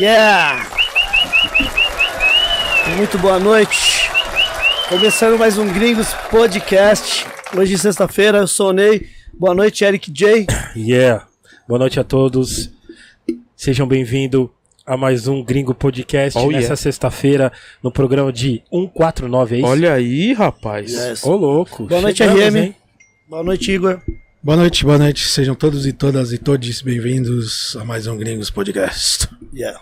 Yeah! Muito boa noite. Começando mais um Gringos Podcast. Hoje, sexta-feira, eu sou o Ney. Boa noite, Eric J. Yeah! Boa noite a todos. Sejam bem-vindos a mais um Gringo Podcast Oh, nessa yeah. sexta-feira no programa de 149, é isso? Olha aí, rapaz. Yes. Ô louco. Boa noite, chegamos, RM. hein? Boa noite, Igor. Boa noite, boa noite. Sejam todos e todas e todos bem-vindos a mais um Gringos Podcast. Yeah.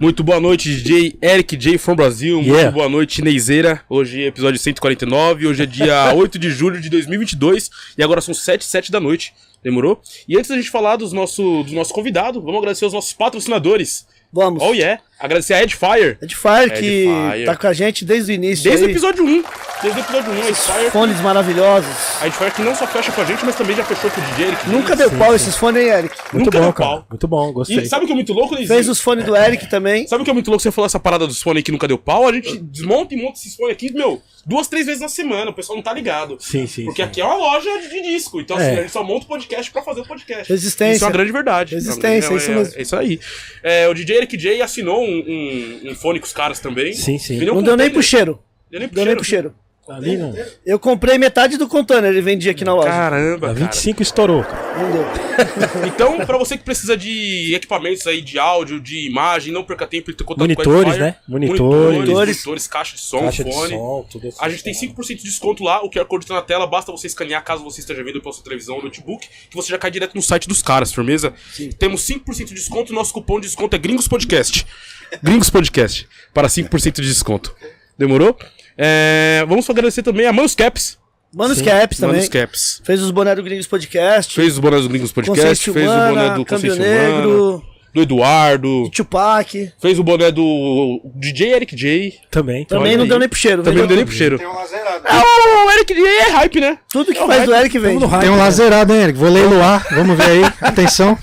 Muito boa noite, DJ Eric J from Brasil. Muito Yeah. boa noite, Neizeira. Hoje é episódio 149. Hoje é dia 8 de julho de 2022. E agora são 7 7 da noite. Demorou? E antes da gente falar dos nosso, do nosso convidado, vamos agradecer aos nossos patrocinadores. Vamos. Oh yeah! Agradecer a Edfire. Edfire, que Edifier. tá com a gente desde o início. Desde o episódio 1. Desde o episódio 1, a Edfire. Fones maravilhosos. A Edfire que não só fecha com a gente, mas também já fechou com o DJ Eric. Nunca deu pau esses fones, hein, Eric? Muito Nunca bom, deu cara. pau. Muito bom, gostei. E sabe o que é muito louco, Neizinho? Fez os fones do Eric também. Sabe o que é muito louco? Você falou essa parada dos fones que nunca deu pau. A gente desmonta e monta esses fones aqui, meu, duas, três vezes na semana. O pessoal não tá ligado. Sim, sim. Porque sim. aqui é uma loja de disco. Então, assim, É. a gente só monta o podcast pra fazer o podcast. Resistência. Isso é uma grande verdade. Resistência, é, isso é, mesmo. É isso aí. É, o DJ Eric J assinou um, um, um fone com os caras também. Sim, sim. Vendeu Não deu nem pro cheiro. Deu nem pro Deu nem pro cheiro. Ali não. Eu comprei metade do container, ele vendia aqui na loja. Caramba, A cara. 25 estourou, cara. Não deu. Então, pra você que precisa de equipamentos aí de áudio, de imagem, não perca tempo em ter contato Monitores, com né? Monitores. Monitores, monitores, caixa de som, Caixa de fone. som, tudo assim. A gente tem 5% de desconto lá, o QR Code tá na tela, basta você escanear caso você esteja vendo pela sua televisão ou notebook, que você já cai direto no site dos caras, firmeza? Temos 5% de desconto, nosso cupom de desconto é Gringos Podcast. Gringos Podcast, para 5% de desconto. Demorou? É, vamos agradecer também a Manos Caps. Manos Sim. Caps também. Manos Caps. Fez os bonés do Gringos Podcast. Fez os bonés do Gringos Podcast, fez o boné do Câmbio Consciência Humana, Negro, do Eduardo, Tupac. fez o boné do DJ Eric J. Também. Também não deu nem pro cheiro. Também não deu nem pro cheiro. Tem um laserado. Ah, o Eric J é hype, né? Tudo que faz do Eric vem. no hype. Tem um laserado, hein, Eric? Vou leiloar. Vamos ver aí. Atenção.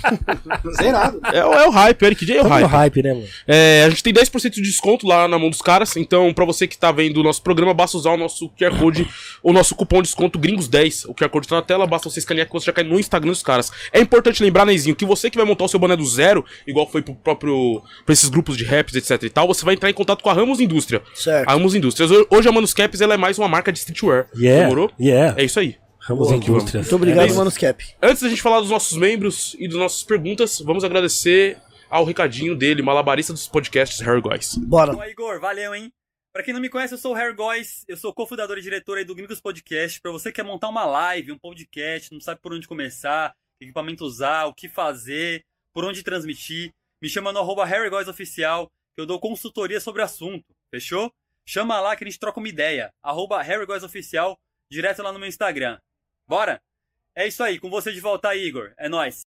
É, o- é o hype, o Eric J é o no hype. hype, né, mano? É, a gente tem 10% de desconto lá na mão dos caras, então pra você que tá vendo o nosso programa, basta usar o nosso QR Code, o nosso cupom de desconto Gringos10. O QR Code tá na tela, basta você escanear que você já cai no Instagram dos caras. É importante lembrar, Neizinho, que você que vai montar o seu boné do zero, igual foi pro próprio, pra esses grupos de raps, etc e tal, você vai entrar em contato com a Ramos Indústria. Certo. A Ramos Indústrias. Ho- Hoje a Manus Caps ela é mais uma marca de streetwear. Yeah. Demorou? Yeah. É isso aí. Ramos Boa, Indústrias. Muito obrigado, É, Manos Cap. Antes da gente falar dos nossos membros e das nossas perguntas, vamos agradecer ao recadinho dele, malabarista dos podcasts Harry Guys. Bora. Ô, Igor, valeu, hein? Pra quem não me conhece, eu sou o Hair Góes, eu sou cofundador e diretor aí do Gringos Podcast. Pra você que quer montar uma live, um podcast, não sabe por onde começar, que equipamento usar, o que fazer, por onde transmitir, me chama no arroba Oficial, que eu dou consultoria sobre o assunto, fechou? Chama lá que a gente troca uma ideia, arroba Oficial, direto lá no meu Instagram. Bora? É isso aí, com você de volta aí, Igor. É nóis.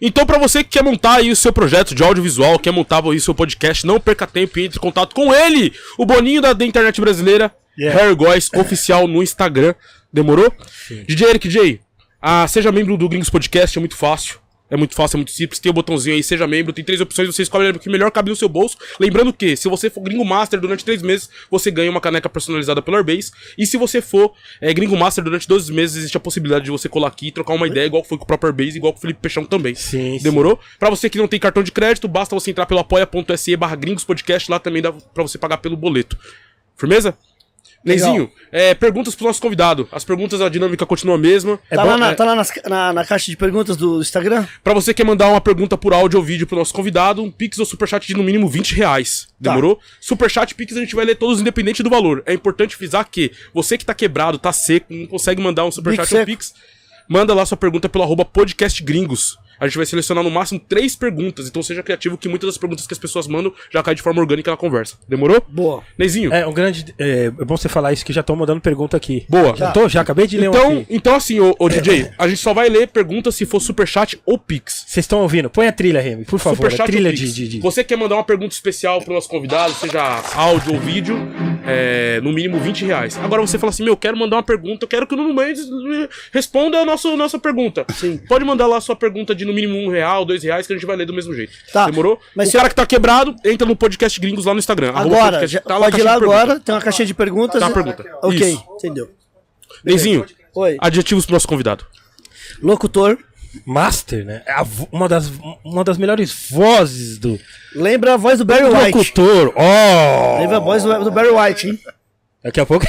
Então, pra você que quer montar aí o seu projeto de audiovisual, quer montar aí o seu podcast, não perca tempo e entre em contato com ele, o Boninho da, da internet brasileira, Yeah. Harry Góes Oficial no Instagram. Demorou? DJ Eric J, ah, seja membro do Gringos Podcast, é muito fácil. É muito fácil, é muito simples. Tem o botãozinho aí, seja membro. Tem três opções, você escolhe o que melhor cabe no seu bolso. Lembrando que, se você for Gringo Master durante três meses, você ganha uma caneca personalizada pelo Airbase. E se você for é, Gringo Master durante 12 meses, existe a possibilidade de você colar aqui e trocar uma ideia, igual foi com o próprio Airbase, igual com o Felipe Peixão também. Sim, sim. Demorou? Pra você que não tem cartão de crédito, basta você entrar pelo apoia.se barra Gringos Podcast. Lá também dá pra você pagar pelo boleto. Firmeza? Neizinho, é, perguntas pro nosso convidado. As perguntas, a dinâmica continua a mesma. É tá, bom, lá na, é- tá lá nas- na, na caixa de perguntas do Instagram? Pra você que quer mandar uma pergunta por áudio ou vídeo pro nosso convidado, um Pix ou Superchat de no mínimo 20 reais. Tá. Demorou? Superchat e Pix a gente vai ler todos independente do valor. É importante frisar que você que tá quebrado, tá seco, não consegue mandar um Superchat ou. Pix, manda lá sua pergunta pelo arroba podcast gringos. A gente vai selecionar no máximo três perguntas, então seja criativo que muitas das perguntas que as pessoas mandam já cai de forma orgânica na conversa. Demorou? Boa. Neizinho, É, um grande. É, é bom você falar isso que já estão mandando pergunta aqui. boa. Já tô? Já acabei de ler um Então, aqui. então assim, ô, ô DJ, a gente só vai ler perguntas se for Superchat ou Pix. Vocês estão ouvindo? Põe a trilha, Remy, por favor. A Superchat trilha ou de, Pix? de, de- Você quer mandar uma pergunta especial pro nosso convidado, seja áudio ou vídeo, é, no mínimo 20 reais. Agora você fala assim, meu, eu quero mandar uma pergunta, eu quero que o Nuno Mendes responda a nossa, nossa pergunta. Sim. Pode mandar lá a sua pergunta de no mínimo um real, dois reais, que a gente vai ler do mesmo jeito. Tá. Demorou? Mas o se cara que tá quebrado, entra no podcast Gringos lá no Instagram. Agora, já- tá lá pode ir lá de agora, tem uma caixinha de perguntas. Tá a pergunta. Ok, Isso. entendeu. Neizinho, Oi. adjetivos pro nosso convidado. Locutor, master, né? É vo- uma, das, uma das melhores vozes do, Lembra a voz do Barry White. locutor. Oh! Lembra a voz do, do Barry White, hein? Daqui a pouco.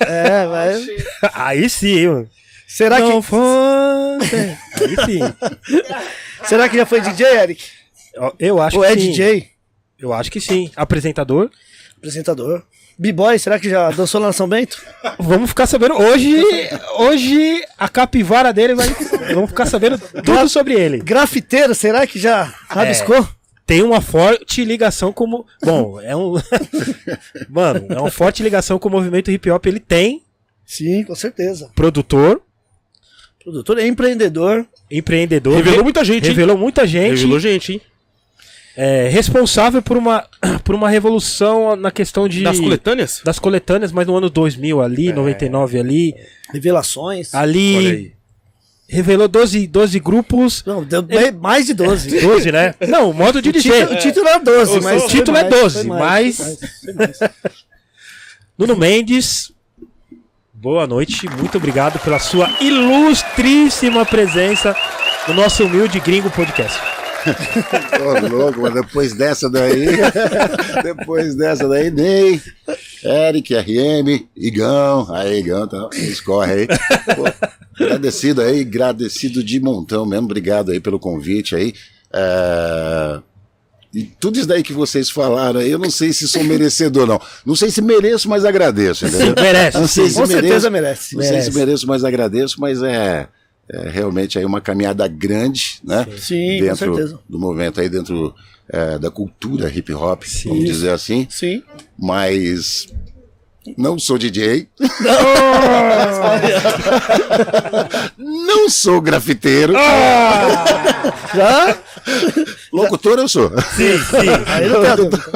É, vai. Aí sim, mano. Será Não que. Aí será que já foi DJ, Eric? Eu acho Ou que é sim. DJ? Eu acho que sim. Apresentador. Apresentador. B-Boy, será que já dançou lá no São Bento? Vamos ficar sabendo. Hoje, hoje a capivara dele vai. Vamos ficar sabendo tudo sobre ele. Grafiteiro, será que já rabiscou? Tem uma forte ligação com. o- Bom, é um. Mano, é uma forte ligação com o movimento hip hop. Ele tem Sim, com certeza. produtor, Produtor é empreendedor. empreendedor. Revelou re- muita gente, hein? Revelou muita gente. Revelou gente, hein? é, responsável por uma, por uma revolução na questão de. Das coletâneas? das coletâneas, mas no ano 2000 ali, 99 ali. Revelações. Ali. Revelou 12, 12 grupos. Não, deu bem- mais de 12. 12, né? Não, modo de O dizer. título, o título é 12, O mas. o título foi é mais, 12, foi mas- foi mais, foi mais. Nuno Mendes, boa noite, muito obrigado pela sua ilustríssima presença no nosso humilde gringo podcast. Ô, louco, mas depois dessa daí. depois dessa daí, Ney, Eric, RM, Igão. Aí, Igão, tá, escorre aí. Pô, agradecido aí, agradecido de montão mesmo. Obrigado aí pelo convite aí. É, E tudo isso daí que vocês falaram eu não sei se sou merecedor, não. Não sei se mereço, mas agradeço, entendeu? merece, Não sei sim. se Com certeza mereço, merece. Não sei se Merece. mereço, mas agradeço, mas é, é realmente aí uma caminhada grande, né? Sim, com dentro certeza. do movimento aí, dentro é, da cultura hip hop, vamos dizer assim. Sim. Mas não sou DJ, não sou grafiteiro, Já? locutor eu sou. Sim, sim. Aí não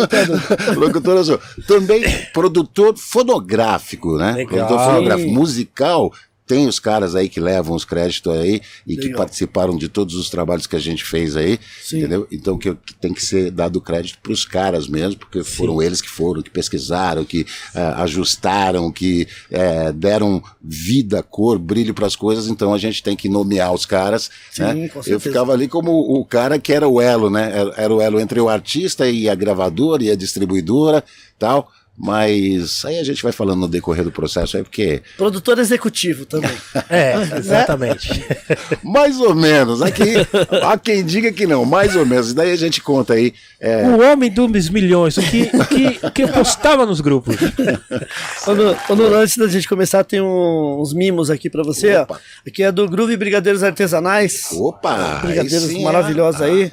tem não. Locutor eu sou. Também produtor fonográfico, né? Legal. Produtor fonográfico. Musical, tem os caras aí que levam os créditos aí e que Legal. participaram de todos os trabalhos que a gente fez aí, Sim. entendeu? Então que, que tem que ser dado crédito para os caras mesmo, porque foram eles que foram, que pesquisaram, que ah, ajustaram, que eh, deram vida, cor, brilho para as coisas. Então a gente tem que nomear os caras. Sim, né? Eu ficava ali como o cara que era o elo, né? Era, era o elo entre o artista e a gravadora e a distribuidora, tal. Mas aí a gente vai falando no decorrer do processo aí, porque Produtor executivo também. É, exatamente. mais ou menos, aqui há quem diga que não, mais ou menos. Daí a gente conta aí. é, O homem dos milhões, o que, que, que eu postava nos grupos. Quando, antes da gente começar, tem um- uns mimos aqui pra você. ó. Aqui é do Groove Brigadeiros Artesanais. Opa! aí Brigadeiros sim, maravilhosos aí.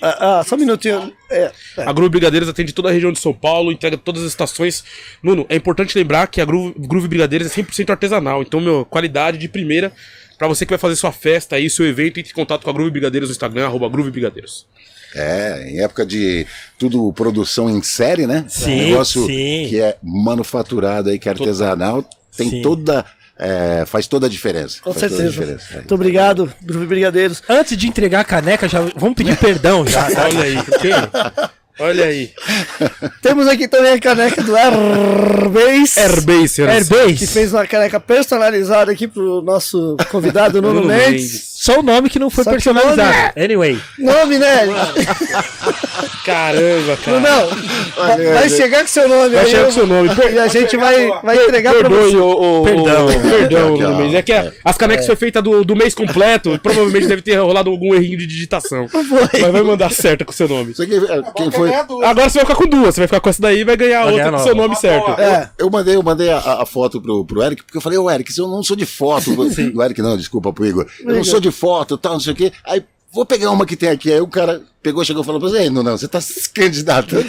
Ah, ah, só um minutinho. É, é. A Groove Brigadeiros atende toda a região de São Paulo, entrega todas as estações. Nuno, é importante lembrar que a Groove, Groove Brigadeiros é 100% artesanal. Então, meu, qualidade de primeira. Pra você que vai fazer sua festa aí, seu evento, entre em contato com a Groove Brigadeiros no Instagram, arroba Groove Brigadeiros. É, em época de tudo produção em série, né? Sim, negócio sim. que é manufaturado aí, que é artesanal, tem Sim. toda. é, faz toda a diferença. Com Faz toda a certeza. diferença. É. Muito obrigado, Groove Brigadeiros. Antes de entregar a caneca, já vamos pedir perdão já. tá? Olha aí, quem? Olha aí. Temos aqui também a caneca do Airbase. Airbase, senhoras e Airbase. Que fez uma caneca personalizada aqui pro nosso convidado Nuno Nuno Mendes. Só o nome que não foi Só que o personalizado. Anyway. Nome, né? Caramba, cara. Não, vai, vai chegar com seu nome Vai aí. chegar com seu nome. E a gente vai, vai entregar pra Perdoe você. o, o, Perdão. o- perdão. É que a- as canecas foi feita do, do mês completo. Provavelmente deve ter rolado algum errinho de digitação. Mas vai mandar certa com o seu nome. Aqui, é, quem foi? Agora você vai ficar com duas. Você vai ficar com essa daí e vai ganhar Vai outra ganhar com o seu nome certo. É, Eu mandei, eu mandei a, a foto pro, pro Eric, porque eu falei, ô Eric, se eu não sou de foto, o Eric não, desculpa, pro Igor. Eu não sou de foto, tal, não sei o quê. Aí, vou pegar uma que tem aqui. Aí o cara pegou, chegou e falou pra você, não, não, você tá se candidatando.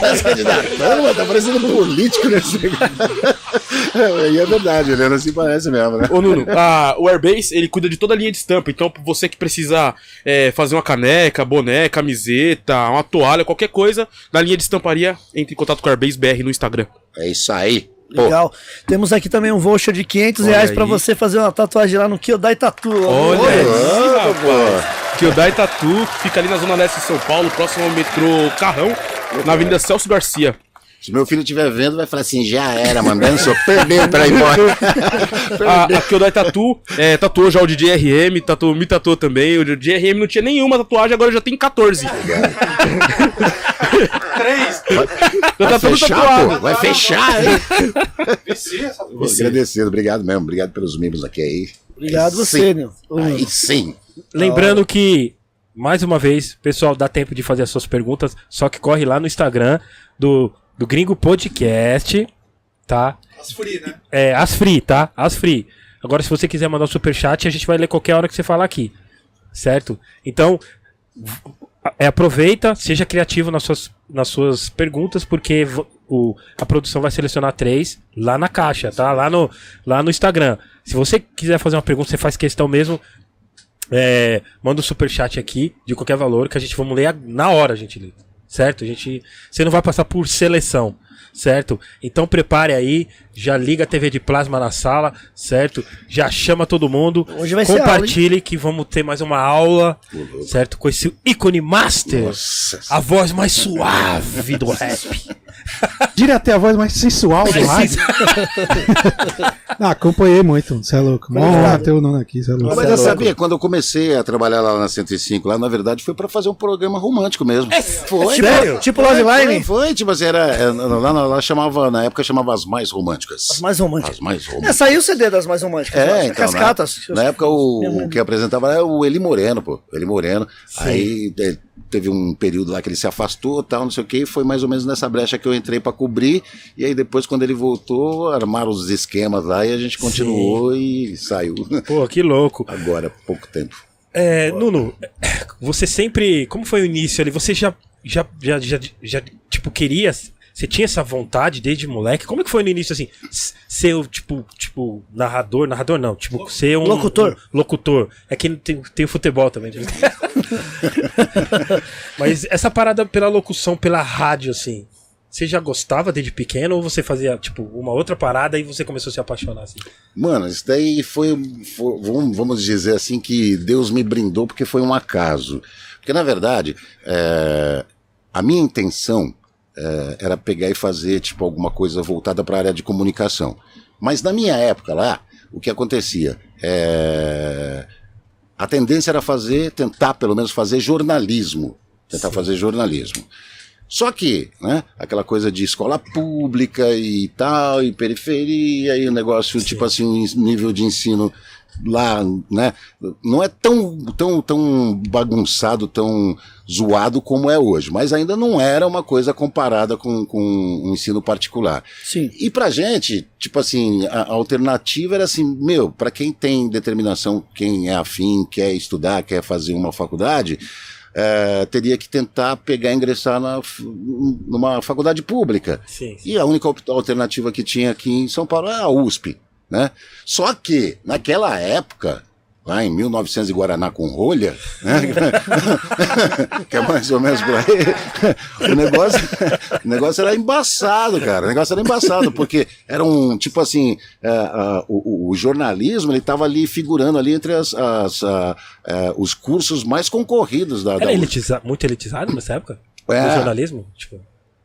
tá se candidatando, mano, tá parecendo um político nesse E é verdade, ele assim parece mesmo, né? Ô, Nuno, a- o Airbase, ele cuida de toda a linha de estampa. Então, você que precisa é, fazer uma caneca, boné, camiseta, uma toalha, qualquer coisa, na linha de estamparia, entre em contato com o Airbase BR no Instagram. É isso aí. Pô, legal. Temos aqui também um voucher de 500 Olha reais aí. você fazer uma tatuagem lá no Kyodai Tatu. Olha Oi. aí, rapaz. Kyodai Tatu, que fica ali na zona leste de São Paulo, próximo ao metrô Carrão, na Avenida Celso Garcia. Se meu filho estiver vendo, vai falar assim: já era, mano. Benção, perdeu pra ir embora. A, a Kyodai Tatu é, tatuou já o DJ RM, tatuou, me tatuou também. O DJ RM não tinha nenhuma tatuagem, agora já tem 14. Três. Já tá todo fechar, tatuado. pô, vai fechar, hein? Agradecido, obrigado mesmo. Obrigado pelos membros aqui aí. Obrigado Aí você. Nil. Aí sim. Lembrando que, mais uma vez, pessoal, dá tempo de fazer as suas perguntas, só que corre lá no Instagram do, do Gringo Podcast, tá? As free, né? É, as free, tá? As free. Agora, se você quiser mandar um superchat, a gente vai ler qualquer hora que você falar aqui. Certo? Então, é, aproveita, seja criativo nas suas, nas suas perguntas, porque o, a produção vai selecionar três lá na caixa, tá? Lá no, lá no Instagram. Se você quiser fazer uma pergunta, você faz questão mesmo. é, manda um superchat aqui, de qualquer valor, que a gente vamos ler na hora, gente lê. Certo? A gente. Você não vai passar por seleção. Certo? Então prepare aí, já liga a TV de plasma na sala, certo? Já chama todo mundo. Hoje vai ser Compartilhe que vamos ter mais uma aula, certo? Com esse ícone master, Nossa. a voz mais suave do rap. Diria até a voz mais sensual do rádio. ah, acompanhei muito, você é louco. Mó ter o nome aqui, você é louco. Mas eu sabia, quando eu comecei a trabalhar lá na 105, lá na verdade foi pra fazer um programa romântico mesmo. foi, tipo- velho. tipo Love Foi, Line? Foi, foi, tipo assim, era, é, lá, na- lá chamava, na época chamava as mais românticas. As mais românticas. As mais É, românticas. saiu o CD das mais românticas. É, né? então, Cascatas. Na, na época o, o que apresentava era o Eli Moreno, pô. Eli Moreno. Aí é, teve um período lá que ele se afastou, tal, não sei o que, e foi mais ou menos nessa brecha que eu entrei pra cobrir. E aí depois, quando ele voltou, armaram os esquemas lá e a gente continuou e saiu. Pô, que louco. Agora, pouco tempo. É, Nuno, você sempre. Como foi o início ali? Você já, já, já, já, já, tipo, queria. Você tinha essa vontade desde moleque? Como é que foi no início, assim? Ser, o, tipo, tipo, narrador, narrador não, tipo, ser um. Locutor. um locutor. É que tem, tem o futebol também. Mas essa parada pela locução, pela rádio, assim. Você já gostava desde pequeno ou você fazia, tipo, uma outra parada e você começou a se apaixonar, assim? Mano, isso daí foi, foi- vamos, vamos dizer assim, que Deus me brindou porque foi um acaso. Porque, na verdade, é, a minha intenção é, era pegar e fazer, tipo, alguma coisa voltada para a área de comunicação. Mas na minha época lá, o que acontecia? É, a tendência era fazer, tentar pelo menos fazer jornalismo. Tentar fazer jornalismo. Só que, né, aquela coisa de escola pública e tal, e periferia, e o negócio, tipo assim, um nível de ensino lá, né, não é tão, tão, tão bagunçado, tão zoado como é hoje, mas ainda não era uma coisa comparada com, com um ensino particular. Sim. E pra gente, tipo assim, a, a alternativa era assim, meu, pra quem tem determinação, quem é afim, quer estudar, quer fazer uma faculdade, eh, teria que tentar pegar e ingressar na, numa faculdade pública. Sim. E a única alternativa que tinha aqui em São Paulo era a USP, né? Só que, naquela época, lá em 1900 e Guaraná com rolha, né? que é mais ou menos por aí, o negócio, o negócio era embaçado, cara, o negócio era embaçado, porque era um, tipo assim, é, a- o, o- jornalismo, ele estava ali figurando ali entre as, as, é, os cursos mais concorridos da, da Era USP. elitiza muito elitizado nessa época? É. O jornalismo? Tipo,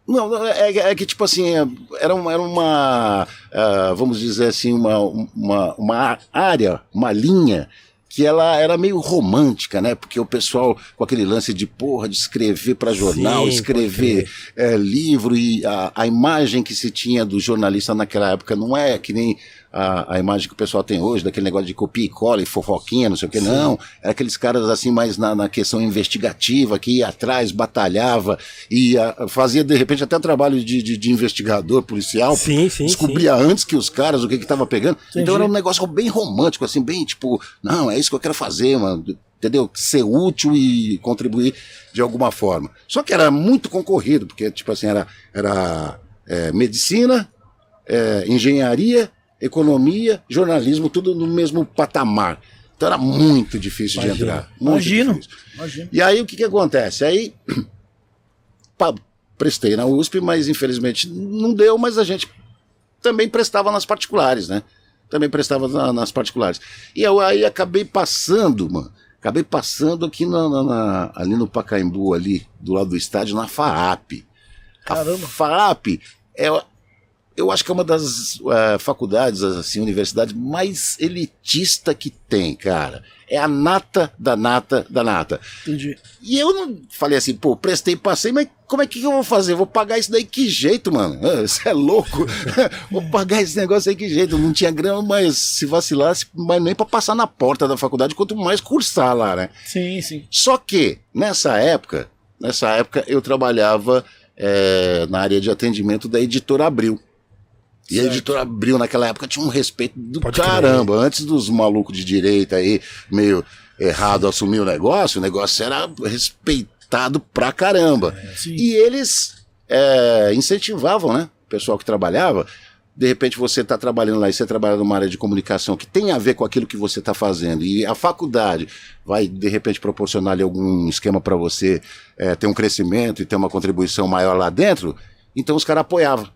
Não, não, é, é que tipo assim, é, era uma, era uma ah, vamos dizer assim, uma, uma, uma área, uma linha que ela era meio romântica, né? Porque o pessoal com aquele lance de porra, de escrever para jornal, Sim, escrever é, livro e a, a imagem que se tinha do jornalista naquela época não é que nem a, a imagem que o pessoal tem hoje, daquele negócio de copia e cola e fofoquinha, não sei o que, não. Era aqueles caras assim mais na, na questão investigativa, que ia atrás, batalhava e ah, fazia de repente até trabalho de, de, de investigador policial. Sim, sim, Descobria antes que os caras o que que tava pegando. Então era um negócio bem romântico, assim, bem tipo, não, é isso que eu quero fazer, mano. Entendeu? Ser útil e contribuir de alguma forma. Só que era muito concorrido, porque, tipo assim, era, era é, medicina, é, engenharia, economia, jornalismo, tudo no mesmo patamar. Então era muito difícil de Imagino. entrar. Muito Imagino. difícil. Imagina. E aí o que, que acontece? Aí pá, prestei na USP, mas infelizmente não deu, mas a gente também prestava nas particulares, né? Também prestava na- nas particulares. E eu aí acabei passando, mano. Acabei passando aqui na, na- na- ali no Pacaembu, ali, do lado do estádio, na FAAP. Caramba. A FAAP é, eu acho que é uma das eh, faculdades, assim, universidades mais elitista que tem, cara. É a nata da nata da nata. Entendi. E eu não falei assim, pô, prestei, passei, mas como é que eu vou fazer? Vou pagar isso daí que jeito, mano? Você é louco? vou pagar esse negócio aí que jeito? Não tinha grana, mas se vacilasse, mas nem pra passar na porta da faculdade, quanto mais cursar lá, né? Sim, sim. Só que, nessa época, nessa época eu trabalhava eh, na área de atendimento da editora Abril. E a editora Abril naquela época tinha um respeito do Pode caramba. Antes dos malucos de direita aí, meio errado, assumir o negócio, o negócio era respeitado pra caramba. Sim. E eles é, incentivavam, né? O pessoal que trabalhava. De repente você está trabalhando lá e você trabalha numa área de comunicação que tem a ver com aquilo que você está fazendo. E a faculdade vai, de repente, proporcionar ali algum esquema para você é, ter um crescimento e ter uma contribuição maior lá dentro. Então os caras apoiavam.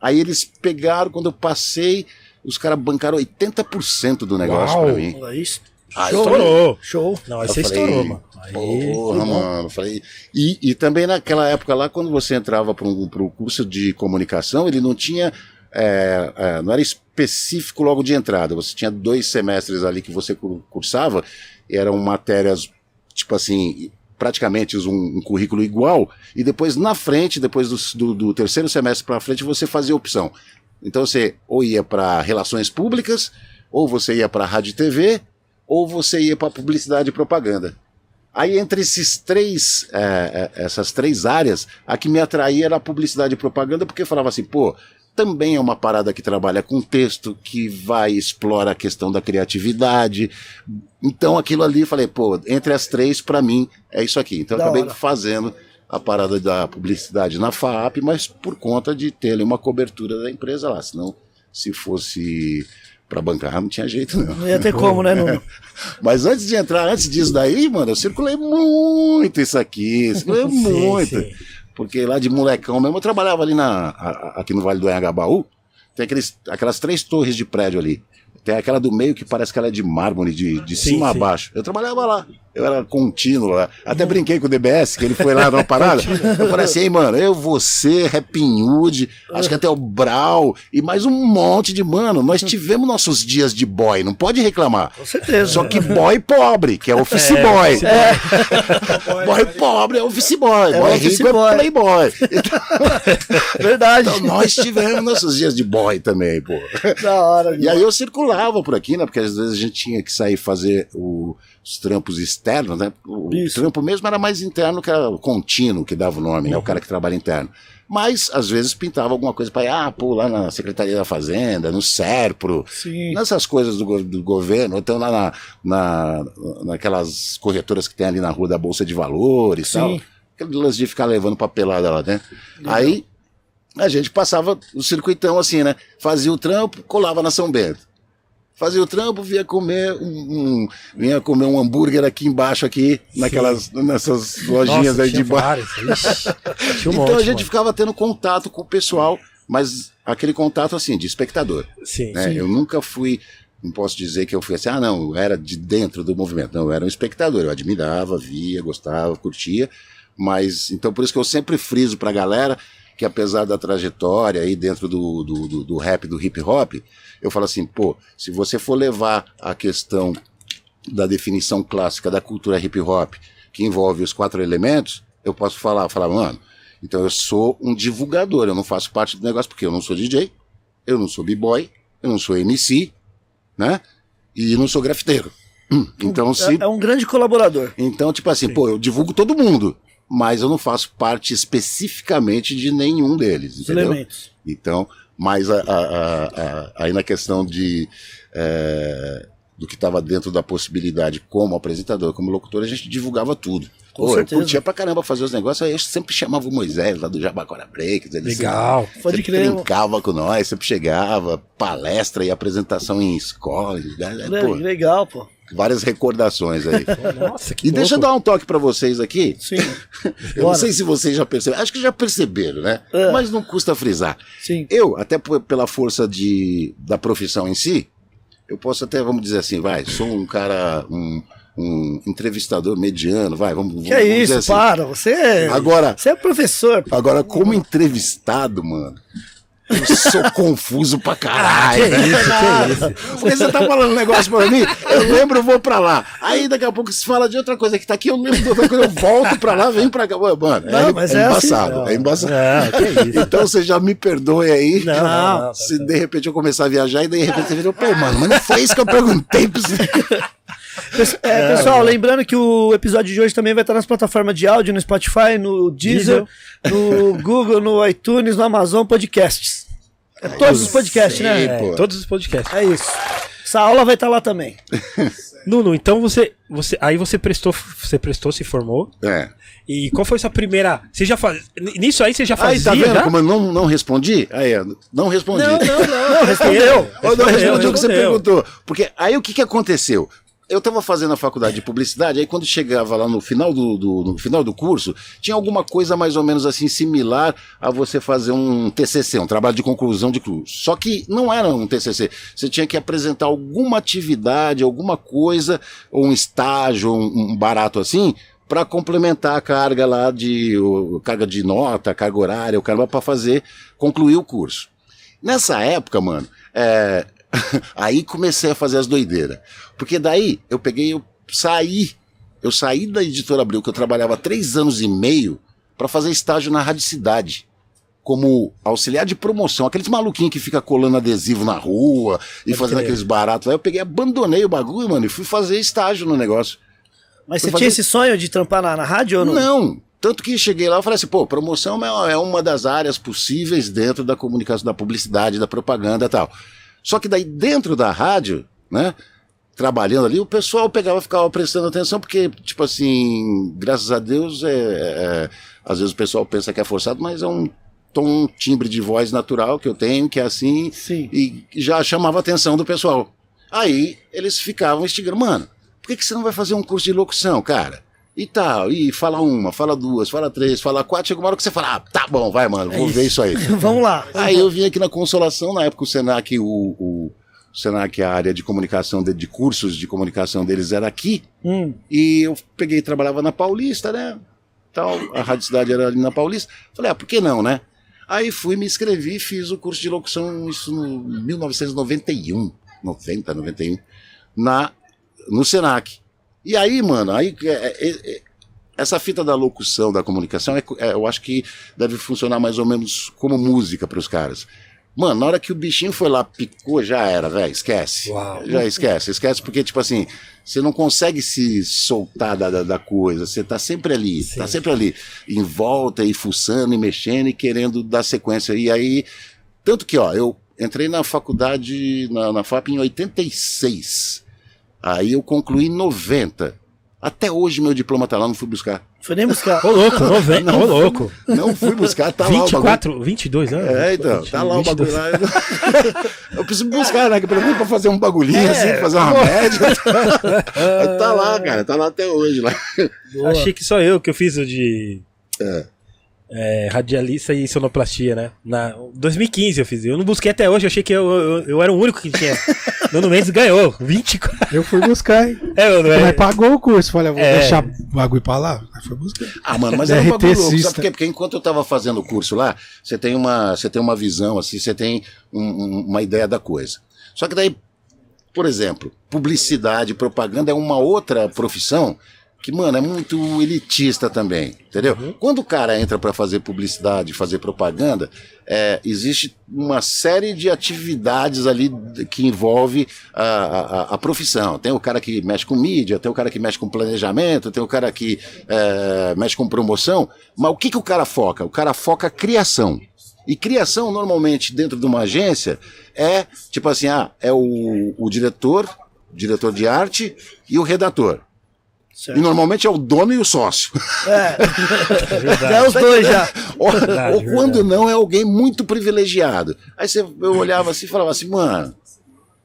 Aí eles pegaram, quando eu passei, os caras bancaram 80% do negócio Uau. para mim. Olha isso. Aí Show. Estourou. Show. Não, aí eu você falei, estourou, mano. Aí, Porra, mano. eu Falei, e, e também naquela época lá, quando você entrava para o curso de comunicação, ele não tinha. é, é, não era específico logo de entrada. Você tinha dois semestres ali que você cur- cursava, e eram matérias, tipo assim, praticamente um, um currículo igual, e depois na frente, depois do, do- do terceiro semestre para frente, você fazia opção. Então você ou ia para relações públicas, ou você ia para rádio e TV, ou você ia para publicidade e propaganda. Aí entre esses três, é, essas três áreas, a que me atraía era a publicidade e propaganda, porque falava assim, pô, também é uma parada que trabalha com texto, que vai explora a questão da criatividade. Então aquilo ali, falei, pô, entre as três, para mim, é isso aqui. Então Da acabei hora. fazendo a parada da publicidade na FAAP, mas por conta de ter ali uma cobertura da empresa lá. Senão, se fosse para bancar, não tinha jeito não. Não ia ter como, né, Nuno? Mas antes de entrar, antes disso daí, mano, eu circulei muito isso aqui, circulei Sim, muito. sim. Porque lá de molecão mesmo, eu trabalhava ali na, a- a- aqui no Vale do Anhangabaú, tem aqueles, aquelas três torres de prédio ali. Tem aquela do meio que parece que ela é de mármore, de, de Sim, cima a sim. baixo. Eu trabalhava lá. Eu era contínuo lá. Até brinquei com o DBS, que ele foi lá numa parada. eu falei assim, "Ei, mano, eu, você, Rapping Hood, acho que até o Brau e mais um monte de mano. Nós tivemos nossos dias de boy, não pode reclamar. Com certeza. Só que boy pobre, que é office boy. boy pobre é office boy. É boy rico boy. é playboy. Verdade. Então nós tivemos nossos dias de boy também, pô. Da hora. E aí eu circulava por aqui, né? Porque às vezes a gente tinha que sair fazer o- os trampos externos, né? O Isso. trampo mesmo era mais interno, que era o contínuo, que dava o nome, né? O cara que trabalha interno. Mas às vezes pintava alguma coisa para ir, ah, pô, lá na Secretaria da Fazenda, no SERPRO, Sim. nessas coisas do, do governo, ou então lá na, na, naquelas corretoras que tem ali na rua da Bolsa de Valores e tal. Aquele lance de ficar levando papelada lá, né? Aí a gente passava o circuitão assim, né? Fazia o trampo, colava na São Bento. Fazia o trampo, vinha comer um, um- vinha comer um hambúrguer aqui embaixo, aqui, naquelas, nessas lojinhas Nossa, aí de baixo. um Então monte, a gente mano. ficava tendo contato com o pessoal, mas aquele contato assim, de espectador. Sim, né? Eu nunca fui, não posso dizer que eu fui assim, ah, não, eu era de dentro do movimento. Não, eu era um espectador, eu admirava, via, gostava, curtia, mas então por isso que eu sempre friso pra galera que apesar da trajetória aí dentro do, do, do, do rap, do hip hop, eu falo assim, pô, se você for levar a questão da definição clássica da cultura hip hop, que envolve os quatro elementos, eu posso falar, falar, mano, então eu sou um divulgador, eu não faço parte do negócio porque eu não sou DJ, eu não sou b-boy, eu não sou MC, né? E não sou grafiteiro. Então, se É, é um grande colaborador. então, tipo assim, pô, eu divulgo todo mundo, mas eu não faço parte especificamente de nenhum deles, entendeu? elementos. Então, mas a- a- a- aí na questão de é, do que estava dentro da possibilidade como apresentador, como locutor, a gente divulgava tudo. Com Pô, eu curtia pra caramba fazer os negócios, aí eu sempre chamava o Moisés lá do Jabacora Breaks, ele Legal. sempre, Pode sempre crer. brincava com nós, sempre chegava, palestra e apresentação em escola, né? Pô, Legal, pô. Várias recordações aí. Nossa, que E deixa eu dar um toque pra vocês aqui. Sim. Eu não sei se vocês já perceberam, acho que já perceberam, né? É. Mas não custa frisar. Sim. Eu, até pela força de, da profissão em si, eu posso até, vamos dizer assim, vai, sou um cara, um, um entrevistador mediano, vai, vamos, Que vamos é dizer isso, assim. para. Você é, Agora, você é professor. agora, como entrevistado, mano, Eu sou confuso pra caralho. Que isso, que isso. Porque você tá falando um negócio pra mim, eu lembro, eu vou pra lá. Aí daqui a pouco se fala de outra coisa que tá aqui, eu lembro de outra coisa, eu volto pra lá, venho pra cá. Mano, Não, é, mas é é assim. embaçado, é embaçado. Isso. Então você já me perdoe aí. Não, não, não, se de repente eu começar a viajar e de repente você vira, pô, mano, mas não foi isso que eu perguntei pra você. É, pessoal, lembrando que o episódio de hoje também vai estar nas plataformas de áudio, no Spotify, no Deezer, no Google, no iTunes, no Amazon Podcasts. É todos os podcasts, sei, né? É, todos os podcasts. É isso. Essa aula vai estar lá também. Nuno, então você, você. Aí você prestou, você prestou, se formou. É. E qual foi sua primeira. Você já faz. Nisso aí você já fazia? Aí, tá vendo já? como eu não, não respondi? Aí, não respondi. Não, não, não. Não, respondeu. Ou não respondi o que você respondeu. perguntou. Porque aí o que, que aconteceu? Eu estava fazendo a faculdade de publicidade, aí quando chegava lá no final do, do- no final do curso, tinha alguma coisa mais ou menos assim similar a você fazer um TCC, um trabalho de conclusão de curso. Só que não era um TCC. Você tinha que apresentar alguma atividade, alguma coisa, ou um estágio, um, um barato assim, para complementar a carga lá de o- carga de nota, carga horária, o cara para fazer concluir o curso. Nessa época, mano, é, aí comecei a fazer as doideiras. Porque daí eu peguei, eu saí, eu saí da editora Abril, que eu trabalhava há três anos e meio, para fazer estágio na Rádio Cidade. Como auxiliar de promoção, aqueles maluquinhos que fica colando adesivo na rua e fazendo crer. aqueles baratos. Aí eu peguei, abandonei o bagulho, mano, e fui fazer estágio no negócio. Mas Fui você fazer- tinha esse sonho de trampar na, na rádio ou não? Não. Tanto que cheguei lá e falei assim, pô, promoção é é uma das áreas possíveis dentro da comunicação, da publicidade, da propaganda e tal. Só que daí dentro da rádio, né, trabalhando ali, o pessoal pegava e ficava prestando atenção, porque, tipo assim, graças a Deus, é, é- às vezes o pessoal pensa que é forçado, mas é um tom, um timbre de voz natural que eu tenho, que é assim, Sim. e já chamava a atenção do pessoal. Aí eles ficavam instigando, mano, por que, que você não vai fazer um curso de locução, cara? E tal, e fala uma, fala duas, fala três, fala quatro, chega uma hora que você fala, ah, tá bom, vai, mano, vou ver isso aí. Vamos lá. Aí eu vim aqui na Consolação, na época o Senac, o, o Senac, a área de comunicação, de, de cursos de comunicação deles era aqui, Hum. e eu peguei e trabalhava na Paulista, né? Tal, a Rádio Cidade era ali na Paulista. Falei, ah, por que não, né? Aí fui, me inscrevi fiz o curso de locução, isso no 1991, 90, 91, na, no Senac. E aí, mano, aí é, é, é, essa fita da locução, da comunicação, é, é, eu acho que deve funcionar mais ou menos como música para os caras. Mano, na hora que o bichinho foi lá, picou, já era, velho, esquece. Uau. Já esquece, esquece, porque, tipo assim, você não consegue se soltar da, da, da coisa, você tá sempre ali, tá sempre ali, em volta e fuçando e mexendo e querendo dar sequência. E aí, tanto que, ó, eu entrei na faculdade, na, na FAP em 86. Aí eu concluí em 90. Até hoje meu diploma tá lá, não fui buscar. Foi nem buscar. Ô, louco, 90. Ô, louco. Não fui buscar, tá lá o bagulho. 24, 22 anos? É, então, tá lá o 22. bagulho lá. Eu preciso buscar, né? que Pelo menos pra fazer um bagulhinho assim, fazer uma média. tá lá, cara, tá lá até hoje lá. Achei que só eu que eu fiz o de. É, radialista e sonoplastia, né? Na 2015 eu fiz. Eu não busquei até hoje, eu achei que eu, eu, eu era o único que tinha. Nuno Mendes ganhou. 24. Eu fui buscar, hein? É, eu, Mas é, pagou o curso. Falei, vou É. deixar o bagulho pra lá. Aí foi buscar. Ah, mano, mas é um bagulho louco, sabe por quê? Porque enquanto eu tava fazendo o curso lá, você tem uma, você tem uma visão, assim, você tem um- um- uma ideia da coisa. Só que daí, por exemplo, publicidade, propaganda é uma outra profissão que, mano, é muito elitista também, entendeu? Quando o cara entra para fazer publicidade, fazer propaganda, é, existe uma série de atividades ali que envolve a, a- a- a profissão. Tem o cara que mexe com mídia, tem o cara que mexe com planejamento, tem o cara que é, mexe com promoção. Mas o que, que o cara foca? O cara foca a criação. E criação, normalmente, dentro de uma agência, é tipo assim: ah, é o, o diretor, diretor de arte e o redator. Certo. E normalmente é o dono e o sócio. É os dois já. ou Verdade, ou quando não, é alguém muito privilegiado. Aí você, eu olhava assim e falava assim, mano,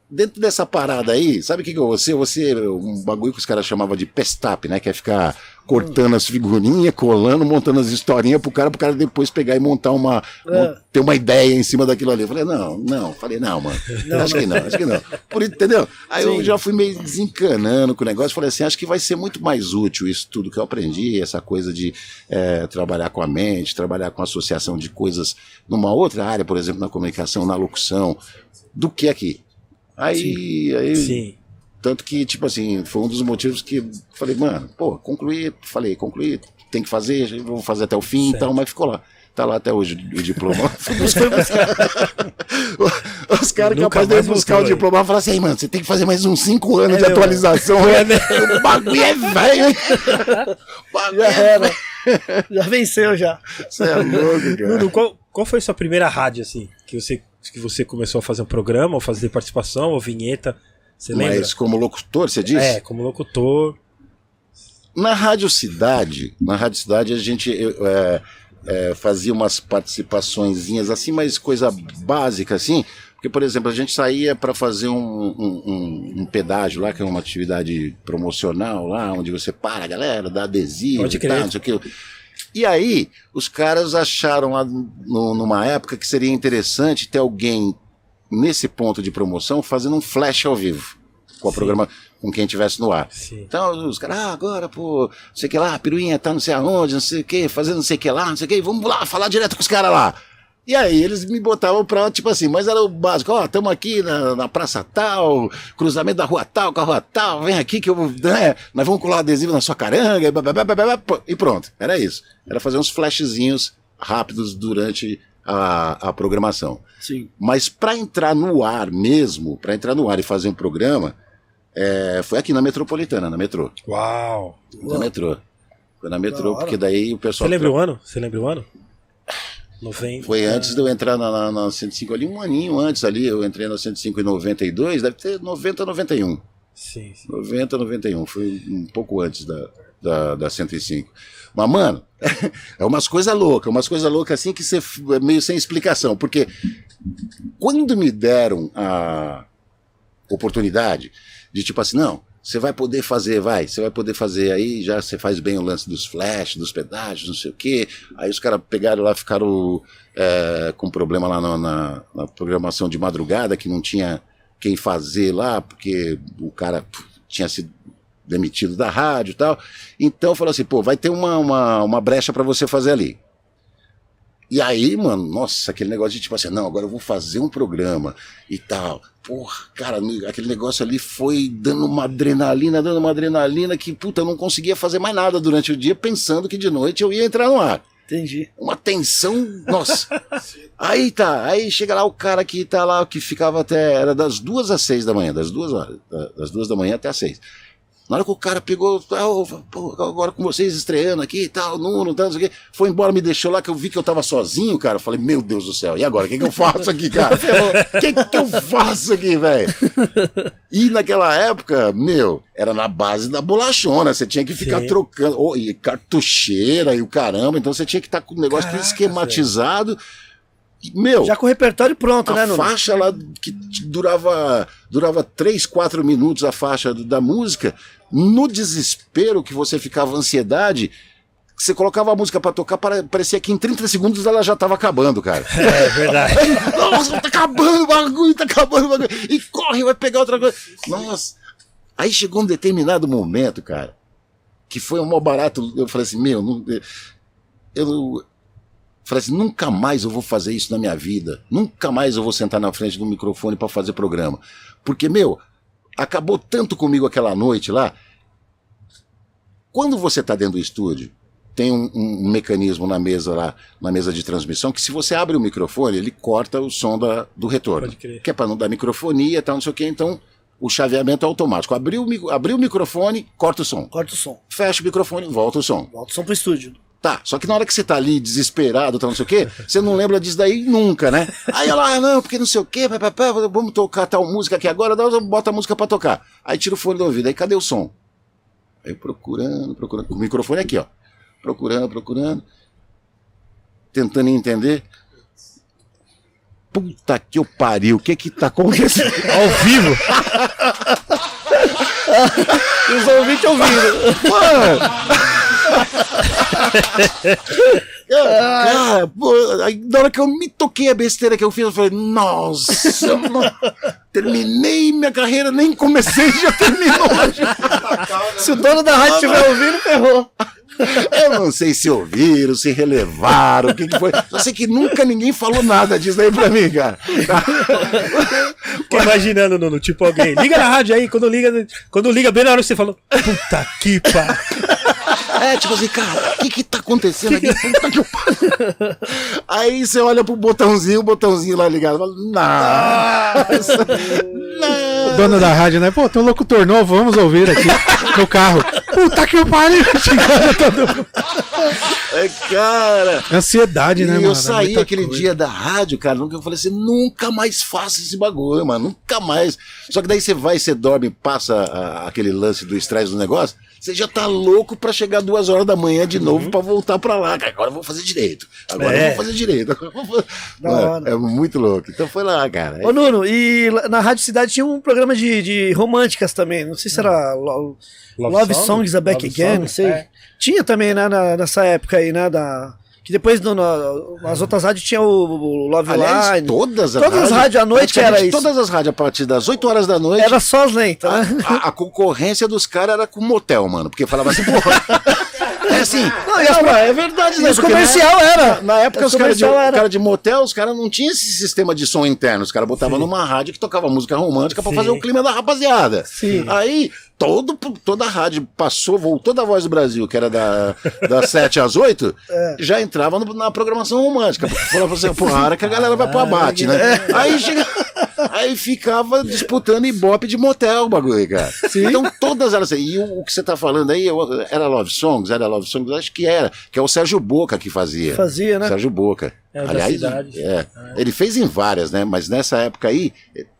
dentro dessa parada aí, sabe o que, que eu vou ser? Eu vou ser um bagulho que os caras chamavam de pestap, né? Que é ficar cortando as figurinhas, colando, montando as historinhas pro cara, pro cara depois pegar e montar uma. É. ter uma ideia em cima daquilo ali. Eu falei, não, não. Falei, não, mano. acho que não, acho que não. Por, entendeu? Aí eu já fui meio desencanando com o negócio. Falei assim, acho que vai ser muito mais útil isso tudo que eu aprendi, essa coisa de é, trabalhar com a mente, trabalhar com associação de coisas numa outra área, por exemplo, na comunicação, na locução, do que aqui. Aí, aí Sim. tanto que, tipo assim, foi um dos motivos que falei, mano, pô, concluí, falei, concluí, tem que fazer, vou fazer até o fim e tal, mas ficou lá. Tá lá até hoje o diploma. Os caras Nunca capazes de buscar o diploma e falar assim, "Ei, mano, você tem que fazer mais uns 5 anos É, de meu. atualização. o bagulho é velho, hein? O bagulho Já é era. Já venceu já. Você é louco, cara. Nuno, qual, qual foi a sua primeira rádio, assim? Que você, que você começou a fazer um programa, ou fazer participação, ou vinheta? Você lembra? Mas como locutor, você disse? É, como locutor. Na Rádio Cidade, na Rádio Cidade a gente é, é, fazia umas participaçõezinhas assim, mas coisa básica assim. Porque, por exemplo, a gente saía para fazer um, um, um- pedágio lá, que é uma atividade promocional lá, onde você para a galera, dá adesivo Pode e tal, não sei o que. E aí, os caras acharam lá no- numa época que seria interessante ter alguém nesse ponto de promoção fazendo um flash ao vivo com a Sim. programa com quem estivesse no ar. Sim. Então os caras, ah, agora, pô, não sei o que lá, piruinha tá não sei aonde, não sei o que, fazendo não sei o que lá, não sei o que, vamos lá falar direto com os caras lá. E aí eles me botavam pra, tipo assim, mas era o básico, ó, estamos aqui na, na praça tal, cruzamento da rua tal, com a rua tal, vem aqui que eu vou, né, nós vamos colar adesivo na sua caranga, e blá, blá, blá, blá, blá, pô, e pronto, era isso. Era fazer uns flashzinhos rápidos durante a, a programação. Sim. Mas para entrar no ar mesmo, para entrar no ar e fazer um programa, é, foi aqui na Metropolitana, na metrô. Uau! Na metrô. Foi na metrô, porque daí o Você pessoal. lembra o ano? Você lembra o ano? 90. Foi antes de eu entrar na, na, na 105 ali, um aninho antes ali, eu entrei na 105 em 92, deve ter 90, 91. Sim, sim. 90, 91, foi um pouco antes da, da, da 105. Mas, mano, é umas coisas loucas, umas coisas loucas assim que você é meio sem explicação, porque quando me deram a oportunidade de tipo assim, não, você vai poder fazer, vai, você vai poder fazer aí, já você faz bem o lance dos flash, dos pedágios, não sei o quê. Aí os caras pegaram lá, ficaram é, com problema lá na, na- na programação de madrugada, que não tinha quem fazer lá, porque o cara tinha sido demitido da rádio e tal. Então falou assim, pô, vai ter uma, uma, uma brecha para você fazer ali. E aí, mano, nossa, aquele negócio de tipo assim, não, agora eu vou fazer um programa e tal. Porra, cara, aquele negócio ali foi dando uma adrenalina, dando uma adrenalina que, puta, eu não conseguia fazer mais nada durante o dia, pensando que de noite eu ia entrar no ar. Entendi. Uma tensão, nossa. aí tá, aí chega lá o cara que tá lá, que ficava até, era das duas às seis da manhã, das duas horas, da- das duas da manhã até às seis. Na hora que o cara pegou, pô, agora com vocês estreando aqui e tal, Nuno, tal, não sei o quê, foi embora, me deixou lá, que eu vi que eu tava sozinho, cara. Eu falei, meu Deus do céu, e agora? O que, que eu faço aqui, cara? O que, que eu faço aqui, velho? E naquela época, meu, era na base da bolachona, você tinha que ficar Sim. trocando, ô, e cartucheira e o caramba, então você tinha que estar com o negócio tudo Caraca, esquematizado. Meu, Já com o repertório pronto, né, a Nuno? faixa lá que durava durava 3, 4 minutos a faixa da música, no desespero que você ficava ansiedade, você colocava a música pra tocar, pare- parecia que em 30 segundos ela já tava acabando, cara. É verdade. Nossa, tá acabando o bagulho, tá acabando o bagulho. E corre, vai pegar outra coisa. Nossa. Aí chegou um determinado momento, cara, que foi um mó barato. Eu falei assim, meu, não, eu falei assim, nunca mais eu vou fazer isso na minha vida. Nunca mais eu vou sentar na frente do microfone para fazer programa. Porque, meu, acabou tanto comigo aquela noite lá. Quando você tá dentro do estúdio, tem um, um mecanismo na mesa lá, na mesa de transmissão, que se você abre o microfone, ele corta o som da, do retorno. Pode crer. Que é para não dar microfonia e tal, não sei o que, então o chaveamento é automático. Abriu abriu o microfone, corta o som. Corta o som. Fecha o microfone, volta o som. Volta o som pro estúdio. Tá, só que na hora que você tá ali desesperado, tal, não sei o quê, você não lembra disso daí nunca, né? Aí ela, ah, não, porque não sei o quê, pá, pá, pá, vamos tocar tal música aqui agora, bota a música pra tocar. Aí tira o fone do ouvido, aí cadê o som? Aí procurando, procurando, com o microfone aqui, ó. Procurando, procurando, tentando entender. Puta que eu pariu, o que que tá acontecendo? Ao vivo? Os ouvintes ouvindo. Mano! Cara, pô, aí, na hora que eu me toquei a besteira que eu fiz, eu falei, nossa, eu não- terminei minha carreira, nem comecei, já terminou. Se o dono da rádio estiver ouvindo, ferrou. Eu não sei se ouviram, se relevaram, o que, que foi. Só sei que nunca ninguém falou nada disso aí pra mim, cara. Fiquei imaginando, Nuno, tipo alguém. Liga na rádio aí, quando liga, quando liga bem na hora que você falou. Puta que pariu. É, tipo assim, cara, o que que tá acontecendo aqui? Puta que. Aí você olha pro botãozinho, o botãozinho lá ligado. Fala, Nossa! O dono da rádio, né? Pô, tem um locutor novo, vamos ouvir aqui no carro. Puta que pariu! Todo. É, cara. Ansiedade, né, e mano? eu É saí aquele coisa. dia da rádio, cara, nunca eu falei assim, nunca mais faça esse bagulho, mano, nunca mais. Só que daí você vai, você dorme, passa a- aquele lance do estresse do negócio, você já tá louco pra chegar duas horas da manhã de novo pra voltar pra lá, cara. Agora eu vou fazer direito. Agora É. eu vou fazer direito. Vou- Mano, hora. é muito louco. Então foi lá, cara. Ô, Nuno, e na Rádio Cidade tinha um programa de, de românticas também. Não sei se era Lo- Love, Songs Are Back Love Again, Song? não sei. É. Tinha também, né, na- nessa época aí, né, da... Que depois, no, no- nas outras rádios tinha o, o Love Aliás, Line. todas as Todas as rádios à noite era isso. Todas as rádios a partir das 8 horas da noite. Era só as lentas, A, a- a concorrência dos caras era com motel, mano. Porque falava assim, porra. É assim. Não, as- não, é verdade, né? os comercial na, era. Na época, Os os caras de, cara de motel, os caras não tinham esse sistema de som interno. Os caras botavam numa rádio que tocava música romântica pra Sim. fazer o clima da rapaziada. Sim. Aí, todo, toda a rádio passou, voltou da Voz do Brasil, que era da, das 7 às 8, É. já entrava no- na programação romântica. Falava assim, pô, a hora que a galera vai pro abate, né? É. Aí chega. Aí ficava disputando ibope de motel o bagulho, cara. Então todas elas. E o, o que você tá falando aí eu- era Love Songs? Era Love Songs? Acho que era. Que é o Sérgio Boca que fazia. Fazia, né? Sérgio Boca. É, Aliás, cidade. é, ele fez em várias, né? Mas nessa época aí,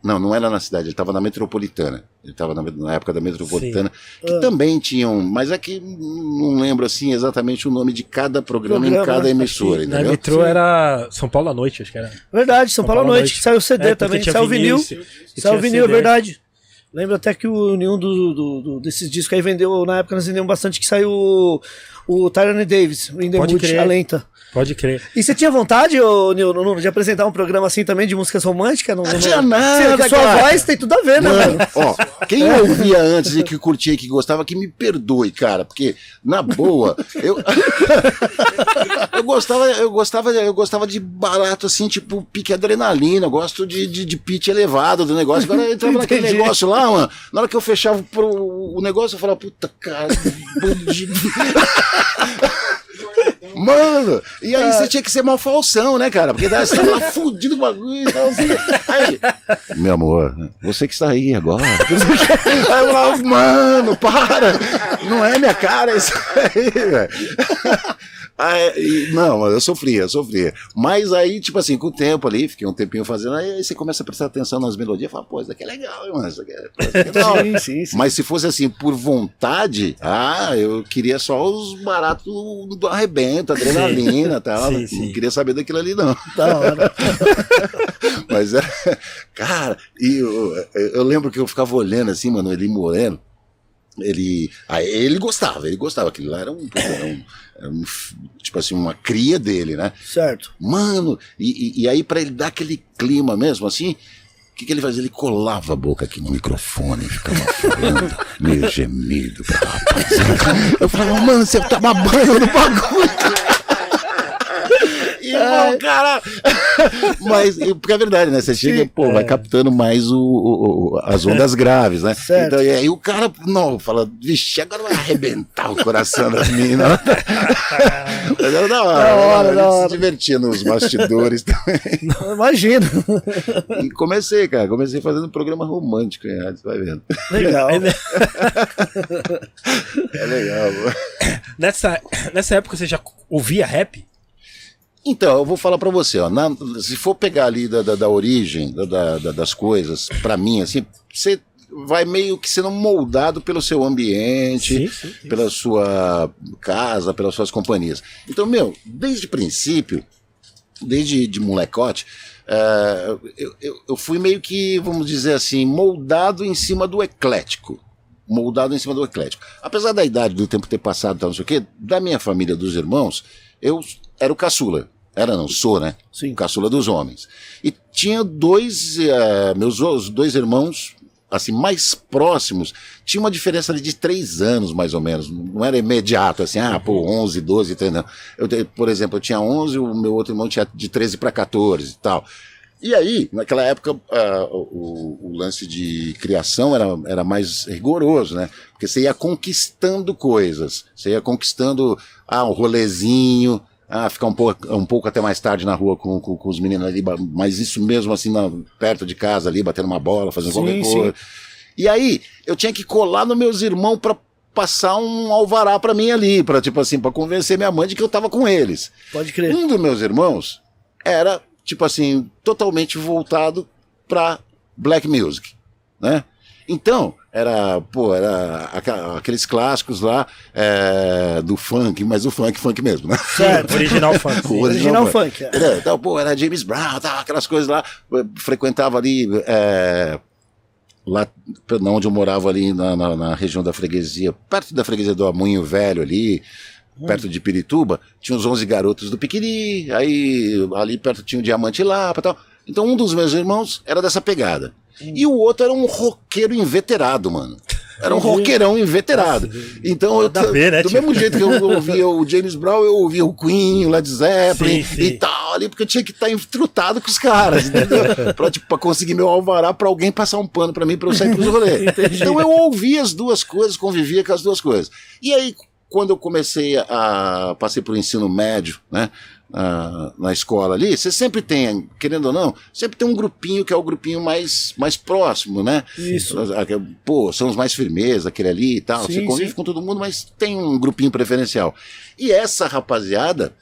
não, não era na cidade, ele estava na metropolitana. Ele estava na, na época da metropolitana, que Ah. também tinham, mas é que não lembro assim exatamente o nome de cada programa, Programa, em cada emissora, Na entendeu? metrô era São Paulo à noite, acho que era. Verdade, São Paulo à noite. Saiu CD É, também, tinha saiu vinil. e- e Saiu vinil, é verdade. Lembro até que o, nenhum do, do- do- desses discos aí vendeu, na época nós vendemos bastante, que saiu o, o Tyrone Davis, o In The Mood, a lenta. Pode crer. E você tinha vontade, ô, Nil, Nuno, de apresentar um programa assim também de músicas românticas? Não, não, tinha nada, Sim, porque sua cara. voz tem tudo a ver, né, Mano, mano? ó, quem ouvia antes e que curtia e que gostava, que me perdoe, cara, porque, na boa, eu. eu gostava, eu gostava, eu gostava de barato assim, tipo pique adrenalina, eu gosto de, de, de pitch elevado do negócio. Agora eu entrava naquele Entendi. negócio lá, mano. Na hora que eu fechava pro, o negócio, eu falava, puta, cara, bandido. Mano, e aí você tinha que ser mal falsão, né, cara? Porque você tava lá fudido o bagulho e tal. Assim. Aí, meu amor, você que está aí agora. Aí eu falava, mano, para! Não é minha cara isso aí, velho. Aí, e- não, eu sofria, eu sofria. Mas aí, tipo assim, com o tempo ali, fiquei um tempinho fazendo, aí você começa a prestar atenção nas melodias e fala, pô, isso daqui é legal, hein, mano. Isso daqui é, isso daqui é hora. Sim, sim, sim. Mas se fosse assim, por vontade, ah, eu queria só os baratos do arrebento, adrenalina e tal. Sim, Não sim. queria saber daquilo ali, não. Da hora. Mas é. Cara, e eu, eu lembro que eu ficava olhando assim, mano, ele moreno. Ele. Aí ele gostava, ele gostava. Aquilo lá era um. Era um, tipo assim, uma cria dele, né? Certo. Mano, e, e- aí pra ele dar aquele clima mesmo, assim, o que, que ele fazia? Ele colava a boca aqui no microfone ficava falando, meio gemido pra rapaziada. Eu falava, mano, você tá babando no bagulho. Irmão, cara. Mas, porque é verdade, né? Você chega e, pô, vai captando mais o, o- as ondas graves, né? Certo. Então, e aí o cara, não, fala, vixe, agora vai arrebentar o coração das meninas. Mas era da hora. Da hora, a gente da se hora. divertia nos bastidores também. Imagino. E comecei, cara. Comecei fazendo um programa romântico em rádio, você vai vendo. Legal. É legal. pô. Nessa, nessa época você já ouvia rap? Então, eu vou falar pra você, ó. na- se for pegar ali da, da, da origem da- da- da- das coisas, pra mim, assim, você vai meio que sendo moldado pelo seu ambiente, Sim, sim, sim. pela sua casa, pelas suas companhias. Então, meu, desde princípio, desde de molecote, eh, eu, eu, eu fui meio que, vamos dizer assim, moldado em cima do eclético. moldado em cima do eclético. Apesar da idade, do tempo ter passado e tal, não sei o quê, da minha família, dos irmãos, eu era o caçula. Era não, sou, né? Sim. O caçula dos homens. E tinha dois, eh, meus dois irmãos, assim, mais próximos, tinha uma diferença ali de três anos, mais ou menos. Não era imediato, assim, ah, pô, 11, 12, 13, não. Eu, por exemplo, eu tinha 11, o meu outro irmão tinha de 13 para 14 e tal. E aí, naquela época, ah, o, o lance de criação era, era mais rigoroso, né? Porque você ia conquistando coisas. Você ia conquistando, ah, um rolezinho, ah, ficar um pouco, um pouco até mais tarde na rua com, com, com os meninos ali, mas isso mesmo assim, na- perto de casa ali, batendo uma bola, fazendo Sim, qualquer sim. coisa. E aí, eu tinha que colar nos meus irmãos pra passar um alvará pra mim ali, pra, tipo assim, pra convencer minha mãe de que eu tava com eles. Pode crer. Um dos meus irmãos era, tipo assim, totalmente voltado pra black music, né? Então, era, pô, era aqueles clássicos lá é, do funk, mas o funk, funk mesmo, né? Certo. Original funk. O Original funk. funk. é. Então, pô, era James Brown, tal, aquelas coisas lá. Frequentava ali, é, lá pra- onde eu morava ali na, na- na região da freguesia, perto da freguesia do Amunho Velho ali, perto de Pirituba, tinha os 11 garotos do Piquiri, aí ali perto tinha o Diamante lá, tal. Então um dos meus irmãos era dessa pegada. E o outro era um roqueiro inveterado, mano. Era um roqueirão inveterado. Então, eu, ver, né, do tio? mesmo jeito que eu ouvia o James Brown, eu ouvia o Queen, o Led Zeppelin Sim, sim. e tal, ali, porque eu tinha que estar entrutado com os caras, entendeu? pra, tipo, pra conseguir meu alvará pra alguém passar um pano pra mim pra eu sair pros rolês. então eu ouvia as duas coisas, convivia com as duas coisas. E aí, quando eu comecei a. passei pro ensino médio, né? Ah, na escola ali, você sempre tem, querendo ou não, sempre tem um grupinho que é o grupinho mais, mais próximo, né? Isso. Pô, são os mais firmeza, aquele ali e tal. Sim, você convive sim. com todo mundo, mas tem um grupinho preferencial. E essa rapaziada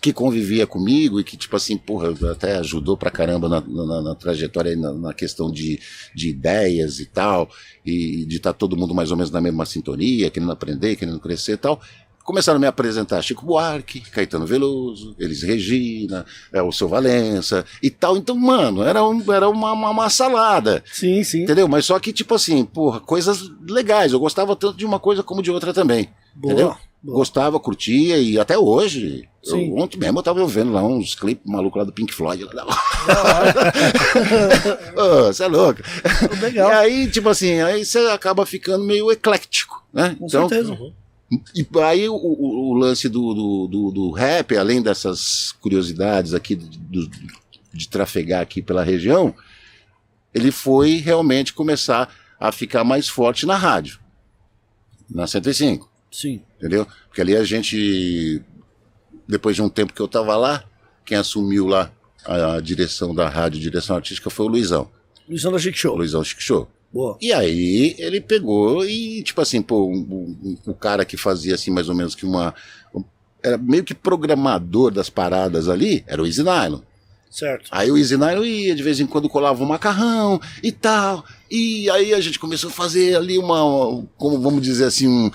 que convivia comigo e que, tipo assim, porra, até ajudou pra caramba na, na- na trajetória, na, na questão de, de ideias e tal, e de estar todo mundo mais ou menos na mesma sintonia, querendo aprender, querendo crescer e tal. Começaram a me apresentar Chico Buarque, Caetano Veloso, Elis Regina, é, o seu Valença e tal. Então, mano, era, um, era uma, uma, uma salada. Sim, sim. Entendeu? Mas só que, tipo assim, porra, coisas legais. Eu gostava tanto de uma coisa como de outra também. Boa, entendeu? boa. Gostava, curtia e até hoje. eu- Sim. ontem mesmo eu tava vendo lá uns clipes malucos lá do Pink Floyd. Lá da... Você é louco. Legal. E aí, tipo assim, aí você acaba ficando meio eclético, né? Com certeza. E aí o, o- lance do, do, do- do rap, além dessas curiosidades aqui do- de trafegar aqui pela região, ele foi realmente começar a ficar mais forte na rádio, na 105, Sim. entendeu? Porque ali a gente, depois de um tempo que eu tava lá, quem assumiu lá a, a direção da rádio, direção artística, foi o Luizão, Luizão da Chic Show. Luizão Chic Show. Boa. E aí ele pegou e, tipo assim, pô, um- um- o cara que fazia assim, mais ou menos que uma. um- Era meio que programador das paradas ali, era o Easy Nylon. Certo. Aí o Easy Nylon ia, de vez em quando colava um macarrão e tal. E aí a gente começou a fazer ali uma, como vamos dizer assim, um,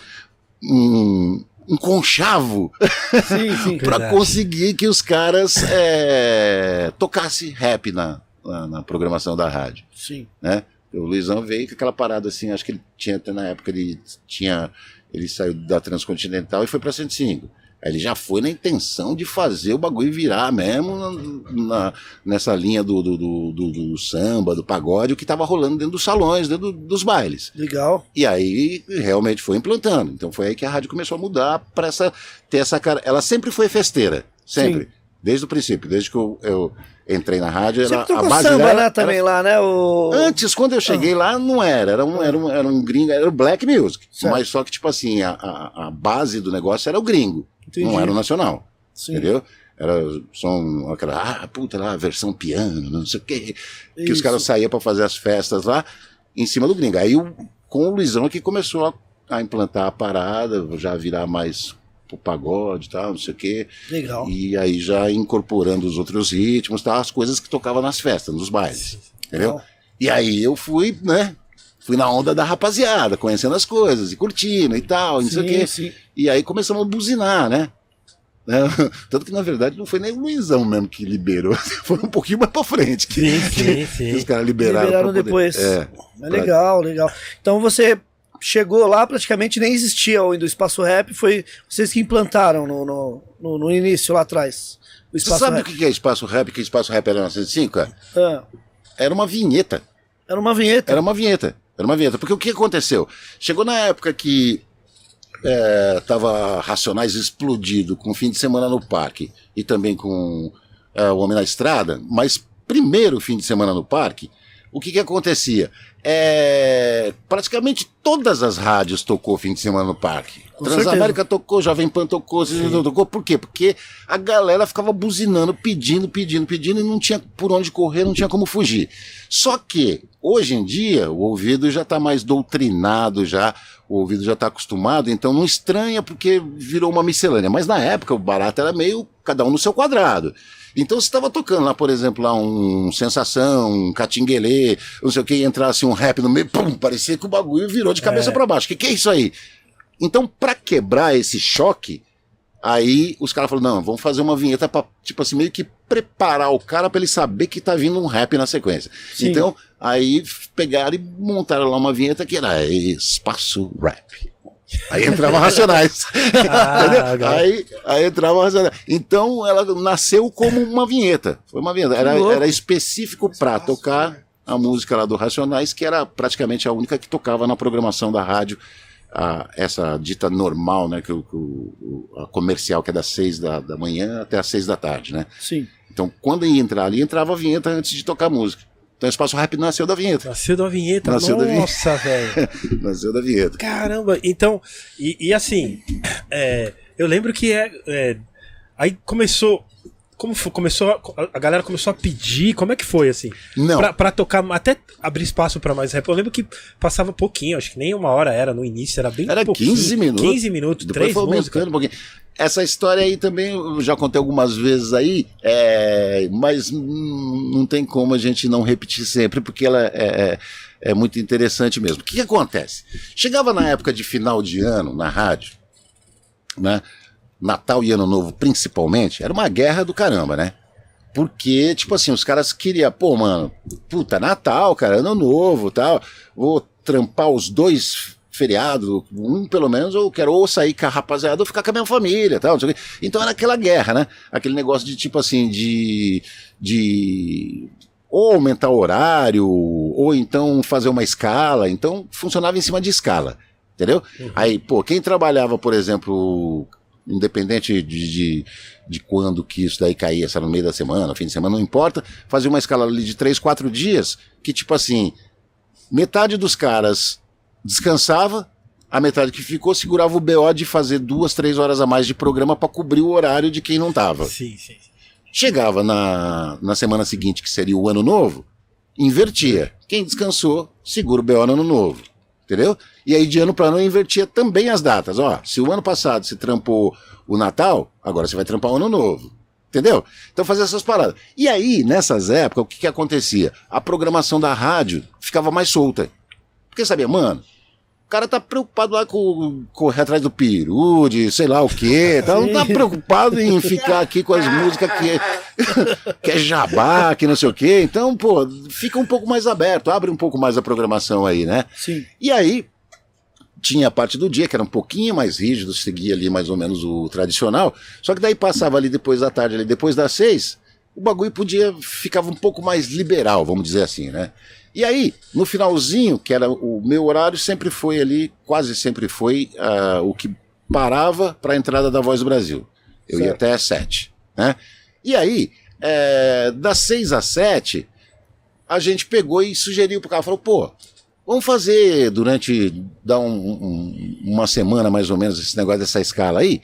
um, um conchavo Sim, sim. para conseguir que os caras é, tocassem rap na, na, na programação da rádio Sim. né? O Luizão veio com aquela parada assim, acho que ele tinha até na época ele tinha ele saiu da Transcontinental e foi pra 105. Aí ele já foi na intenção de fazer o bagulho virar mesmo na, na- nessa linha do, do, do, do- samba, do pagode, o que tava rolando dentro dos salões, dentro do- dos bailes. Legal. E aí realmente foi implantando. Então foi aí que a rádio começou a mudar para essa ter essa cara. Ela sempre foi festeira, sempre. Sim. Desde o princípio, desde que eu, eu entrei na rádio, ela, Sempre a tocou base samba, né, era também lá, né? O... Antes, quando eu cheguei lá, não era. Era um, era um, era um gringo, era o black music. Certo. Mas só que, tipo assim, a, a, a base do negócio era o gringo. Entendi. Não era o nacional. Sim. Entendeu? Era só aquela, ah, puta lá, versão piano, não sei o quê. Que os Isso. caras saíam pra fazer as festas lá em cima do gringo. Aí o- com o Luizão que começou a, a implantar a parada, já virar mais pro pagode e tal, não sei o quê. Legal. E aí já incorporando os outros ritmos, tá, as coisas que tocava nas festas, nos bailes. Entendeu? Legal. E aí eu fui, né? Fui na onda da rapaziada, conhecendo as coisas e curtindo e tal, não sei o Sim, quê. sim. E aí começamos a buzinar, né? Né? Tanto que na verdade não foi nem o Luizão mesmo que liberou, foi um pouquinho mais pra frente que, Sim, sim, que sim. os caras liberaram. Liberaram depois. É. É legal, legal. Então você chegou lá, praticamente nem existia o do Espaço Rap, foi vocês que implantaram no, no, no, no início, lá atrás. O Você sabe Rap. o que é Espaço Rap? Que Espaço Rap era 1905, cara? Ah, Era uma vinheta. era uma vinheta. Era uma vinheta. Era uma vinheta. Porque o que aconteceu? Chegou na época que é, tava Racionais explodido com fim de semana no parque e também com é, o Homem na Estrada, mas primeiro fim de semana no parque, o que que acontecia? É, praticamente todas as rádios tocou fim de semana no parque. Com Transamérica tocou, Jovem Pan tocou, Cisne tocou. Por quê? Porque a galera ficava buzinando, pedindo, pedindo, pedindo e não tinha por onde correr, não tinha como fugir. Só que, hoje em dia, o ouvido já está mais doutrinado, já o ouvido já está acostumado, então não estranha porque virou uma miscelânea. Mas na época o barato era meio cada um no seu quadrado. Então você estava tocando lá, por exemplo, lá um Sensação, um Catinguelê, não sei o que, entrasse um rap no meio, pum, parecia que o bagulho virou de cabeça pra baixo. O que, que é isso aí? Então, pra quebrar esse choque, aí os caras falaram, não, vamos fazer uma vinheta pra, tipo assim, meio que preparar o cara pra ele saber que tá vindo um rap na sequência. Sim. Então, aí pegaram e montaram lá uma vinheta que era Espaço Rap. Aí entrava Racionais. Ah, aí, aí entrava Racionais. Então ela nasceu como uma vinheta. Foi uma vinheta. Era, era específico pra tocar a música lá do Racionais, que era praticamente a única que tocava na programação da rádio. a- essa dita normal, né? Que, o- que a comercial, que é das seis da, da manhã até as seis da tarde, né? Sim. Então, quando ia entrar ali, entrava a vinheta antes de tocar a música. Então, o Espaço Rap nasceu da vinheta. Nasceu da vinheta. Nasceu da vinheta. Nossa, velho. Nasceu da vinheta. Caramba, então, e, e assim, é, eu lembro que é, é, aí começou, como foi, começou, a, a galera começou a pedir, como é que foi assim? Não. Pra, pra tocar, até abrir espaço pra mais rap. Eu lembro que passava pouquinho, acho que nem uma hora era no início, era bem Era pouquinho. 15 minutos. 15 minutos, Depois três foi aumentando um pouquinho. Essa história aí também eu já contei algumas vezes aí, é, mas hum, não tem como a gente não repetir sempre, porque ela é, é- é muito interessante mesmo. O que, que acontece? Chegava na época de final de ano, na rádio, né? Natal e Ano Novo principalmente, era uma guerra do caramba, né? Porque, tipo assim, os caras queriam, pô, mano, puta, Natal, cara, Ano Novo tal, vou trampar os dois feriados, um pelo menos, eu quero ou sair com a rapaziada ou ficar com a minha família tal, não sei o quê. Então era aquela guerra, né? Aquele negócio de, tipo assim, de. de ou aumentar o horário, ou então fazer uma escala. Então funcionava em cima de escala, entendeu? Aí, pô, quem trabalhava, por exemplo, independente de, de, de quando que isso daí caía, se era no meio da semana, fim de semana, não importa, fazia uma escala ali de três, quatro dias, que tipo assim, metade dos caras descansava, a metade que ficou segurava o BO de fazer duas, três horas a mais de programa para cobrir o horário de quem não tava. Sim, sim. sim. Chegava na, na semana seguinte, que seria o ano novo, invertia. Quem descansou, segura o BO no ano novo. Entendeu? E aí, de ano para ano, invertia também as datas. Ó, se o ano passado você trampou o Natal, agora você vai trampar o ano novo. Entendeu? Então fazia essas paradas. E aí, nessas épocas, o que, que acontecia? A programação da rádio ficava mais solta. Porque sabia, mano, o cara tá preocupado lá com correr atrás do peru, de sei lá o quê. Tá, não tá preocupado em ficar aqui com as músicas que é, que é jabá, que não sei o quê. Então, pô, fica um pouco mais aberto, abre um pouco mais a programação aí, né? Sim. E aí, tinha a parte do dia, que era um pouquinho mais rígido, seguia ali mais ou menos o tradicional. Só que daí passava ali depois da tarde, ali depois das seis, o bagulho podia, ficava um pouco mais liberal, vamos dizer assim, né? E aí, no finalzinho, que era o meu horário, sempre foi ali, quase sempre foi ah, o que parava para a entrada da Voz do Brasil. Eu ia até às sete, né? E aí, é, das seis às sete, a gente pegou e sugeriu pro cara, falou, pô, vamos fazer durante, dar um- um- uma semana mais ou menos esse negócio dessa escala aí,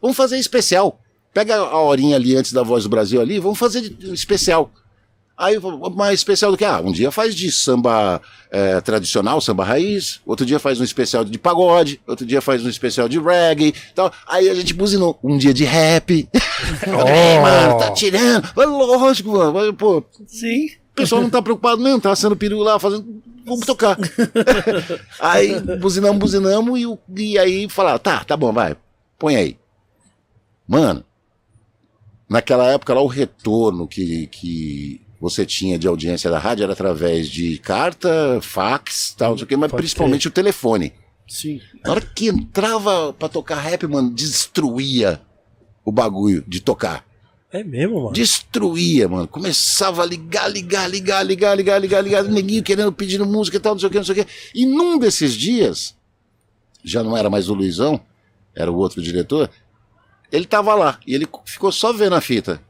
vamos fazer especial. Pega a horinha ali antes da Voz do Brasil ali, vamos fazer especial. Aí, mais especial do que? Ah, um dia faz de samba é, tradicional, samba raiz, outro dia faz um especial de pagode, outro dia faz um especial de reggae, tal. Aí a gente buzinou, um dia de rap. Ei, mano, tá tirando. Mas Lógico, mano, pô, Sim. o pessoal não tá preocupado mesmo, tá assando peru lá, fazendo. Vamos tocar. aí buzinamos, buzinamos e, e aí falaram, tá, tá bom, vai, põe aí. Mano, naquela época lá o retorno que, que você tinha de audiência da rádio era através de carta, fax, tal, não sei o quê, mas Pode principalmente o telefone. Sim. Na hora que entrava pra tocar rap, mano, destruía o bagulho de tocar. É mesmo, mano. Destruía, mano. Começava a ligar, ligar, ligar, ligar, ligar, ligar, ligar, neguinho querendo, pedindo música e tal, não sei o que, não sei o que. E num desses dias, já não era mais o Luizão, era o outro diretor, ele tava lá e ele ficou só vendo a fita.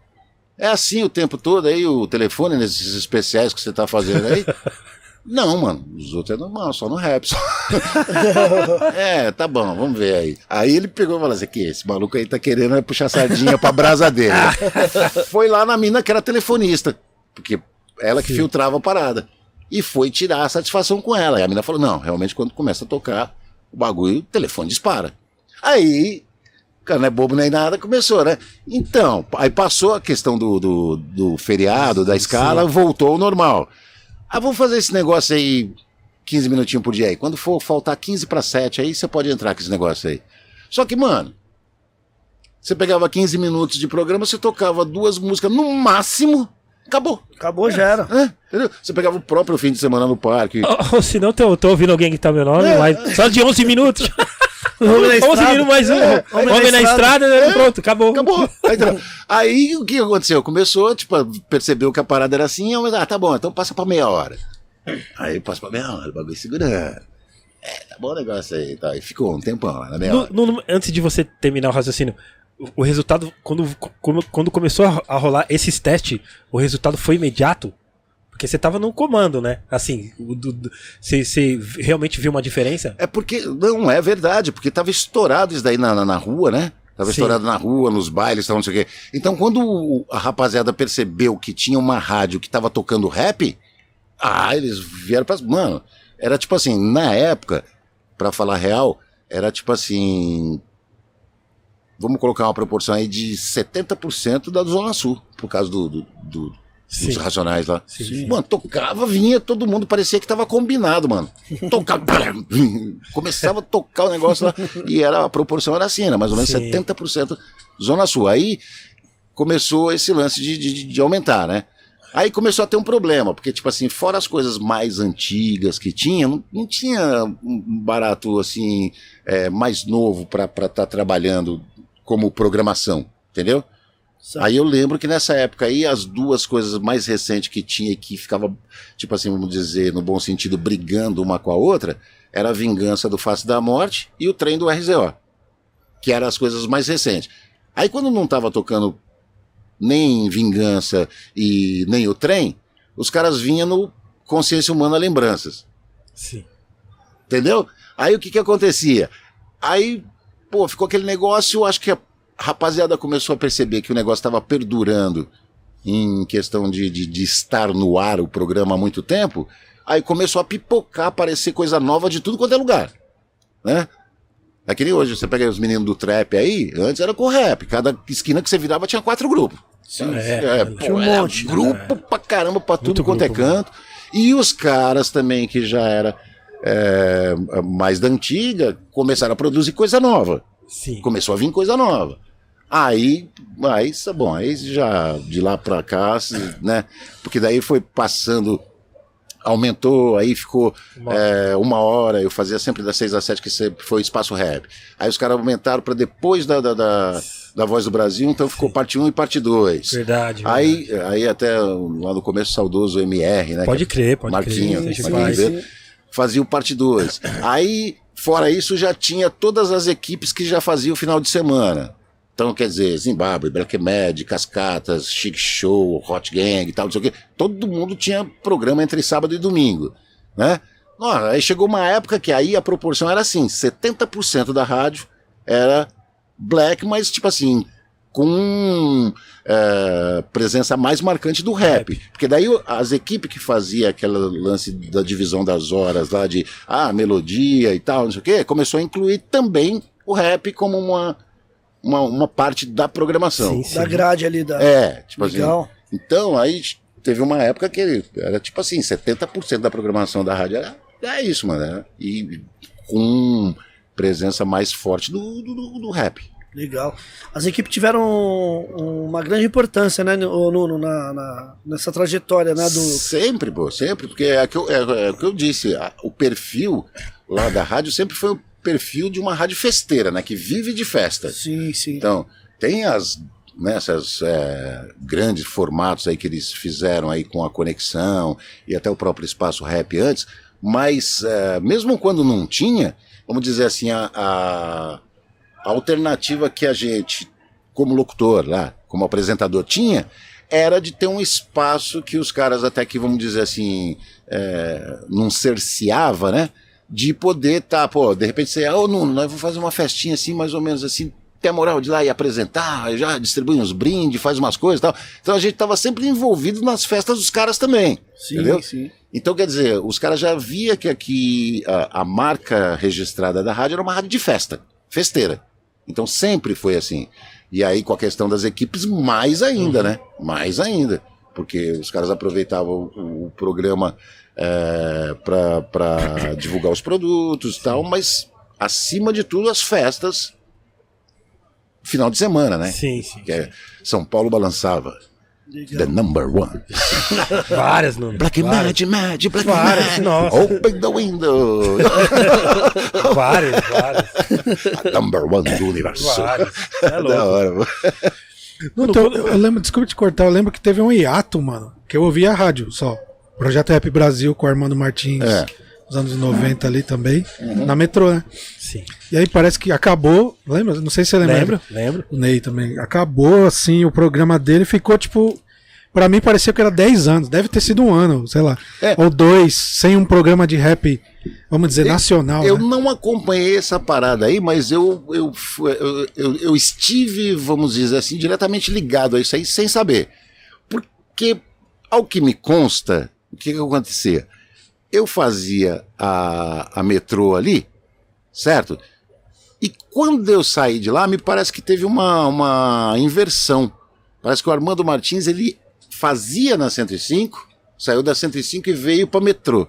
É assim o tempo todo aí, o telefone, nesses especiais que você tá fazendo aí? Não, mano, os outros é normal, só no rap. Só. é, tá bom, vamos ver aí. Aí ele pegou e falou assim: aqui, esse maluco aí tá querendo puxar sardinha pra brasa dele. foi lá na mina que era telefonista, porque ela que filtrava a parada. E foi tirar a satisfação com ela. E a mina falou: não, realmente quando começa a tocar, o bagulho, o telefone dispara. Aí cara não é bobo nem nada, começou, né? Então, aí passou a questão do, do, do feriado, da escala, voltou ao normal. Ah, vamos fazer esse negócio aí 15 minutinhos por dia aí. Quando for faltar 15 para 7, aí você pode entrar com esse negócio aí. Só que, mano, você pegava 15 minutos de programa, você tocava duas músicas no máximo, acabou. Acabou, já era. É, entendeu? Você pegava o próprio fim de semana no parque. Ou se não, tô, tô ouvindo alguém que tá meu nome, É. mas só de 11 minutos. Homem na 11 estrada. minutos mais um. É, Homem, na estrada, né? pronto, acabou. Acabou. Aí, o que aconteceu? Começou, tipo, percebeu que a parada era assim, mas, ah, tá bom, então passa pra meia hora. Aí passa pra meia hora, o bagulho segurando. É, tá bom o negócio aí, tá. E ficou um tempão lá na meia hora. No- no- antes de você terminar o raciocínio, o, resultado, quando, quando, começou a rolar esses testes, o resultado foi imediato? Porque você tava no comando, né? Assim, você realmente viu uma diferença? É porque, não é verdade, porque tava estourado isso daí na, na, na rua, né? Tava Sim. estourado na rua, nos bailes, tal, não sei o quê. Então, quando a rapaziada percebeu que tinha uma rádio que tava tocando rap, ah, eles vieram pra. Mano, era tipo assim, na época, pra falar real, era tipo assim. Vamos colocar uma proporção aí de 70% da Zona Sul, por causa do, do- do- Sim. dos racionais lá. Sim, sim. Mano, tocava, vinha, todo mundo parecia que tava combinado, mano. Tocava, começava a tocar o negócio lá, e era, a proporção era assim, era mais ou menos Sim. 70% Zona Sul. Aí começou esse lance de, de, de aumentar, né? Aí começou a ter um problema, porque, tipo assim, fora as coisas mais antigas que tinha, não, não tinha um barato, assim, é, mais novo pra estar trabalhando como programação, entendeu? Aí eu lembro que nessa época aí, as duas coisas mais recentes que tinha e que ficava, tipo assim, vamos dizer, no bom sentido, brigando uma com a outra, era a Vingança do Face da Morte e o Trem do RZO, que eram as coisas mais recentes. Aí quando não tava tocando nem Vingança e nem o Trem, os caras vinham no Consciência Humana Lembranças. Sim. Entendeu? Aí o que que acontecia? Aí, pô, ficou aquele negócio, acho que a rapaziada começou a perceber que o negócio estava perdurando em questão de, de, de estar no ar o programa há muito tempo. Aí começou a pipocar, aparecer coisa nova de tudo quanto é lugar. Né? É que nem hoje, você pega os meninos do trap aí, antes era com rap. Cada esquina que você virava tinha quatro grupos. É, pô, tinha um era monte. Grupo pra caramba, pra tudo Muito quanto é grupo, né? canto. E os caras também, que já era é, mais da antiga, começaram a produzir coisa nova. Sim. Começou a vir coisa nova. Aí, aí, tá bom, aí já de lá pra cá, né? Porque daí foi passando, aumentou, aí ficou Uma- é, uma hora, eu fazia sempre das seis às sete, que sempre foi espaço rap. Aí os caras aumentaram pra depois da, da, da, da Voz do Brasil, então ficou parte 1 e parte 2. Verdade. Aí, aí até lá no começo, saudoso MR, né? Pode crer, pode Marquinho, crer. Marquinho. Ribeiro, fazia o parte 2. Aí, fora isso, já tinha todas as equipes que já faziam o final de semana. Então, quer dizer, Zimbábue, Black Mad, Cascatas, Chic Show, Hot Gang e tal, não sei o quê. Todo mundo tinha programa entre sábado e domingo, né? Ó, aí chegou uma época que aí a proporção era assim, 70% da rádio era black, mas tipo assim, com é, presença mais marcante do rap. Porque daí as equipes que fazia aquele lance da divisão das horas lá de ah, melodia e tal, não sei o quê, começou a incluir também o rap como uma, uma, uma parte da programação. Sim, sim. Da grade ali da. É, tipo Legal. assim. Então, aí teve uma época que era tipo assim, 70% da programação da rádio era, é isso, mano. né? E com presença mais forte do, do, do- do rap. Legal. As equipes tiveram um- uma grande importância, né, no, no- na, na- nessa trajetória, né, do... Sempre, pô, sempre, porque é, que eu- é- é o que eu disse, a- o perfil lá da rádio sempre foi o perfil de uma rádio festeira, né? Que vive de festa. Sim, sim. Então, tem as nessas grandes formatos aí que eles fizeram aí com a conexão e até o próprio espaço rap antes, mas é, mesmo quando não tinha, vamos dizer assim, a, a- a alternativa que a gente, como locutor lá, como apresentador, tinha, era de ter um espaço que os caras até que, vamos dizer assim, é, não cerceava, né? De poder tá, pô, de repente você, ô Nuno, nós vamos fazer uma festinha assim, mais ou menos assim, tem a moral de ir lá e apresentar, já distribui uns brindes, faz umas coisas e tal. Então a gente tava sempre envolvido nas festas dos caras também. Sim, entendeu? sim. Então, quer dizer, os caras já via que aqui a, a marca registrada da rádio era uma rádio de festa, festeira. Então sempre foi assim. E aí, com a questão das equipes, mais ainda, né? Mais ainda. Porque os caras aproveitavam o, o programa é, para divulgar os produtos e tal, mas acima de tudo as festas final de semana, né? Sim, sim. Que é São Paulo balançava. The number one. Várias, Nuno. Black várias, Mad, Mad, Black Várias, Mad. nossa. Open the window. várias, várias. number one do universo. várias. É Da louco. hora. mano. Então, eu lembro, desculpa te cortar, eu lembro que teve um hiato, mano, que eu ouvia a rádio só. Projeto Rap Brasil com o Armando Martins, É. nos anos 90 ali também, na metrô, né? Sim. E aí parece que acabou, lembra? Não sei se você lembra. Lembro, lembro. O Ney também. Acabou, assim, o programa dele ficou, tipo. Pra mim parecia que era 10 anos. Deve ter sido um ano, sei lá. É. Ou dois, sem um programa de rap, vamos dizer, nacional. Eu né? não acompanhei essa parada aí, mas eu, eu, eu, eu, eu estive, vamos dizer assim, diretamente ligado a isso aí sem saber. Porque, ao que me consta, o que, que acontecia? Eu fazia a, a metrô ali, certo? E quando eu saí de lá, me parece que teve uma, uma inversão. Parece que o Armando Martins ele fazia na 105, saiu da 105 e veio para metrô.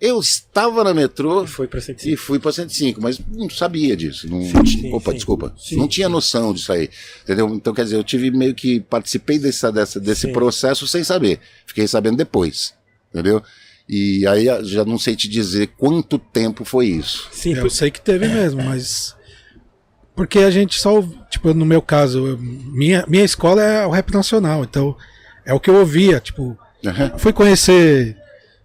Eu estava na metrô Foi pra 105. e fui para 105, mas não sabia disso. Não, sim, opa, sim. desculpa. Sim, não tinha noção disso aí. Entendeu? Então, quer dizer, eu tive meio que participei dessa, dessa, desse Sim. processo sem saber. Fiquei sabendo depois. Entendeu? E aí ah, já não sei te dizer quanto tempo foi isso. Sim, Eu sei que teve mesmo, mas. Porque a gente só. Tipo, no meu caso, eu- minha, minha escola é o rap nacional, então é o que eu ouvia. Tipo, Aham. fui conhecer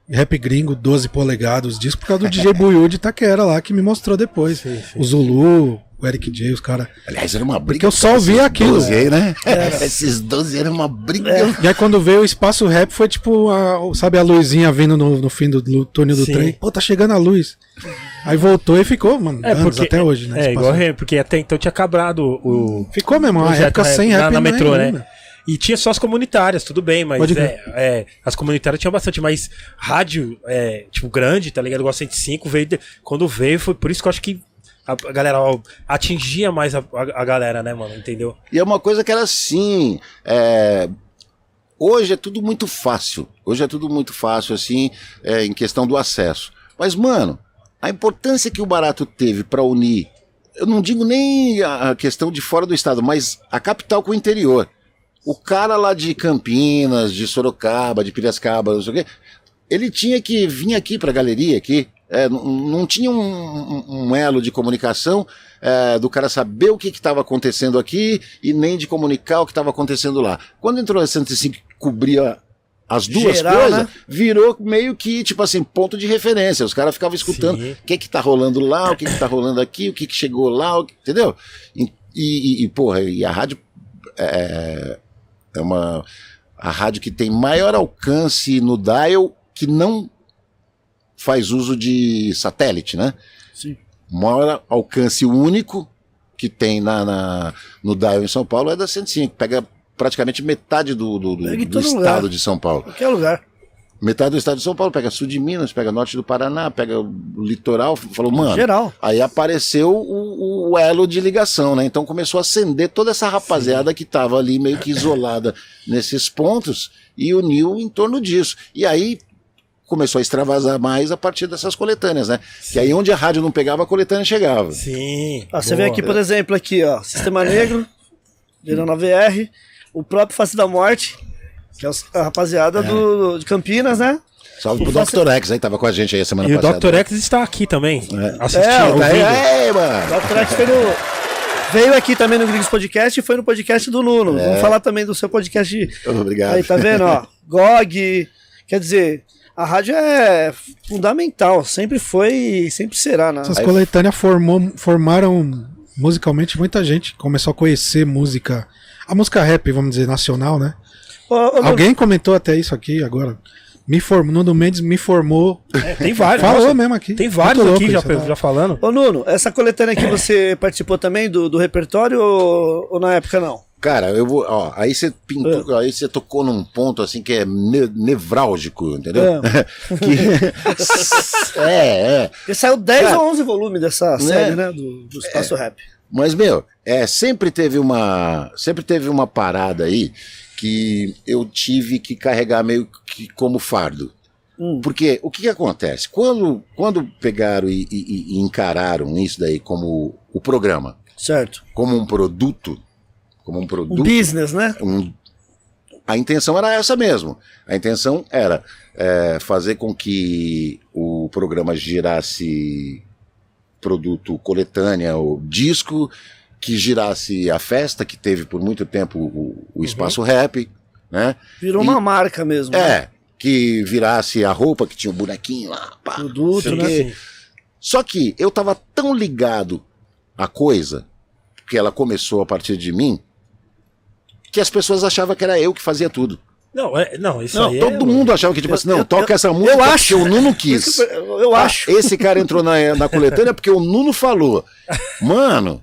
rap gringo, 12 polegadas, disco por causa do DJ Buiu de Itaquera lá, que me mostrou depois. Sim, sim. O Zulu, o Eric J, os caras. Aliás, era uma briga. Porque eu só ouvia aquilo. 12 aí, né? Esses 12 eram uma briga. E aí quando veio o espaço rap foi tipo, a, sabe a luzinha vindo no, no fim do, do túnel do Sim. trem? Pô, tá chegando a luz. Aí voltou e ficou, mano, É, anos porque, até hoje, né? É, Espaço igual Rap. rap, porque até então tinha quebrado o. Ficou mesmo, uma projeto época sem na, rap na não é metrô, né? E tinha só as comunitárias, tudo bem, mas Pode é, é, as comunitárias tinham bastante, mas rádio, é, tipo, grande, tá ligado? Igual a 105, veio, de- quando veio, foi por isso que eu acho que a, galera atingia mais a, a, galera, né, mano? Entendeu? E é uma coisa que era assim. é, Hoje é tudo muito fácil. Hoje é tudo muito fácil, assim, é, em questão do acesso. Mas, mano, a importância que o Barato teve para unir, eu não digo nem a questão de fora do estado, mas a capital com o interior. O cara lá de Campinas, de Sorocaba, de Piracicaba, não sei o quê, ele tinha que vir aqui para galeria aqui. É, não, não tinha um, um- um elo de comunicação é, do cara saber o que estava acontecendo aqui e nem de comunicar o que estava acontecendo lá. Quando entrou a 105 que cobria as duas Geral, coisas, né? virou meio que, tipo assim, ponto de referência. Os caras ficavam escutando Sim. o que que tá rolando lá, o que que tá rolando aqui, o que que chegou lá, o que- entendeu? E, e, e, porra, e a rádio é, é uma a rádio que tem maior alcance no dial que não faz uso de satélite, né? Sim. Maior alcance único que tem na, na- no dial em São Paulo é da 105, pega praticamente metade do, do, do- do estado lugar. de São Paulo. Qualquer lugar. Metade do estado de São Paulo, pega sul de Minas, pega norte do Paraná, pega o litoral, falou, mano. Geral. Aí apareceu o, o elo de ligação, né? Então começou a acender toda essa rapaziada que estava ali meio que isolada nesses pontos e uniu em torno disso. E aí, começou a extravasar mais a partir dessas coletâneas, né? Que aí onde a rádio não pegava, a coletânea chegava. Sim. Ó, você vê aqui, por exemplo, aqui, ó, Sistema Negro, virando a VR, o próprio Face da Morte, que é a rapaziada do, de Campinas, né? Salve pro Dr. X aí, tava com a gente aí a semana E o passada. Dr. X está aqui também. É. Assistindo, É, ouvindo. Aí, aí, mano. O Dr. X foi no, veio aqui também no Gringos Podcast e foi no podcast do Nuno. Vamos falar também do seu podcast. Obrigado. Aí, tá vendo, ó? GOG, quer dizer, a rádio é fundamental, sempre foi e sempre será, né? Essas coletâneas formou, formaram musicalmente muita gente. Começou a conhecer música. A música rap, vamos dizer, nacional, né? Ô, ô, Alguém comentou até isso aqui agora. Me formou, Nuno Mendes me formou. É, tem vários. Falou nossa, mesmo aqui. Tem vários aqui já, isso, já falando. Ô Nuno, essa coletânea que você participou também do, do repertório ou, ou na época não? Cara, eu vou. Ó, aí você pintou, aí você tocou num ponto assim que é ne- nevrálgico, entendeu? que, é, é. Porque saiu 10 Cara, ou 11 volumes dessa série, né? Do, do Espaço Rap. Mas, meu, é, sempre teve uma. Sempre teve uma parada aí que eu tive que carregar meio que como fardo. Hum. Porque o que, que acontece? Quando, quando pegaram e, e- e encararam isso daí como o programa, Certo. como um produto, como um Um produto. business, né? um- a intenção era essa mesmo. A intenção era é, fazer com que o programa girasse produto coletânea, o disco, que girasse a festa, que teve por muito tempo o, o espaço rap, né? Virou E- uma marca mesmo. né? É, que virasse a roupa, que tinha o bonequinho lá, pá, Produto, né? Só que eu tava tão ligado à coisa, que ela começou a partir de mim, que as pessoas achavam que era eu que fazia tudo. Não, é, não, isso Não, aí todo é... mundo achava que, tipo assim, não, eu- toca eu- essa música eu acho. o Nuno quis. Eu, eu Ah, acho. Esse cara entrou na, na coletânea porque o Nuno falou. Mano,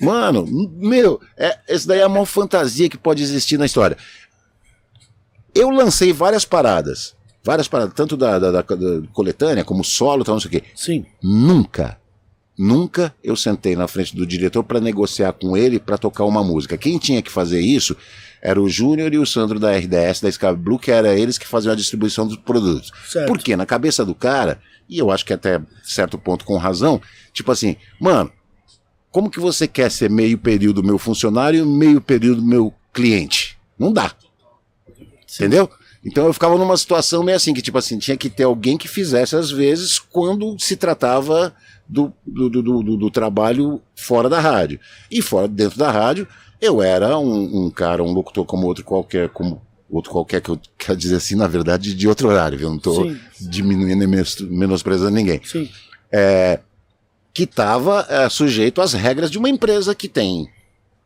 mano, meu, é, esse daí é a maior fantasia que pode existir na história. Eu lancei várias paradas. Várias paradas, tanto da, da, da- da coletânea como solo, tal, não sei o quê. Sim. Nunca, nunca eu sentei na frente do diretor para negociar com ele para tocar uma música. Quem tinha que fazer isso era o Júnior e o Sandro da RDS, da Sky Blue, que era eles que faziam a distribuição dos produtos. Certo. Porque na cabeça do cara, e eu acho que até certo ponto com razão, tipo assim, mano, como que você quer ser meio período meu funcionário e meio período meu cliente? Não dá. Entendeu? Então eu ficava numa situação meio assim, que tipo assim, tinha que ter alguém que fizesse às vezes quando se tratava do, do, do, do- do trabalho fora da rádio. E fora dentro da rádio, eu era um, um cara, um locutor como outro qualquer, como outro qualquer que eu quero dizer assim, na verdade, de outro horário, viu? Eu não Sim. diminuindo e menos- menosprezando ninguém Sim. que estava sujeito às regras de uma empresa que tem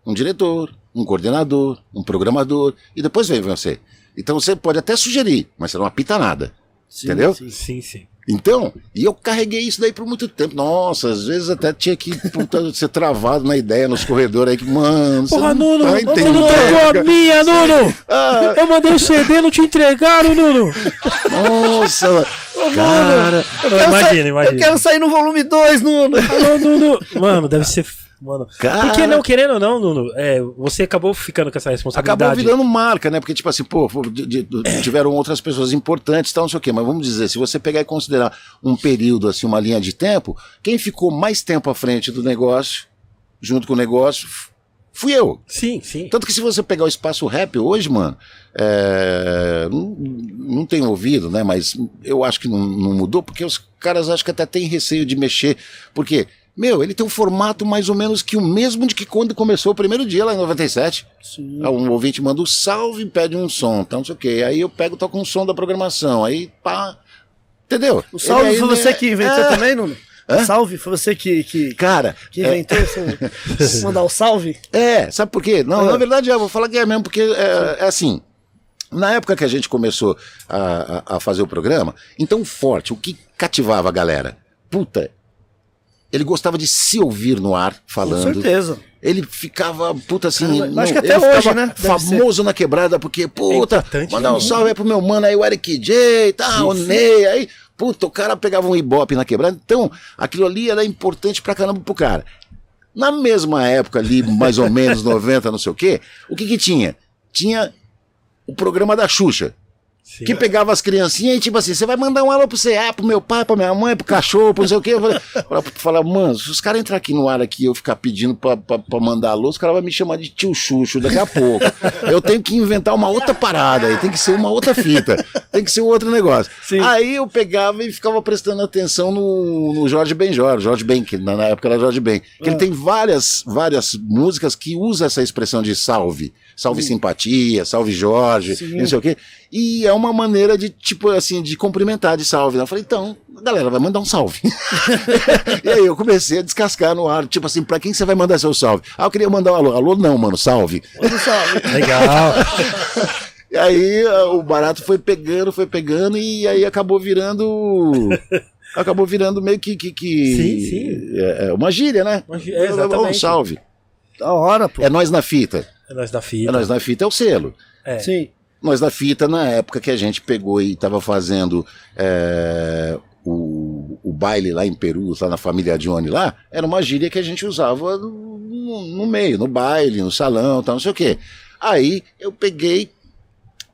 um diretor, um coordenador, um programador, e depois vem você. Então você pode até sugerir, mas você não apita nada. Sim, Entendeu? sim. Sim, sim. Então, e eu carreguei isso daí por muito tempo. Nossa, às vezes até tinha que puta, ser travado na ideia nos corredores aí que, mano, você Porra, não Nuno, tá entendendo. Nuno tocou a minha, Nuno! Ah, Eu mandei o CD, não te entregaram, Nuno! nossa, cara. Eu Imagina, sair- imagina. Eu quero sair no volume 2, Nuno. Alô, Nuno! Mano, deve ser. Mano. Cara. Porque não, querendo ou não, Nuno, é, você acabou ficando com essa responsabilidade. Acabou virando marca, né? Porque, tipo assim, pô, pô, de- de- tiveram outras pessoas importantes, tal, não sei o quê. Mas vamos dizer, se você pegar e considerar um período, assim, uma linha de tempo, quem ficou mais tempo à frente do negócio, junto com o negócio, fui eu. Sim, sim. Tanto que se você pegar o espaço rap hoje, mano, é, não, não tenho ouvido, né? Mas eu acho que não, não mudou, porque os caras acho que até têm receio de mexer. Porque, meu, ele tem um formato mais ou menos que o mesmo de que quando começou o primeiro dia lá em 97. Sim. Um ouvinte manda um salve, pede um som, então não sei o quê. Aí eu pego e toco um som da programação. Aí pá. Entendeu? O salve Ele foi você né, que inventou é, também, Nuno? Hã? Salve, foi você que, que, Cara, que inventou esse- mandar o salve? É, sabe por quê? Não, Ah. na verdade eu vou falar que é mesmo, porque é, é assim. Na época que a gente começou a, a- a fazer o programa, então forte, o que cativava a galera? Puta, ele gostava de se ouvir no ar Com falando. certeza. Ele ficava, puta assim. Eu acho que até hoje, né? Deve Famoso na quebrada, porque, puta, importante, mandar um né? salve aí pro meu mano aí, o Eric J, tá, o Ney, aí, puta, o cara pegava um ibope na quebrada. Então, aquilo ali era importante pra caramba pro cara. Na mesma época ali, mais ou menos 90, não sei o quê, o que que tinha? Tinha o programa da Xuxa. Sim. Que pegava as criancinhas e tipo assim, você vai mandar um alô pro ah, pro meu pai, pra minha mãe, pro cachorro, pro não sei o quê. Eu falei, falava, falava, mano, se os caras entrar aqui no ar aqui e eu ficar pedindo pra, pra, pra mandar alô, os caras vão me chamar de tio Xuxo daqui a pouco. Eu tenho que inventar uma outra parada aí, tem que ser uma outra fita, tem que ser um outro negócio. Aí eu pegava e ficava prestando atenção no, no Jorge Benjor, Jorge Ben, que na na época era Jorge Ben, que ele tem várias, várias músicas que usa essa expressão de salve. Salve simpatia, salve Jorge, não sei o quê. E é uma maneira de, tipo assim, de cumprimentar de salve. né? Eu falei, então, galera, vai mandar um salve. e aí eu comecei a descascar no ar, tipo assim, pra quem você vai mandar seu salve? Ah, eu queria mandar um alô. Alô, não, mano, salve. Legal. E aí ah, o barato foi pegando, foi pegando, e aí acabou virando. Acabou virando meio que. que, que Sim, sim. É, é uma gíria, né? Uma gíria, exatamente. Um salve. Da hora, pô. É nós na fita. É nós da É fita. nós na fita é o selo. É. Sim. Nós da fita, na época que a gente pegou e estava fazendo é, o, o baile lá em Peru, lá na família Johnny lá, era uma gíria que a gente usava no, no- no meio, no baile, no salão, tal, não sei o quê. Aí eu peguei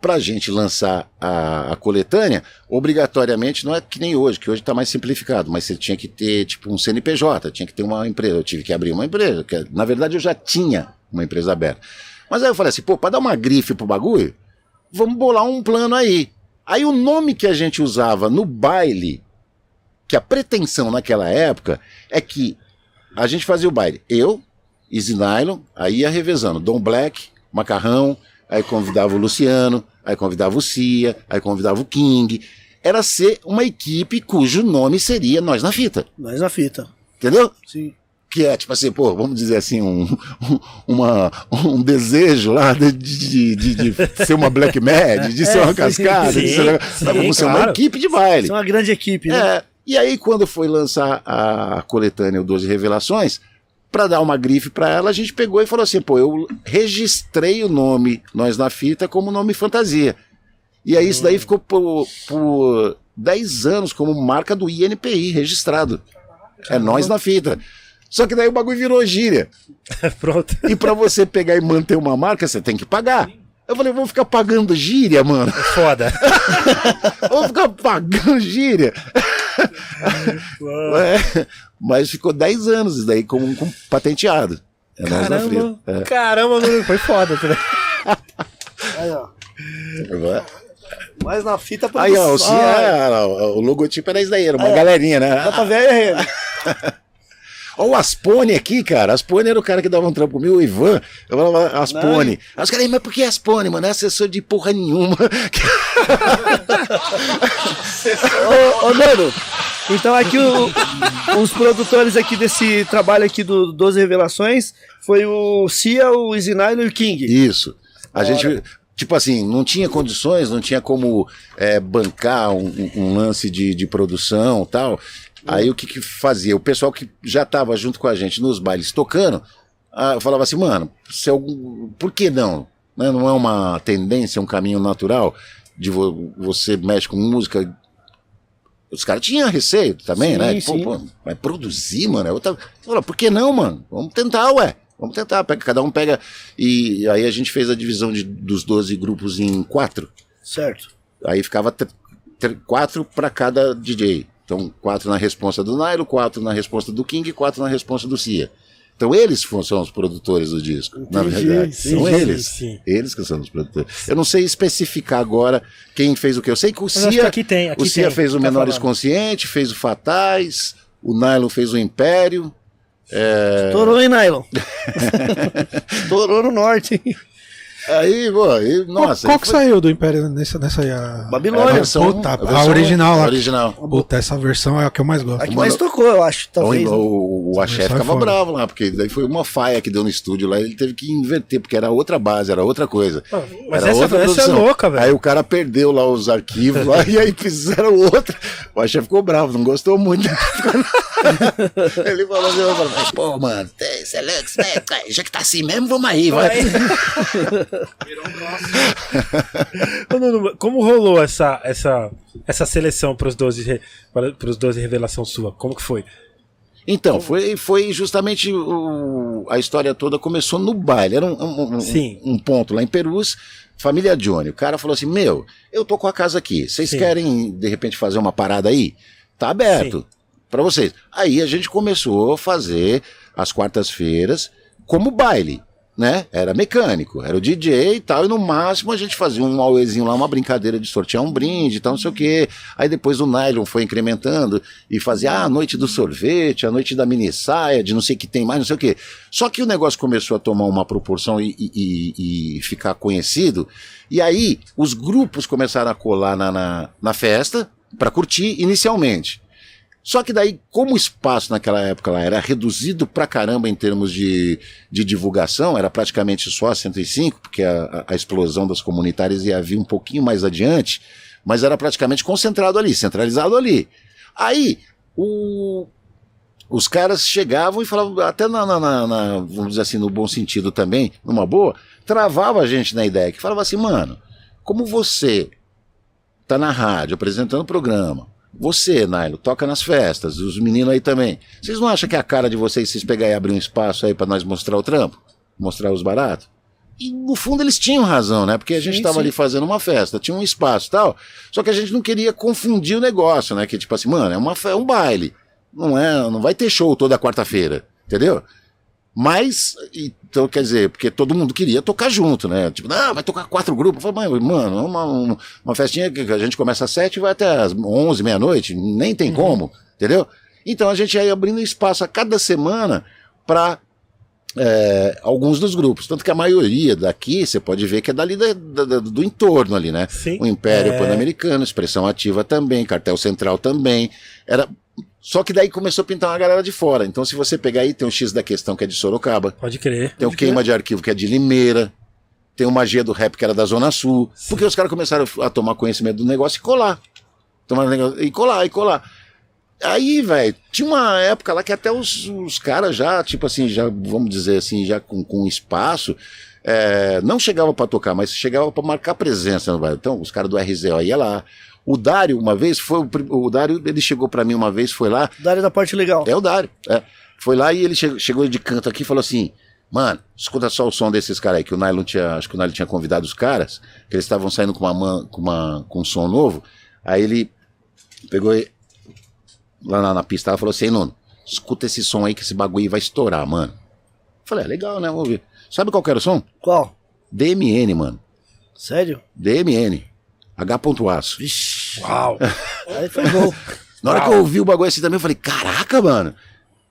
pra gente lançar a, a coletânea, obrigatoriamente, não é que nem hoje, que hoje tá mais simplificado, mas você tinha que ter, tipo, um CNPJ, tinha que ter uma empresa, eu tive que abrir uma empresa, que, na verdade eu já tinha uma empresa aberta. Mas aí eu falei assim, pô, pra dar uma grife pro bagulho, vamos bolar um plano aí. Aí o nome que a gente usava no baile, que a pretensão naquela época é que a gente fazia o baile, eu, Easy Nylon, aí ia revezando, Dom Black, Macarrão, aí convidava o Luciano, aí convidava o Cia, aí convidava o King. Era ser uma equipe cujo nome seria Nós na Fita, Nós na fita. entendeu? Sim. Que é tipo assim, pô, vamos dizer assim, um, um- uma, um desejo lá de, de, de- de ser uma Black Mad, de ser É, uma sim, cascada, de sim, ser, sim, vamos ser uma claro. equipe de baile. É uma grande equipe, né? É, e aí, quando foi lançar a coletânea o 12 Revelações, para dar uma grife para ela, a gente pegou e falou assim: pô, eu registrei o nome Nós na Fita como nome fantasia. E aí, isso daí ficou por, por 10 anos como marca do INPI registrado. É Nós na Fita. Só que daí o bagulho virou gíria. Pronto. E para você pegar e manter uma marca, você tem que pagar. Eu falei, vou ficar pagando gíria, mano. Foda. Vou ficar pagando gíria. É, mas ficou 10 anos isso daí com, com patenteado. É nós na Caramba. É. Caramba, foi foda. tá ligado? Aí, ó. É. Mas na fita Aí, ó, o, produção. Cia- é, o logotipo era isso daí, era uma É. galerinha, né? Dá pra ver aí, Olha o Aspone aqui, cara. Aspone era o cara que dava um trampo comigo, o Ivan. Eu falava Aspone. Aí os caras, mas por que Aspone, mano? É assessor de porra nenhuma. ô, ô, então aqui o, os produtores aqui desse trabalho aqui do 12 Revelações foi o Cia, o Isinailo e o King. Isso. A gente, tipo assim, não tinha condições, não tinha como é, bancar um, um lance de, de, produção tal. Aí o que, que fazia? O pessoal que já estava junto com a gente nos bailes tocando, ah, falava assim, mano, se algum, por que não? Né? Não é uma tendência, um caminho natural de vo- você mexe com música. Os caras tinham receio também, Sim, né? Pô, sim. pô, vai produzir, mano. É outra... Fala, por que não, mano? Vamos tentar, ué. Vamos tentar. Pega, cada um pega. E aí a gente fez a divisão de, dos 12 grupos em quatro. Certo. Aí ficava tr- tr- quatro para cada DJ. Então, quatro na resposta do Nairo, quatro na resposta do King e quatro na resposta do Cia. Então, eles são os produtores do disco, na Entendi, verdade. São entendi, eles. sim. Eles que são os produtores. Eu não sei especificar agora quem fez o que. Eu sei que o Cia, aqui tem, aqui o Cia tem, fez o tá Menores falando. Consciente, fez o Fatais, o Nylon fez o Império. É, Estourou, hein, Nylon? Estourou no norte, hein? Aí, pô, aí, nossa. qual aí que foi- saiu do Império nessa, nessa aí? A... É a Babilônia. versão, Puta, a versão original lá. Original. Puta, essa versão é a que eu mais gosto. A que mais tocou, eu acho, talvez. O, né? o, o Axé Sai ficava fora. bravo lá, porque daí foi uma faia que deu no estúdio lá, ele teve que inverter, porque era outra base, era outra coisa. Mas Era essa, outra essa é louca, velho. Aí o cara perdeu lá os arquivos lá, e aí fizeram outra. O Axé ficou bravo, não gostou muito. ele falou assim, pô, mano, tem- cê é louco, é- já que tá assim mesmo, vamos aí, vai. Nuno, Como rolou essa, essa, essa seleção pros 12, re- para, pros 12 revelação sua? Como que foi? Então, foi, foi justamente o- a história toda começou no baile. Era um, um- um- um ponto lá em Perus, família Johnny. O cara falou assim: Meu, eu tô com a casa aqui. Vocês Sim. querem, de repente, fazer uma parada aí? Tá aberto pra vocês. Aí a gente começou a fazer as quartas-feiras como baile. Né? Era mecânico, era o DJ e tal, e no máximo a gente fazia um auezinho lá, uma brincadeira de sortear um brinde e tal, não sei o quê. Aí depois o Nylon foi incrementando e fazia ah, a noite do sorvete, a noite da mini saia, de não sei o que tem mais, não sei o quê. Só que o negócio começou a tomar uma proporção e, e- e- ficar conhecido, e aí os grupos começaram a colar na, na, na festa para curtir inicialmente. Só que daí, como o espaço naquela época lá era reduzido pra caramba em termos de, de divulgação, era praticamente só a 105, porque a, a- explosão das comunitárias ia vir um pouquinho mais adiante, mas era praticamente concentrado ali, centralizado ali. Aí, o- os caras chegavam e falavam, até na- na- na- vamos dizer assim, no bom sentido também, numa boa, travava a gente na ideia, que falava assim, mano, como você tá na rádio apresentando o programa, você, Nailo, toca nas festas, os meninos aí também. Vocês não acham que é a cara de vocês vocês pegar e abrir um espaço aí pra nós mostrar o trampo? Mostrar os baratos? E no fundo eles tinham razão, né? Porque a gente Sim, tava sim. ali fazendo uma festa, tinha um espaço e tal. Só que a gente não queria confundir o negócio, né? Que tipo assim, mano, é uma é um baile. Não é, não vai ter show toda quarta-feira, entendeu? Mas, então, quer dizer, porque todo mundo queria tocar junto, né? Tipo, não, vai tocar quatro grupos. Eu falei, "Mas, mano, é uma, uma, festinha que a gente começa às sete e vai até às onze, meia-noite, nem tem como, entendeu? Então a gente ia abrindo espaço a cada semana para alguns dos grupos. Tanto que a maioria daqui, você pode ver que é dali da- da- da- do entorno ali, né? Sim. O Império É. Pan-Americano, Expressão Ativa também, Cartel Central também. Era só que daí começou a pintar uma galera de fora. Então, se você pegar aí, tem o X da Questão, que é de Sorocaba. Pode crer. Tem o Queima de Arquivo, que é de Limeira. Tem o Magia do Rap, que era da Zona Sul. Porque os caras começaram a tomar conhecimento do negócio e colar. Tomar negócio, e colar, e colar. Aí, velho, tinha uma época lá que até os, os caras já, tipo assim, já, vamos dizer assim, já com, com espaço, é, não chegava pra tocar, mas chegava pra marcar presença no bairro. Então, os caras do RZO ia lá. O Dário, uma vez, foi o, o Dário, ele chegou pra mim uma vez, foi lá, Da área da parte legal. é o Dário. É. Foi lá e ele che- chegou de canto aqui e falou assim: Mano, escuta só o som desses caras aí, que o Nylon tinha. Acho que o Nylon tinha convidado os caras, que eles estavam saindo com uma, man- com uma com um som novo. Aí ele pegou e- lá na, na pista e falou assim: "Ei, Nuno, escuta esse som aí que esse bagulho vai estourar, mano. Falei, é legal, né? Vamos ver. Sabe qual que era o som? Qual? DMN, mano. Sério? DMN. H. Aço. Uau. Aí foi gol. Na hora que eu ouvi o bagulho assim também, eu falei, caraca, mano.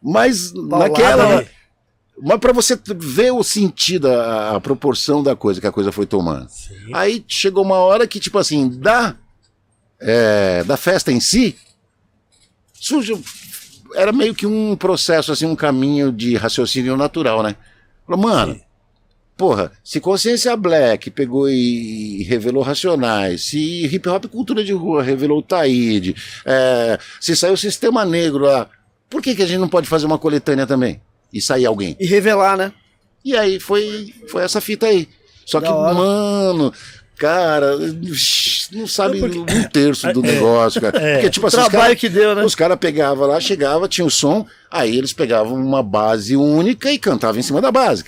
Mas Paulada, naquela. Mas pra você ver o sentido, a, a proporção da coisa que a coisa foi tomando. Aí chegou uma hora que, tipo assim, da, é, da festa em si, surgiu. Era meio que um processo, assim, um caminho de raciocínio natural, né? Falou, mano, porra, se Consciência Black pegou e revelou Racionais, se Hip Hop Cultura de Rua revelou o Taíde, é, se saiu o Sistema Negro lá, por que, que a gente não pode fazer uma coletânea também? E sair alguém? E revelar, né? E aí foi, foi essa fita aí. Só Da que, hora. mano, cara, não sabe Não, porque- um terço do É, negócio, cara. é. Porque, tipo O assim, trabalho caras que deu, né? os cara pegavam lá, chegava, tinha o som, aí eles pegavam uma base única e cantavam em cima da base.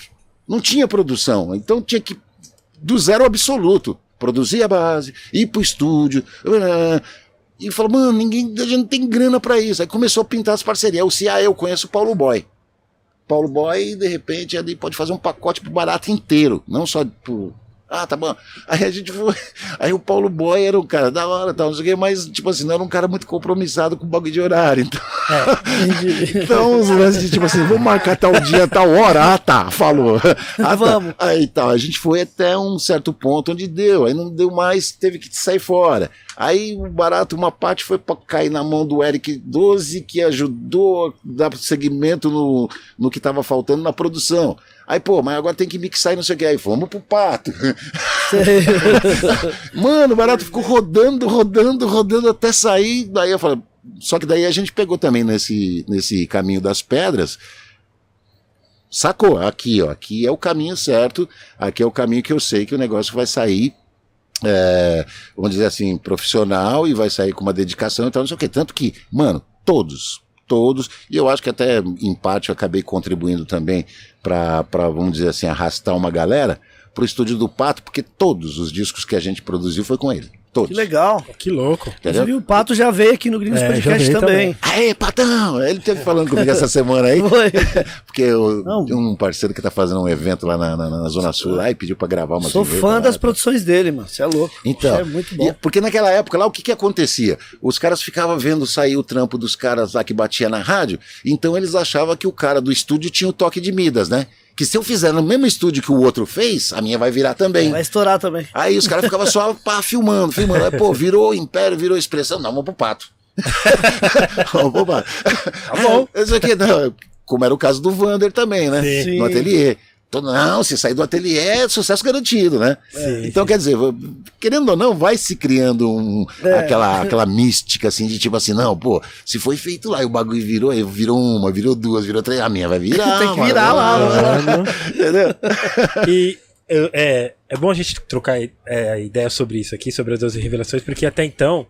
Não tinha produção, então tinha que, do zero absoluto, produzir a base, ir pro estúdio, ah, e falou, mano, ninguém, a gente não tem grana pra isso. Aí começou a pintar as parcerias. O CIA, eu conheço o Paulo Boy. Paulo Boy, de repente, ali pode fazer um pacote pro barato inteiro, não só pro. Ah, tá bom. Aí a gente foi. Aí o Paulo Boy era um cara da hora, tal, não sei o quê, mas, tipo assim, não era um cara muito compromissado com o bagulho de horário. Então, Entendi. então os lances de tipo assim, vamos marcar tal dia, tal hora. Ah, tá, falou. Ah, tá. Vamos. Aí tal, a gente foi até um certo ponto onde deu, aí não deu mais, teve que sair fora. Aí o barato, uma parte foi pra cair na mão do Eric 12, que ajudou a dar segmento no, no que tava faltando na produção. Aí, pô, mas agora tem que mixar e não sei o que. Aí fomos pro pato. Mano, o barato ficou rodando, rodando, rodando até sair. Daí eu falei, só que daí a gente pegou também nesse, nesse caminho das pedras. Sacou? Aqui, ó. Aqui é o caminho certo. Aqui é o caminho que eu sei que o negócio vai sair. é, vamos dizer assim, profissional e vai sair com uma dedicação e tal, não sei o que. Tanto que, mano, todos, todos, e eu acho que até em parte eu acabei contribuindo também para, vamos dizer assim, arrastar uma galera pro estúdio do Pato, porque todos os discos que a gente produziu foi com ele. Todos. Que legal. Que louco. Entendeu? Inclusive, o Pato já veio aqui no Gringos É, Podcast veio também. Aê, Patão! Ele teve falando comigo essa semana aí. Foi. Porque eu, um parceiro que tá fazendo um evento lá na, na- na Zona Sul lá e pediu pra gravar uma Sou fã das produções dele, mano. Você é louco. Então, Isso é muito bom. e- porque naquela época lá, o que que acontecia? Os caras ficavam vendo sair o trampo dos caras lá que batia na rádio, então eles achavam que o cara do estúdio tinha o toque de Midas, né? Que se eu fizer no mesmo estúdio que o outro fez, a minha vai virar também. Vai estourar também. Aí os caras ficavam só pá, filmando, filmando. Aí, pô, virou império, virou expressão. Não, vamos pro pato. vamos pro pato. Tá bom. Isso aqui, não, como era o caso do Vander também, né? Sim. No ateliê. Então, não, se sair do ateliê é sucesso garantido, né? então, quer dizer, querendo ou não, vai se criando um, É. aquela, aquela mística assim de tipo assim, não, pô, se foi feito lá e o bagulho virou, aí virou uma, virou duas, virou três, a minha vai virar. Tem que mano. virar lá, mano. Entendeu? E é, é bom a gente trocar é, ideia sobre isso aqui, sobre as 12 revelações, porque até então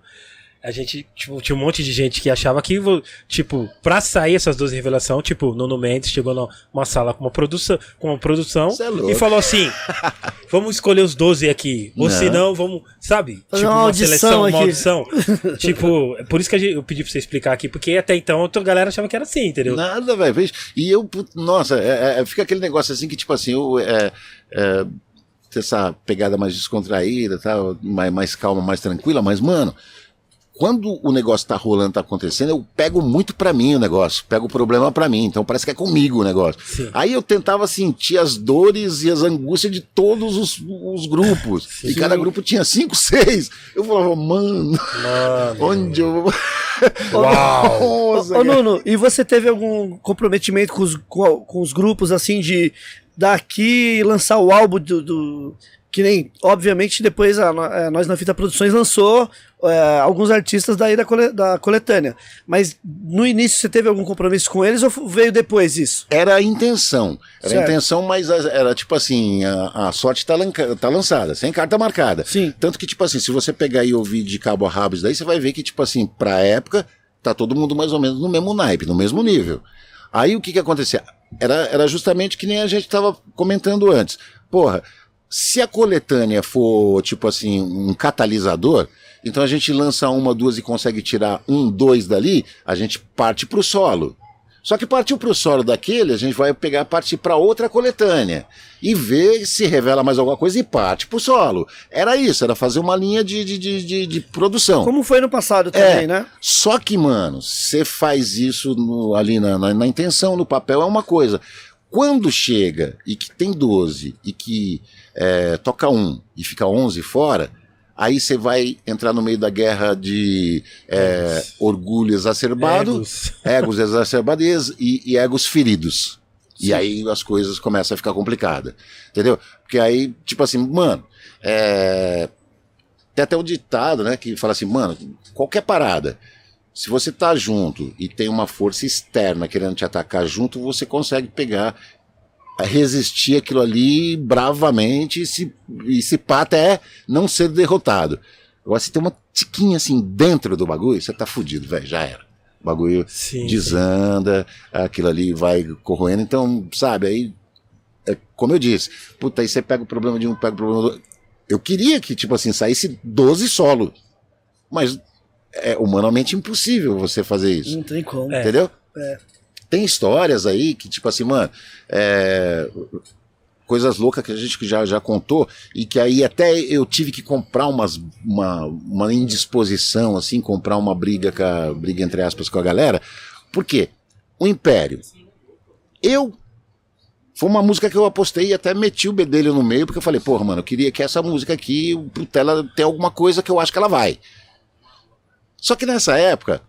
a gente tipo, tinha um monte de gente que achava que, tipo, pra sair essas 12 revelações, tipo, Nuno Mendes chegou numa sala com uma produção, com uma produção é e falou assim: vamos escolher os 12 aqui, ou Não. se não, vamos, sabe? Tipo, uma uma, seleção, uma aqui. audição. tipo, é por isso que gente- eu pedi pra você explicar aqui, porque até então a outra galera achava que era assim, entendeu? Nada, velho. E eu, nossa, é- é- fica aquele negócio assim que, tipo assim, eu, é, é, essa pegada mais descontraída, tal, mais, mais calma, mais tranquila, mas, mano, quando o negócio tá rolando, tá acontecendo, eu pego muito pra mim o negócio, pego o problema pra mim, então parece que é comigo o negócio. Sim. Aí eu tentava sentir as dores e as angústias de todos os, os grupos. E cada grupo tinha cinco, seis. Eu falava, mano, Mano. onde eu vou. Uau! Nossa, Ô, Nuno, e você teve algum comprometimento com os, com, com os grupos, assim, de daqui lançar o álbum do. do- que nem, obviamente, depois a, no- é, nós na Fita Produções lançou é, alguns artistas daí da, cole- da coletânea. Mas no início você teve algum compromisso com eles ou veio depois isso? Era a intenção. Era Certo. a intenção, mas a- era tipo assim: a, a sorte tá, lanca- tá lançada, sem carta marcada. Sim. Tanto que, tipo assim, se você pegar e ouvir de cabo a rabo isso daí, você vai ver que, tipo assim, pra época, tá todo mundo mais ou menos no mesmo naipe, no mesmo nível. Aí o que que acontecia? Era, era justamente que nem a gente tava comentando antes. Porra, se a coletânea for, tipo assim, um catalisador, então a gente lança uma, duas e consegue tirar um, dois dali, a gente parte pro solo. Só que partiu pro solo daquele, a gente vai pegar partir para outra coletânea e ver se revela mais alguma coisa e parte pro solo. Era isso, era fazer uma linha de, de, de, de- produção. Como foi no passado É. também, né? Só que, mano, você faz isso no- ali na, na, na intenção, no papel, é uma coisa. Quando chega e que tem 12 e que é, toca um e fica 11 fora, aí você vai entrar no meio da guerra de é, orgulho exacerbado, Egos. egos exacerbados e, e egos feridos. E aí as coisas começam a ficar complicadas. Entendeu? Porque aí, tipo assim, mano, é, tem até o ditado, né, que fala assim, mano, qualquer parada, se você tá junto e tem uma força externa querendo te atacar junto, você consegue pegar, resistir aquilo ali bravamente e se, e se pá até não ser derrotado. Agora, se tem uma tiquinha assim dentro do bagulho, você tá fudido, velho, já era. O bagulho Sim, desanda, aquilo ali vai corroendo. Então, sabe, aí, é, como eu disse, puta, aí você pega o problema de um, pega o problema do outro. Eu queria que, tipo assim, saísse 12 solo. Mas é humanamente impossível você fazer isso. Não tem como. É. Entendeu? É. Tem histórias aí que, tipo assim, mano, é, coisas loucas que a gente já, já contou e que aí até eu tive que comprar umas, uma, uma indisposição, assim, comprar uma briga, com a, briga entre aspas com a galera. Por quê? O Império. Eu. Foi uma música que eu apostei e até meti o bedelho no meio, porque eu falei, porra, mano, eu queria que essa música aqui, puta, ela tem alguma coisa que eu acho que ela vai. Só que nessa época,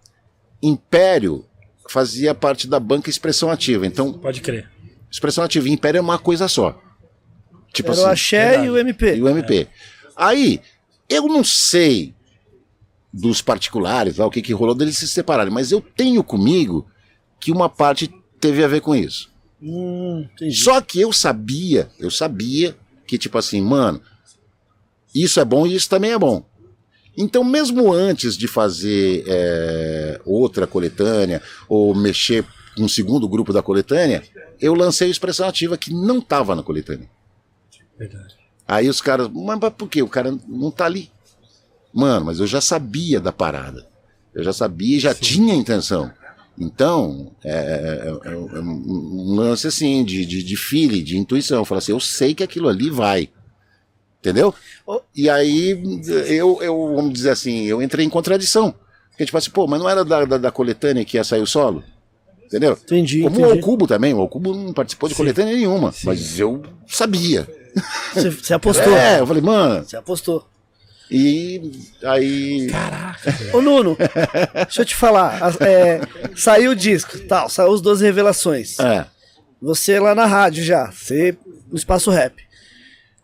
Império fazia parte da banca Expressão Ativa. Então, Pode crer. Expressão Ativa e Império é uma coisa só. Tipo Era o Axé verdade. e o MP. e o MP. Aí, eu não sei dos particulares, lá, o que, que rolou deles se separarem, mas eu tenho comigo que uma parte teve a ver com isso. Hum. Só que eu sabia, eu sabia que, tipo assim, mano, isso é bom e isso também é bom. Então, mesmo antes de fazer é, outra coletânea ou mexer com um segundo grupo da coletânea, eu lancei a expressão ativa que não estava na coletânea. Verdade. Aí os caras, mas mas por quê? O cara não tá ali. Mano, mas eu já sabia da parada. Eu já sabia e já tinha intenção. Então, é, é- é- é um lance assim, de, de, de feeling, de intuição. Eu falo assim, eu sei que aquilo ali vai. Entendeu? E aí, eu, eu, vamos dizer assim, eu entrei em contradição. Porque, tipo assim, pô, mas não era da, da, da coletânea que ia sair o solo? Entendeu? Entendi, Como o entendi. Alcubo também, o Alcubo não participou de coletânea nenhuma, mas eu sabia. Você, você apostou. É, eu falei, mano, Você apostou. e aí. Ô, Nuno, deixa eu te falar. é, saiu o disco, tal, saiu os 12 revelações. É. Você lá na rádio já, você no espaço rap.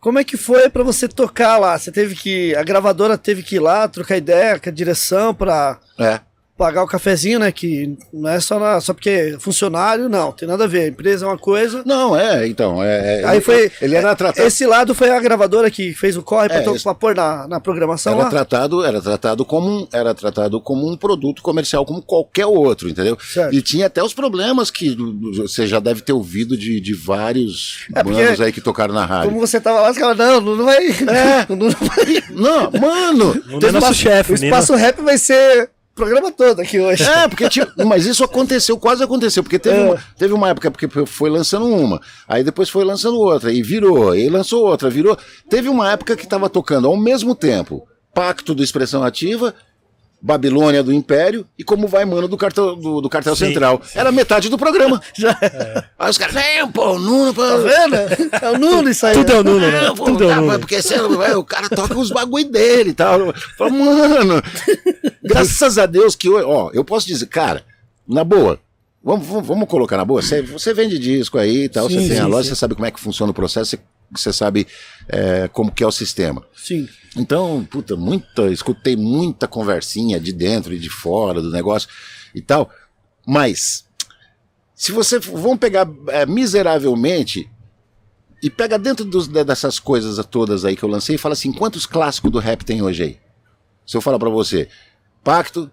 Como é que foi pra você tocar lá? Você teve que. A gravadora teve que ir lá, trocar ideia com a direção pra É. pagar o cafezinho, né? Que não é só, na, só porque é funcionário, não. Tem nada a ver. A empresa é uma coisa. Não, é, então. É, é, Aí ele- foi. Ele era tratado. Esse lado foi a gravadora que fez o corre pra, É, pra pôr na, na programação Era lá. tratado, era tratado como um, era tratado como um produto comercial como qualquer outro, entendeu? Certo. E tinha até os problemas que você já deve ter ouvido de, de vários É, porque- bandos aí que tocaram na rádio. Como você tava lá, você falava, não, não vai. É. Não, não vai. Não, mano, Não é nosso chefe, O espaço rap vai ser o programa todo aqui hoje. É, porque tinha, mas isso aconteceu, quase aconteceu, porque teve, É. uma, teve uma época porque foi lançando uma, aí depois foi lançando outra, e virou, e lançou outra, virou. Teve uma época que estava tocando ao mesmo tempo Pacto do Expressão Ativa, Babilônia do Império e Como Vai Mano do Cartel, do, do cartel Sim, Central. Era metade do programa. Já. Aí os caras, vem, pô, o Nuno, pô. Tá vendo? É o Nuno isso aí. Tudo é o Nuno, né? Não, pô, Tudo é o tá, Nuno. porque vai, o cara toca os bagulho dele e tal. Fala, mano, graças a Deus que hoje, ó, eu posso dizer, cara, na boa, vamos, vamos, vamos colocar na boa, você, você vende disco aí e tal, Sim, você tem a sim, loja, sim. você sabe como é que funciona o processo, você, você sabe é, como que é o sistema. Sim. Então, puta, muita, escutei muita conversinha de dentro e de fora do negócio e tal. Mas, se você. Vamos pegar é, miseravelmente e pega dentro dos- de- dessas coisas todas aí que eu lancei e fala assim: quantos clássicos do rap tem hoje aí? Se eu falar pra você: Pacto,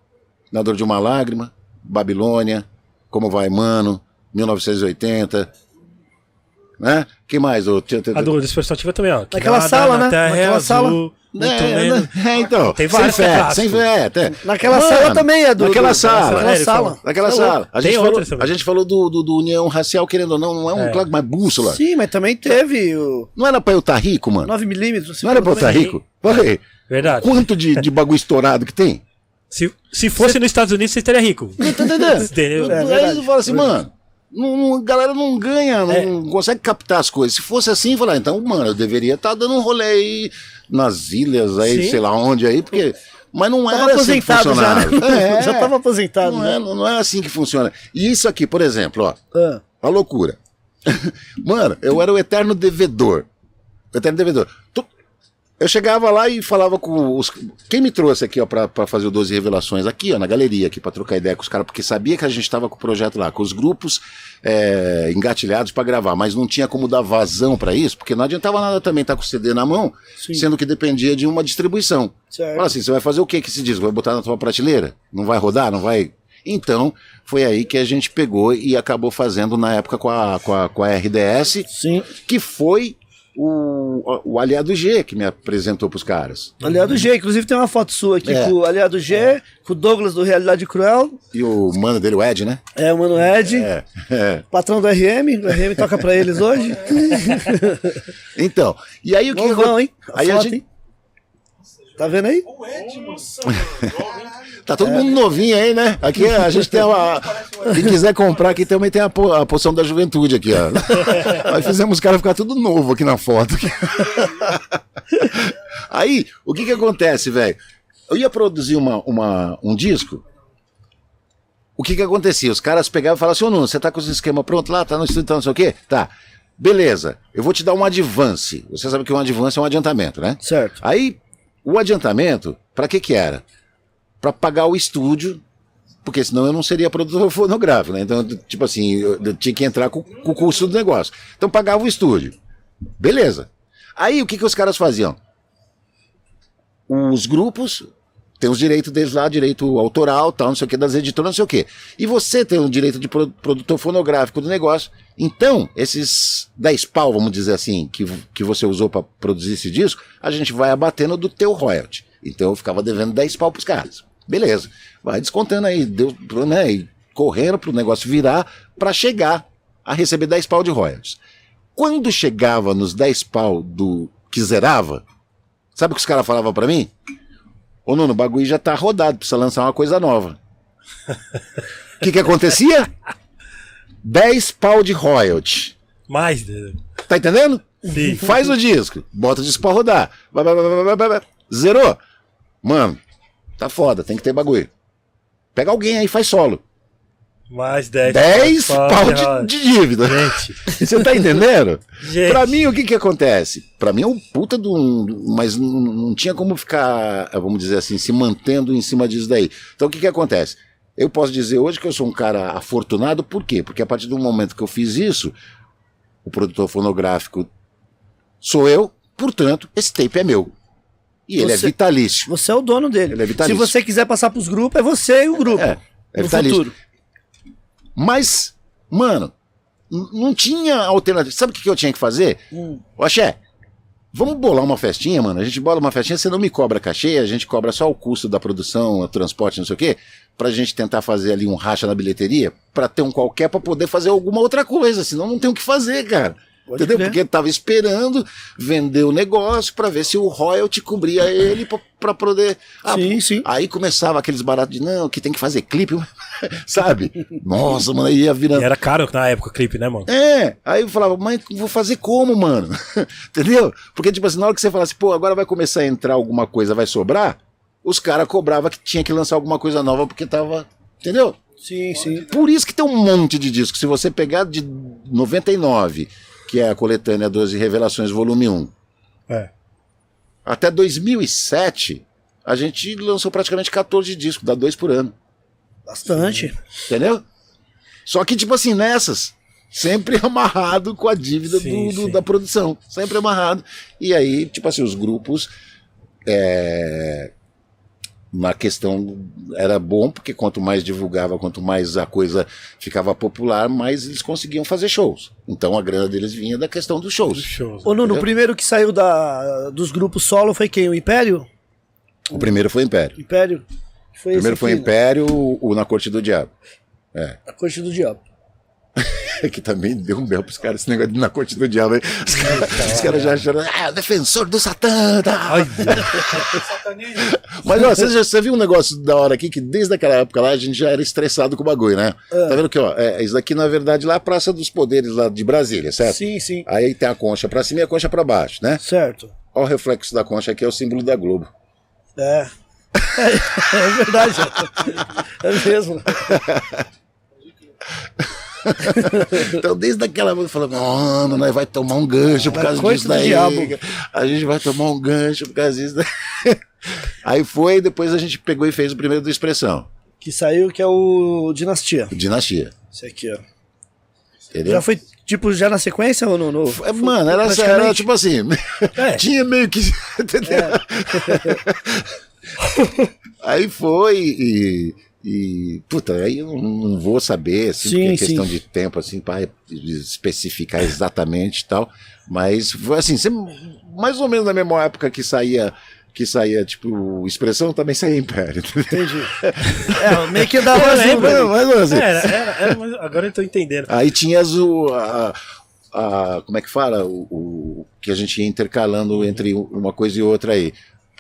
Na Dor de uma Lágrima, Babilônia, Como Vai Mano, 1980. Né? que mais? Tinha- A do Dispersão Ativa também, ó. Que Naquela sala, na né? Terra Naquela sala. azul, muito É, né? É, então, Tem sem vários fé, sem fé, até. Naquela Mano, sala também é do. Naquela do- sala. Naquela É, sala. Naquela Tá sala. A Tem gente, falou, a gente falou do, do, do União Racial, querendo ou não, não é um É. clássico, mas bússola. Sim, mas também teve o Não era pra eu estar rico, mano? 9mm. Não era pra eu estar rico? Falei, Verdade. quanto de, de bagulho estourado que tem? Se, se fosse nos Estados Unidos, você estaria rico. Tá entendendo? Entendeu? É Aí você fala assim, mano, não, não- a galera não ganha, não É. consegue captar as coisas. Se fosse assim, falar, então, mano, eu deveria estar dando um rolê aí nas ilhas aí, Sim. sei lá onde aí, porque. Mas não Tava era assim que aposentado já, né? funcionava. É. Já tava aposentado. Não né? é, não é assim que funciona. E isso aqui, por exemplo, ó, Ah, a loucura. Mano, eu era o eterno devedor. O eterno devedor. Tu- Eu chegava lá e falava com os. Quem me trouxe aqui, ó, pra, pra fazer o 12 Revelações, aqui, ó, na galeria, aqui, pra trocar ideia com os caras, porque sabia que a gente tava com o projeto lá, com os grupos é, engatilhados pra gravar, mas não tinha como dar vazão pra isso, porque não adiantava nada também estar com o CD na mão, Sim. sendo que dependia de uma distribuição. certo. Fala assim, você vai fazer o que que esse disco? Vai botar na tua prateleira? Não vai rodar? Não vai... Então, foi aí que a gente pegou e acabou fazendo na época com a, com a, com a RDS, Sim. que foi o, o aliado G que me apresentou pros caras. Aliado G, inclusive tem uma foto sua aqui É. com o Aliado G, com o Douglas do Realidade Cruel, E o mano dele, o Ed, né? é o Mano Ed, É, é. patrão do RM, o RM toca pra eles hoje. Então, e aí o que... Novão, hein? A Aí a foto, gente- hein? Tá vendo aí? Tá todo mundo novinho aí, né? Aqui a gente tem uma. Quem quiser comprar aqui também tem a, po- a poção da juventude aqui, ó. Nós fizemos os caras ficar tudo novo aqui na foto. Aí, o que que acontece, velho? Eu ia produzir uma, uma, um disco. O que que acontecia? Os caras pegavam e falavam assim, ô Nuno, você tá com esse esquema pronto lá? Tá no estúdio, tá não sei o quê? Tá. Beleza, eu vou te dar um advance. Você sabe que um advance é um adiantamento, né? Certo. Aí, o adiantamento, pra que que era? Pra pagar o estúdio, porque senão eu não seria produtor fonográfico, né? Então, tipo assim, eu, eu tinha que entrar com, com o custo do negócio. Então, pagava o estúdio. Beleza. Aí, o que que os caras faziam? Os grupos tem os direitos deles lá, direito autoral, tal, não sei o que, das editoras, não sei o que. E você tem o direito de pro- produtor fonográfico do negócio. Então, esses 10 pau, vamos dizer assim, que, que você usou para produzir esse disco, a gente vai abatendo do teu royalty. Então eu ficava devendo 10 pau pros caras. Beleza. Vai descontando aí, deu, né, e correndo pro negócio virar para chegar a receber 10 pau de royalties. Quando chegava nos 10 pau do que zerava, sabe o que os caras falavam para mim? Ô Nuno, o bagulho já tá rodado, precisa lançar uma coisa nova. O que que acontecia? 10 pau de royalty. Mais. né? Tá entendendo? Sim. Faz o disco, bota o disco pra rodar. Zerou? Mano, tá foda, tem que ter bagulho. Pega alguém aí e faz solo. Mais 10. 10 Pode, pau de, de dívida. Gente, Você tá entendendo? gente. Pra mim, o que que acontece? Pra mim é um puta de um. Mas não, não tinha como ficar, vamos dizer assim, se mantendo em cima disso daí. Então o que que acontece? Eu posso dizer hoje que eu sou um cara afortunado, por quê? Porque a partir do momento que eu fiz isso, o produtor fonográfico sou eu, portanto, esse tape é meu. E ele é Você- vitalício. Você é o dono dele. Ele é Se vitalício. você quiser passar pros grupos, é você e o grupo. É, é vitalício. futuro. Mas, mano, não tinha alternativa. Sabe o que, eu tinha que fazer? Hum. Ô, Axé, vamos bolar uma festinha, mano? A gente bola uma festinha, você não me cobra cachê, a gente cobra só o custo da produção, o transporte, não sei o quê, pra gente tentar fazer ali um racha na bilheteria, pra ter um qualquer pra poder fazer alguma outra coisa, senão não tem o que fazer, cara. Pode Entendeu? crer. Porque tava esperando vender o negócio pra ver se o royalty cobria ele pra, pra poder. Ah, Sim, sim. Aí começava aqueles baratos de não, que tem que fazer clipe, sabe? Nossa, mano, aí ia E virando. era caro na época o clipe, né, mano? É, aí eu falava, mas vou fazer como, mano? Entendeu? Porque, tipo assim, na hora que você falasse, pô, agora vai começar a entrar alguma coisa, vai sobrar, os caras cobravam que tinha que lançar alguma coisa nova porque tava. Entendeu? Sim, sim. Por isso que tem um monte de disco. Se você pegar de 99, que é a coletânea 12 Revelações, volume 1, É. até 2007, a gente lançou praticamente 14 discos, dá dois por ano. Bastante. Entendeu? Só que, tipo assim, nessas, sempre amarrado com a dívida Sim, do- do- sim. da produção. Sempre amarrado. E aí, tipo assim, os grupos. é, na questão era bom, porque quanto mais divulgava, quanto mais a coisa ficava popular, mais eles conseguiam fazer shows. Então a grana deles vinha da questão dos shows. Shows. Ô, Nuno, o primeiro que saiu da, dos grupos solo foi quem? O Império? O primeiro foi Império. Império? Foi O primeiro esse foi aqui, né? Império, o, o Na Corte do Diabo. A Corte do Diabo. que também deu um belo pros caras esse negócio de na corte do diabo aí. Os caras os caras já acharam, ah, defensor do Satã. Tá. Ai, Mas ó, você, já- você viu um negócio da hora aqui que desde aquela época lá a gente já era estressado com o bagulho, né? Tá vendo que, ó, é, isso daqui na verdade lá é a Praça dos Poderes lá de Brasília, certo? Sim, sim. Aí tem a concha pra cima e a concha pra baixo, né? Certo. Ó o reflexo da concha aqui, é o símbolo da Globo. É. É, é verdade. É mesmo. Então, desde aquela eu falei, mano, nós vai tomar um gancho por causa disso daí. diabo. A gente vai tomar um gancho por causa disso daí. Aí foi, depois a gente pegou e fez o primeiro do Expressão, Que saiu, que é o Dinastia. Dinastia. Esse aqui, ó. Entendeu? Já foi, tipo, já na sequência ou no... no É, Mano, era, era tipo assim. É. Tinha meio que. Entendeu? aí foi e. e, puta, aí eu não vou saber, assim, Sim, porque é questão sim. de tempo, assim, para especificar exatamente e tal. Mas foi assim, mais ou menos na mesma época que saía. Que saía, tipo, expressão também saía Império. Entendi. É, meio que dava lembro. Assim. era, era, era, mas agora eu tô entendendo. Aí tinha as, o, a, a- como é que fala? O, o- que a gente ia intercalando entre uma coisa e outra aí.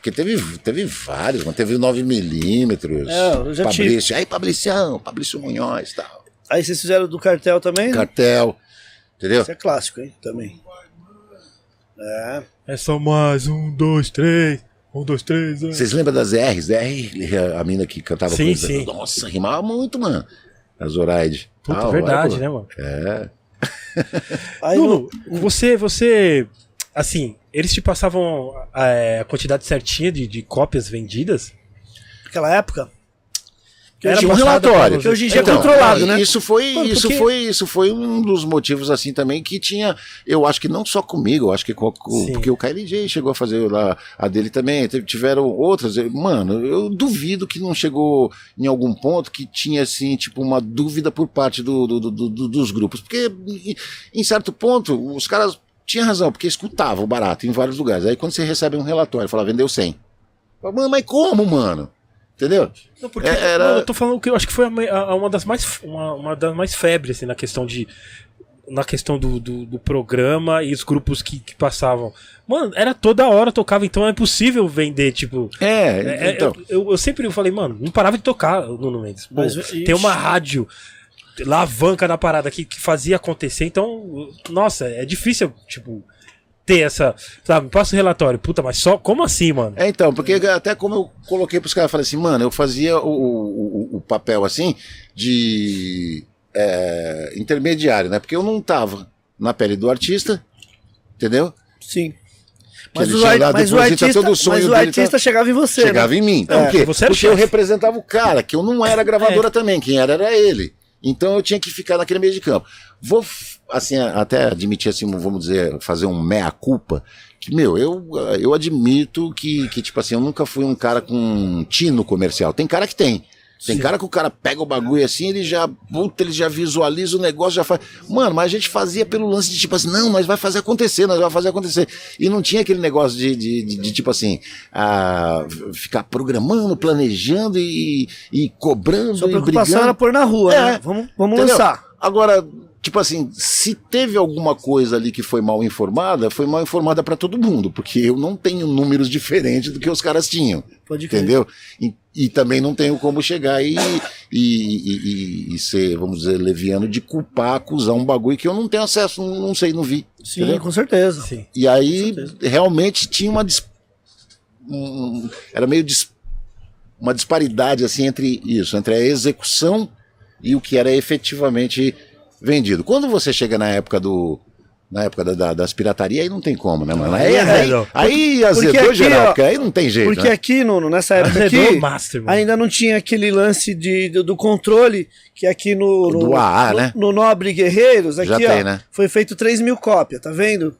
Porque teve, teve vários, mas teve o 9mm, É, eu já tive. Fabrício, aí Fabricião, Fabrício Munhoz tal. Aí vocês fizeram do cartel também? né? Cartel, entendeu? Isso é clássico, hein? Também. É. É só mais um, dois, três. Um, dois, três. é. Vocês lembram das R's? R, a mina que cantava Sim, coisa. sim. Nossa, rimava muito, mano. A Zoraide. Puta, Ah, verdade, olha, né, mano? É. Aí Nuno, no- você, você. Assim, eles te passavam é, a quantidade certinha de, de cópias vendidas? naquela época, Era tinha um relatório. Que hoje em dia é Então, controlado, né? Isso foi, Mano, isso porque- foi, isso foi um dos motivos assim também que tinha, eu acho que não só comigo, eu acho que com, com- Sim. porque o KLJ chegou a fazer lá a dele também, tiveram outras, mano, eu duvido que não chegou em algum ponto que tinha assim, tipo uma dúvida por parte do, do- do- do- dos grupos, porque em, em certo ponto os caras tinham razão, porque escutavam barato em vários lugares. Aí quando você recebe um relatório, fala vendeu 100. Fala, Mano, mas como, mano? Entendeu? Não, porque, É, era- não, eu tô falando que eu acho que foi a a- uma das mais uma, uma das mais febres assim, na questão de na questão do, do, do programa e os grupos que, que passavam. Mano, era toda hora tocava, então é impossível vender, tipo. É, é- é- então. eu, eu sempre falei, mano, não parava de tocar o Nuno Mendes. Pô, Mas, tem uma rádio alavanca na parada que, que fazia acontecer, então, nossa, é difícil, tipo, ter essa. Sabe, passa o relatório. Puta, mas só. Como assim, mano? É, então, porque até como eu coloquei pros caras, eu falei assim, mano, eu fazia o, o, o- papel assim de é, intermediário, né? Porque eu não tava na pele do artista, entendeu? Sim. Mas o, ar- mas o artista, todo o sonho mas o artista tá? chegava em você. Chegava né? em mim. É, Por quê? você Porque eu representava o cara, que eu não era gravadora também, quem era era ele. Então eu tinha que ficar naquele meio de campo. Vou, assim, até admitir, assim, vamos dizer, fazer um meia-culpa, que, meu, eu, eu admito que, que, tipo assim, eu nunca fui um cara com tino comercial. Tem cara que tem. Tem cara que o cara pega o bagulho assim, ele já, puta, ele já visualiza o negócio, já faz. Mano, mas a gente fazia pelo lance de tipo assim, não, nós vai fazer acontecer, nós vai fazer acontecer. E não tinha aquele negócio de, de, de- de, tipo assim, ah, ficar programando, planejando e, e cobrando Sua e preocupação brigando. era pôr na rua, É. né? Vamos, vamos Entendeu? lançar. Agora, tipo assim, se teve alguma coisa ali que foi mal informada, foi mal informada pra todo mundo, porque eu não tenho números diferentes do que os caras tinham. Pode crer. Entendeu? E, e também não tenho como chegar e, e, e- e- e ser, vamos dizer, leviano de culpar, acusar um bagulho que eu não tenho acesso, não, não sei, não vi. Sim, entendeu? com certeza. Sim. E aí, realmente tinha uma. dis- um- era meio dis- uma disparidade assim entre isso, entre a execução e o que era efetivamente vendido. Quando você chega na época do. Na época da- da- das piratarias, aí não tem como, né, mano? Aí, Aí é aí, aí Porque azedou aqui, geral, ó, porque aí não tem jeito. Porque né? aqui, Nuno, nessa época Azedou aqui, o master, mano. ainda não tinha aquele lance de, do, do controle, que aqui no, no, Do AA, no, né? no Nobre Guerreiros, aqui, Já ó, tem, né? foi feito 3 mil cópias, tá vendo?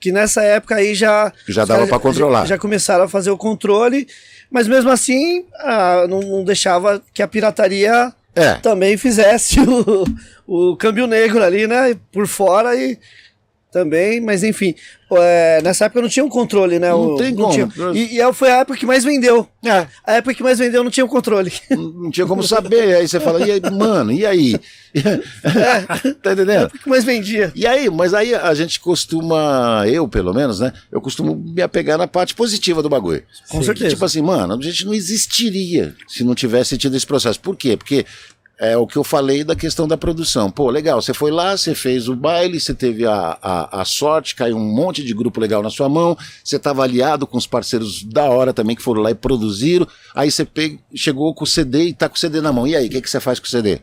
Que nessa época aí já... Já dava pra controlar. Já, já começaram a fazer o controle, mas mesmo assim, ah, não, não deixava que a pirataria É. também fizesse o, o câmbio negro ali, né? Por fora e também, mas enfim, é, nessa época não tinha um controle, né? Não o- tem como. tinha. E, e foi a época que mais vendeu. É. A época que mais vendeu não tinha o controle. Não não tinha como saber. Aí você fala, e aí, mano, e aí? tá entendendo? O que mais vendia. E aí, mas aí a gente costuma, eu pelo menos, né? Eu costumo me apegar na parte positiva do bagulho. Com certeza. Tipo assim, mano, a gente não existiria se não tivesse tido esse processo. Por quê? Porque é o que eu falei da questão da produção. Pô, legal, você foi lá, você fez o baile, você teve a, a, a sorte, caiu um monte de grupo legal na sua mão, você estava aliado com os parceiros da hora também que foram lá e produziram. Aí você pe- chegou com o CD e tá com o CD na mão. E aí, o que, que você faz com o CD?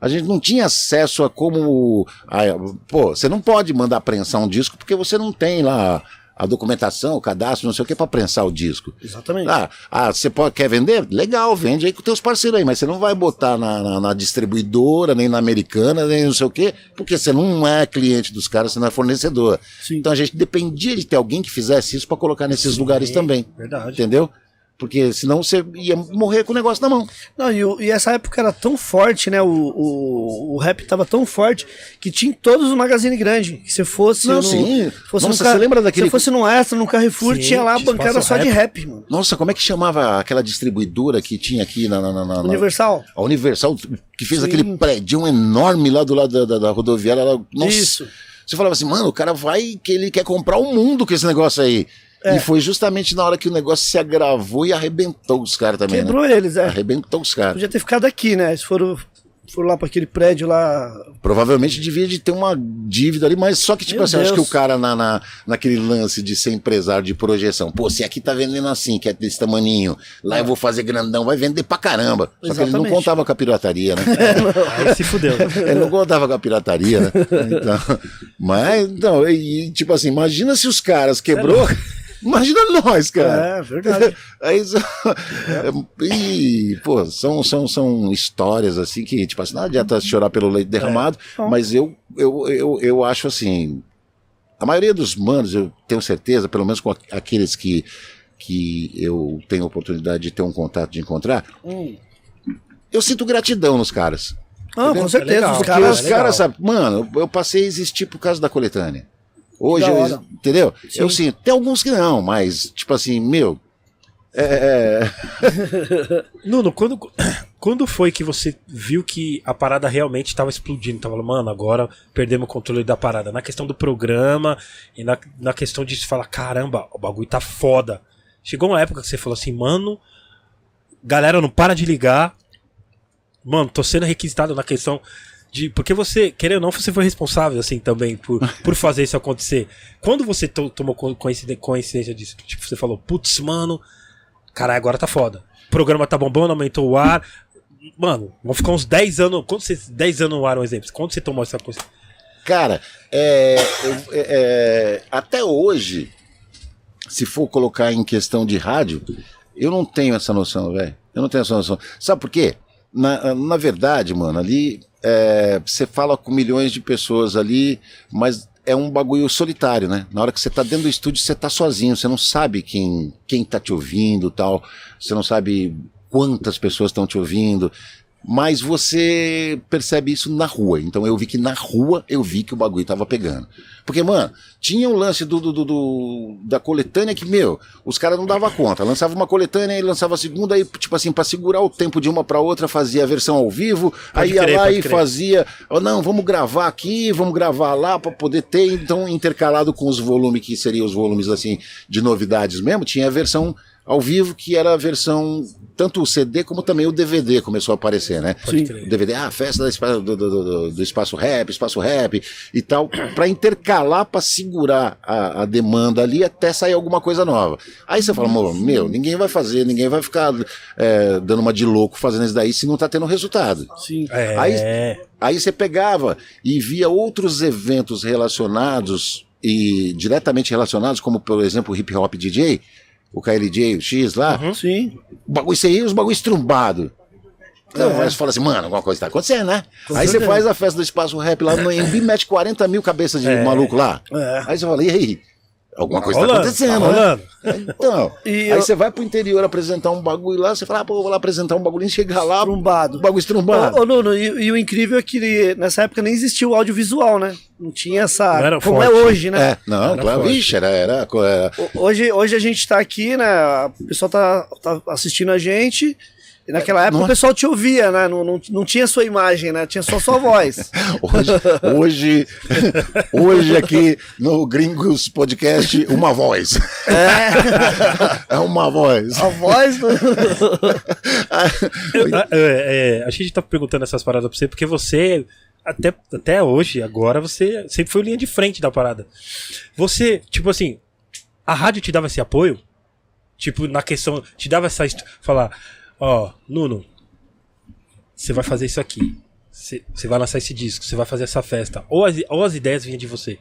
A gente não tinha acesso a como. a- pô, você não pode mandar prensar um disco porque você não tem lá a documentação, o cadastro, não sei o que, para prensar o disco. Exatamente. Ah, ah, você pode, quer vender? Legal, vende aí com teus parceiros aí, mas você não vai botar na, na- na distribuidora, nem na americana, nem não sei o quê, porque você não é cliente dos caras, você não é fornecedor. Sim. Então a gente dependia de ter alguém que fizesse isso para colocar nesses lugares também. Verdade. Entendeu? Porque senão você ia morrer com o negócio na mão. Não, e, e essa época era tão forte, né? O, o, o rap tava tão forte que tinha em todos os magazines grandes. Que se fosse. Não, no, sim. Fosse Nossa, você lembra daquele- Se fosse no Extra, no Carrefour, Sim, tinha lá a bancada só de rap. rap, mano. Nossa, como é que chamava aquela distribuidora que tinha aqui na. na, na- na- Universal. A Universal, que fez Sim. aquele prédio enorme lá do lado da, da, da rodoviária. Nossa, Isso. Você falava assim, mano, o cara vai que ele quer comprar o mundo com esse negócio aí. É. E foi justamente na hora que o negócio se agravou e arrebentou os caras também, Quebrou né? eles, é. Arrebentou os caras. Podia ter ficado aqui, né? Se foram, foram lá pra aquele prédio lá. Provavelmente devia de ter uma dívida ali, mas só que, tipo Meu assim, acho que Deus. o cara na, na, naquele lance de ser empresário de projeção, pô, se aqui tá vendendo assim, que é desse tamaninho, lá eu vou fazer grandão, vai vender pra caramba. Só que ele não Exatamente. contava com a pirataria, né? Aí se fudeu. Ele não contava com a pirataria, né? Então, mas, então, e, tipo assim, imagina se os caras quebrou, Imagina nós, cara. É, verdade. Aí, só- e, pô, são, são, são histórias assim que, tipo assim, não adianta chorar pelo leite derramado, Não. mas eu, eu, eu, eu acho assim. A maioria dos manos, eu tenho certeza, pelo menos com aqu- aqueles que, que eu tenho oportunidade de ter um contato, de encontrar, Hum. eu sinto gratidão nos caras. Ah, com certeza. legal. os Porque caras. os caras, sabe, mano, eu passei a existir por causa da coletânea. Hoje, eu, entendeu? Sim. Eu sinto. Tem alguns que não, mas, tipo assim, meu. É, é, Nuno, quando, quando foi que você viu que a parada realmente estava explodindo? Tava falando, mano, agora perdemos o controle da parada. Na questão do programa e na, na questão de se falar, caramba, o bagulho tá foda. Chegou uma época que você falou assim, mano, galera, não para de ligar. Mano, tô sendo requisitado na questão de. Porque você, querendo ou não, você foi responsável, assim, também, por, por fazer isso acontecer. Quando você to- tomou coincidência disso? Tipo, você falou, putz, mano, caralho, agora tá foda. O programa tá bombando, aumentou o ar. Mano, vão ficar uns 10 anos. Quando você. 10 anos no ar, um exemplo. Quando você tomou essa coisa? Cara, é, eu- é, é, até hoje, se for colocar em questão de rádio, eu não tenho essa noção, velho. Eu não tenho essa noção. Sabe por quê? Na, na verdade, mano, ali é, você fala com milhões de pessoas ali, mas é um bagulho solitário, né? Na hora que você tá dentro do estúdio, você tá sozinho, você não sabe quem, quem tá te ouvindo tal, você não sabe quantas pessoas estão te ouvindo. Mas você percebe isso na rua. Então eu vi que na rua eu vi que o bagulho tava pegando. Porque, mano, tinha um lance do, do- do- da coletânea que, meu, os caras não davam conta. Lançava uma coletânea e lançava a segunda, aí, tipo assim, pra segurar o tempo de uma pra outra, fazia a versão ao vivo, aí ia crer, lá pode e crer. fazia. "Oh, não, vamos gravar aqui, vamos gravar lá pra poder ter, então, intercalado com os volumes que seriam os volumes assim de novidades mesmo, tinha a versão ao vivo, que era a versão, tanto o CD como também o DVD começou a aparecer, né? Pode O. DVD, ah, festa do, do, do- do espaço rap, espaço rap e tal, pra intercalar, pra segurar a, a demanda ali até sair alguma coisa nova. Aí você fala, "Mô, meu, ninguém vai fazer, ninguém vai ficar é, dando uma de louco fazendo isso daí se não tá tendo resultado. Sim. É. Aí- Aí você pegava e via outros eventos relacionados e diretamente relacionados, como por exemplo o hip hop DJ, o KLJ, o X lá, Sim. o bagulho você ia, os bagulho estrumbado. Então, É. aí você fala assim, mano, alguma coisa tá acontecendo, né? Com aí você faz a festa do espaço rap lá no MB, mete 40 mil cabeças de É. maluco lá. É. Aí você fala, e aí? Alguma coisa rolando, tá acontecendo, tá né? Então, E aí eu- você vai pro interior apresentar um bagulho lá, você fala, ah, pô, vou lá apresentar um bagulho, chega lá, Trumbado. o bagulho estrumbado. Ô, ô, Nuno, e, e o incrível é que nessa época nem existia o audiovisual, né? Não tinha essa. Não era como forte. é hoje, né? É, não, Era claro, forte. vixe, era, era, era- Hoje, hoje a gente tá aqui, né? O pessoal tá, tá assistindo a gente. E naquela época Nossa. o pessoal te ouvia, né? Não, não, não tinha sua imagem, né? Tinha só sua voz. Hoje, hoje, hoje aqui no Gringos Podcast, uma voz. É, uma voz. A voz do. Eu- a- é, é, a gente tá perguntando essas paradas pra você porque você, até, até hoje, agora, você sempre foi linha de frente da parada. Você, tipo assim, a rádio te dava esse apoio? Tipo, na questão, te dava essa. Falar, ó, Nuno, você vai fazer isso aqui. Você vai lançar esse disco, você vai fazer essa festa. Ou as, ou as ideias vinham de você.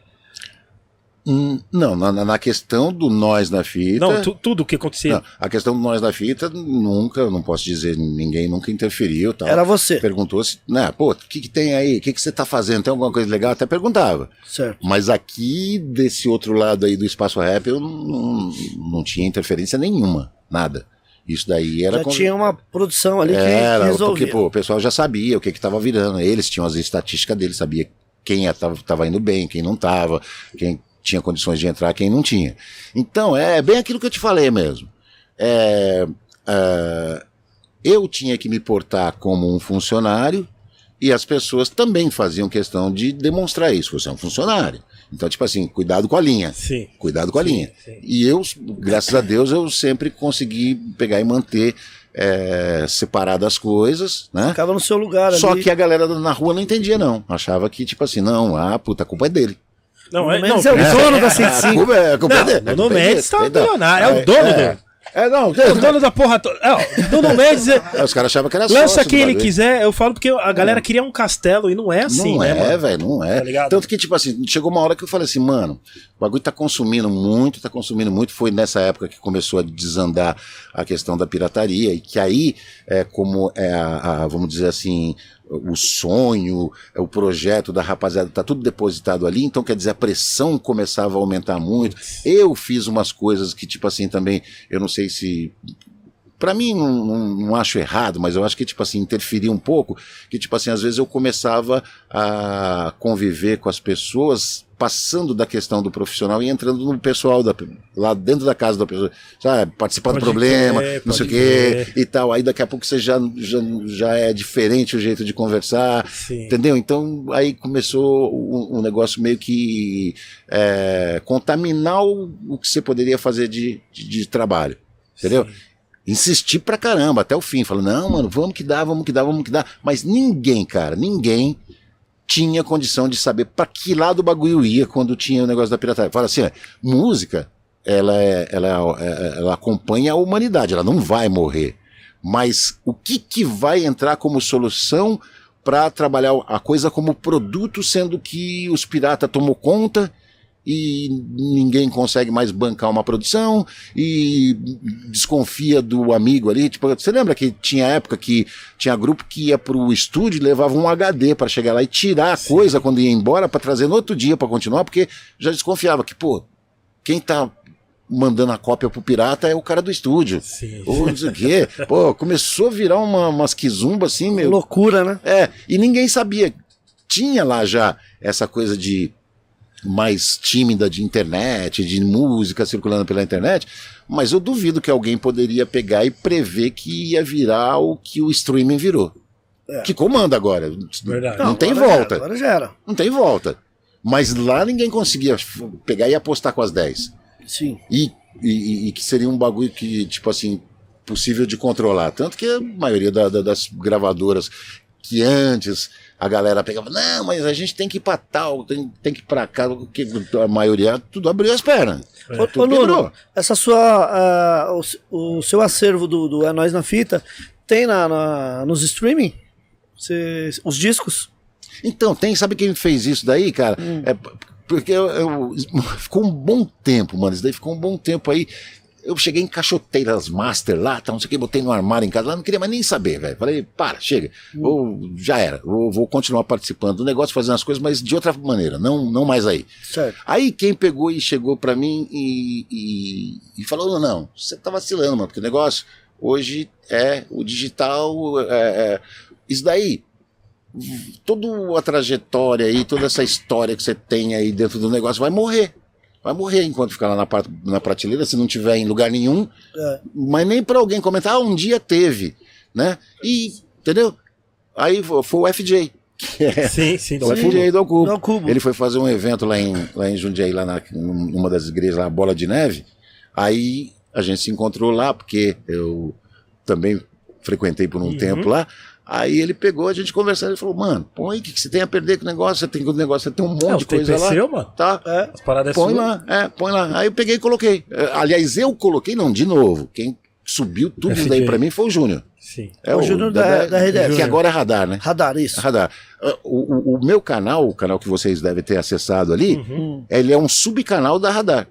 Hum, Não, na, na questão do nós na fita. Não, tu- tudo o que acontecia. não, a questão do nós na fita, nunca, não posso dizer, ninguém nunca interferiu. Tal. Era você. Perguntou se, né, pô, o que, que tem aí? O que, que você tá fazendo? Tem alguma coisa legal? Até perguntava. Certo. Mas aqui, desse outro lado aí do espaço rap, eu não, não, não tinha interferência nenhuma, nada. Isso daí era. Já tinha uma produção ali que, que Era, resolvia. porque pô, o pessoal já sabia o que que tava virando. Eles tinham as estatísticas deles, sabia quem estava tava indo bem, quem não tava, quem tinha condições de entrar, quem não tinha. Então, é bem aquilo que eu te falei mesmo. É, é, eu tinha que me portar como um funcionário e as pessoas também faziam questão de demonstrar isso. Você é um funcionário. Então, tipo assim, cuidado com a linha. Sim. Cuidado com a Sim, linha. sim. E eu, graças a Deus, eu sempre consegui pegar e manter é, separado as coisas, né? Ficava no seu lugar Só ali. que a galera na rua não entendia, não. Achava que, tipo assim, não, ah, puta, a culpa é dele. Não, é, não, é o é- dono da A 105. culpa é, a culpa é Não, dele. Nuno É Mendes tá milionário, é o é, dono é. do. É, não, O dono da porra toda. É, Nuno Mendes é- É, os caras achavam que era lança sócio do quem ele quiser. Eu falo porque a galera queria um castelo e não é assim, não né, é, velho, não é. Tá? Tanto que, tipo assim, chegou uma hora que eu falei assim, mano, o bagulho tá consumindo muito, tá consumindo muito. Foi nessa época que começou a desandar a questão da pirataria, e que aí, é, como é a, a, vamos dizer assim, o sonho, é o projeto da rapaziada, tá tudo depositado ali, então quer dizer, a pressão começava a aumentar muito. Eu fiz umas coisas que, tipo assim, também, eu não sei se Pra mim, não, não, não acho errado, mas eu acho que, tipo assim, interferia um pouco, que, tipo assim, às vezes eu começava a conviver com as pessoas, passando da questão do profissional e entrando no pessoal, da, lá dentro da casa da pessoa, sabe, participar do Pode problema, crer, não sei o quê, e tal. Aí daqui a pouco você já, já, já é diferente o jeito de conversar, Sim. Entendeu? Então aí começou um, um negócio meio que é, contaminar o, o que você poderia fazer de, de, de trabalho. Entendeu? Insistir pra caramba até o fim. Falando, não, mano, vamos que dá, vamos que dá, vamos que dá. Mas ninguém, cara, ninguém tinha condição de saber pra que lado o bagulho ia quando tinha o negócio da pirataria. Fala assim, música, ela, é, ela, é- ela acompanha a humanidade, ela não vai morrer. Mas o que, que vai entrar como solução para trabalhar a coisa como produto, sendo que os piratas tomou conta e ninguém consegue mais bancar uma produção e desconfia do amigo ali. Tipo, você lembra que tinha época que tinha grupo que ia pro estúdio e levava um HD para chegar lá e tirar a coisa quando ia embora para trazer no outro dia para continuar, porque já desconfiava que, pô, quem tá mandando a cópia pro pirata é o cara do estúdio. Sim. Ou não sei o quê. Pô, começou a virar uma, umas quizumba assim, meu. Loucura, né? É, e ninguém sabia. Tinha lá já essa coisa de mais tímida de internet, de música circulando pela internet, mas eu duvido que alguém poderia pegar e prever que ia virar o que o streaming virou. Que comanda agora. Verdade. Não, tem agora já volta. era, agora já era. Não tem volta. Mas lá ninguém conseguia pegar e apostar com as 10. Sim. E, e- e que seria um bagulho que, tipo assim, possível de controlar. Tanto que a maioria da- da- das gravadoras que antes a galera pegava, não, mas a gente tem que ir pra tal, tem, tem que ir pra cá, porque a maioria tudo abriu as pernas. Ô, Tudo ô, Nuno, essa sua. ah, o, o seu acervo do, do É Nós na Fita tem na, na- nos streaming? Você- os discos? Então, tem, sabe quem fez isso daí, cara? É p- porque eu, eu- ficou um bom tempo, mano. Isso daí ficou um bom tempo aí. Eu cheguei, encaixotei as master lá, tá, não sei o que, botei no armário em casa lá, não queria mais nem saber, velho. Falei, para, chega. Ou já era. Vou, vou continuar participando do negócio, fazendo as coisas, mas de outra maneira, não, não mais aí. Certo. Aí quem pegou e chegou pra mim e, e, e falou: não, não, você tá vacilando, mano, porque o negócio hoje é o digital. É, é, isso daí, toda a trajetória aí, toda essa história que você tem aí dentro do negócio vai morrer. Vai morrer enquanto ficar lá na, na prateleira, se não tiver em lugar nenhum. É. Mas nem pra alguém comentar, ah, um dia teve, né? E, entendeu? Aí fo- foi o FJ. Sim, sim. O FJ do Alcubo. Do Alcubo. Ele foi fazer um evento lá em, lá em Jundiaí, lá na, numa das igrejas, lá, Bola de Neve. Aí a gente se encontrou lá, porque eu também frequentei por um tempo lá. Aí ele pegou, a gente conversando, ele falou, mano, põe, o que, que você tem a perder com o negócio? Você tem com o negócio, você tem um monte É, o de coisa lá. seu, mano. Tá? É. As paradas é Põe sua. lá, é, põe lá. Aí eu peguei e coloquei. É, Aliás, eu coloquei, não, de novo. Quem subiu tudo isso daí pra mim foi o Júnior. Sim. É O Júnior da- da RDS. Que agora é radar, né? Radar, isso. Radar. Ah, O, o- o meu canal, o canal que vocês devem ter acessado ali, Hum, ele é um subcanal da Radar.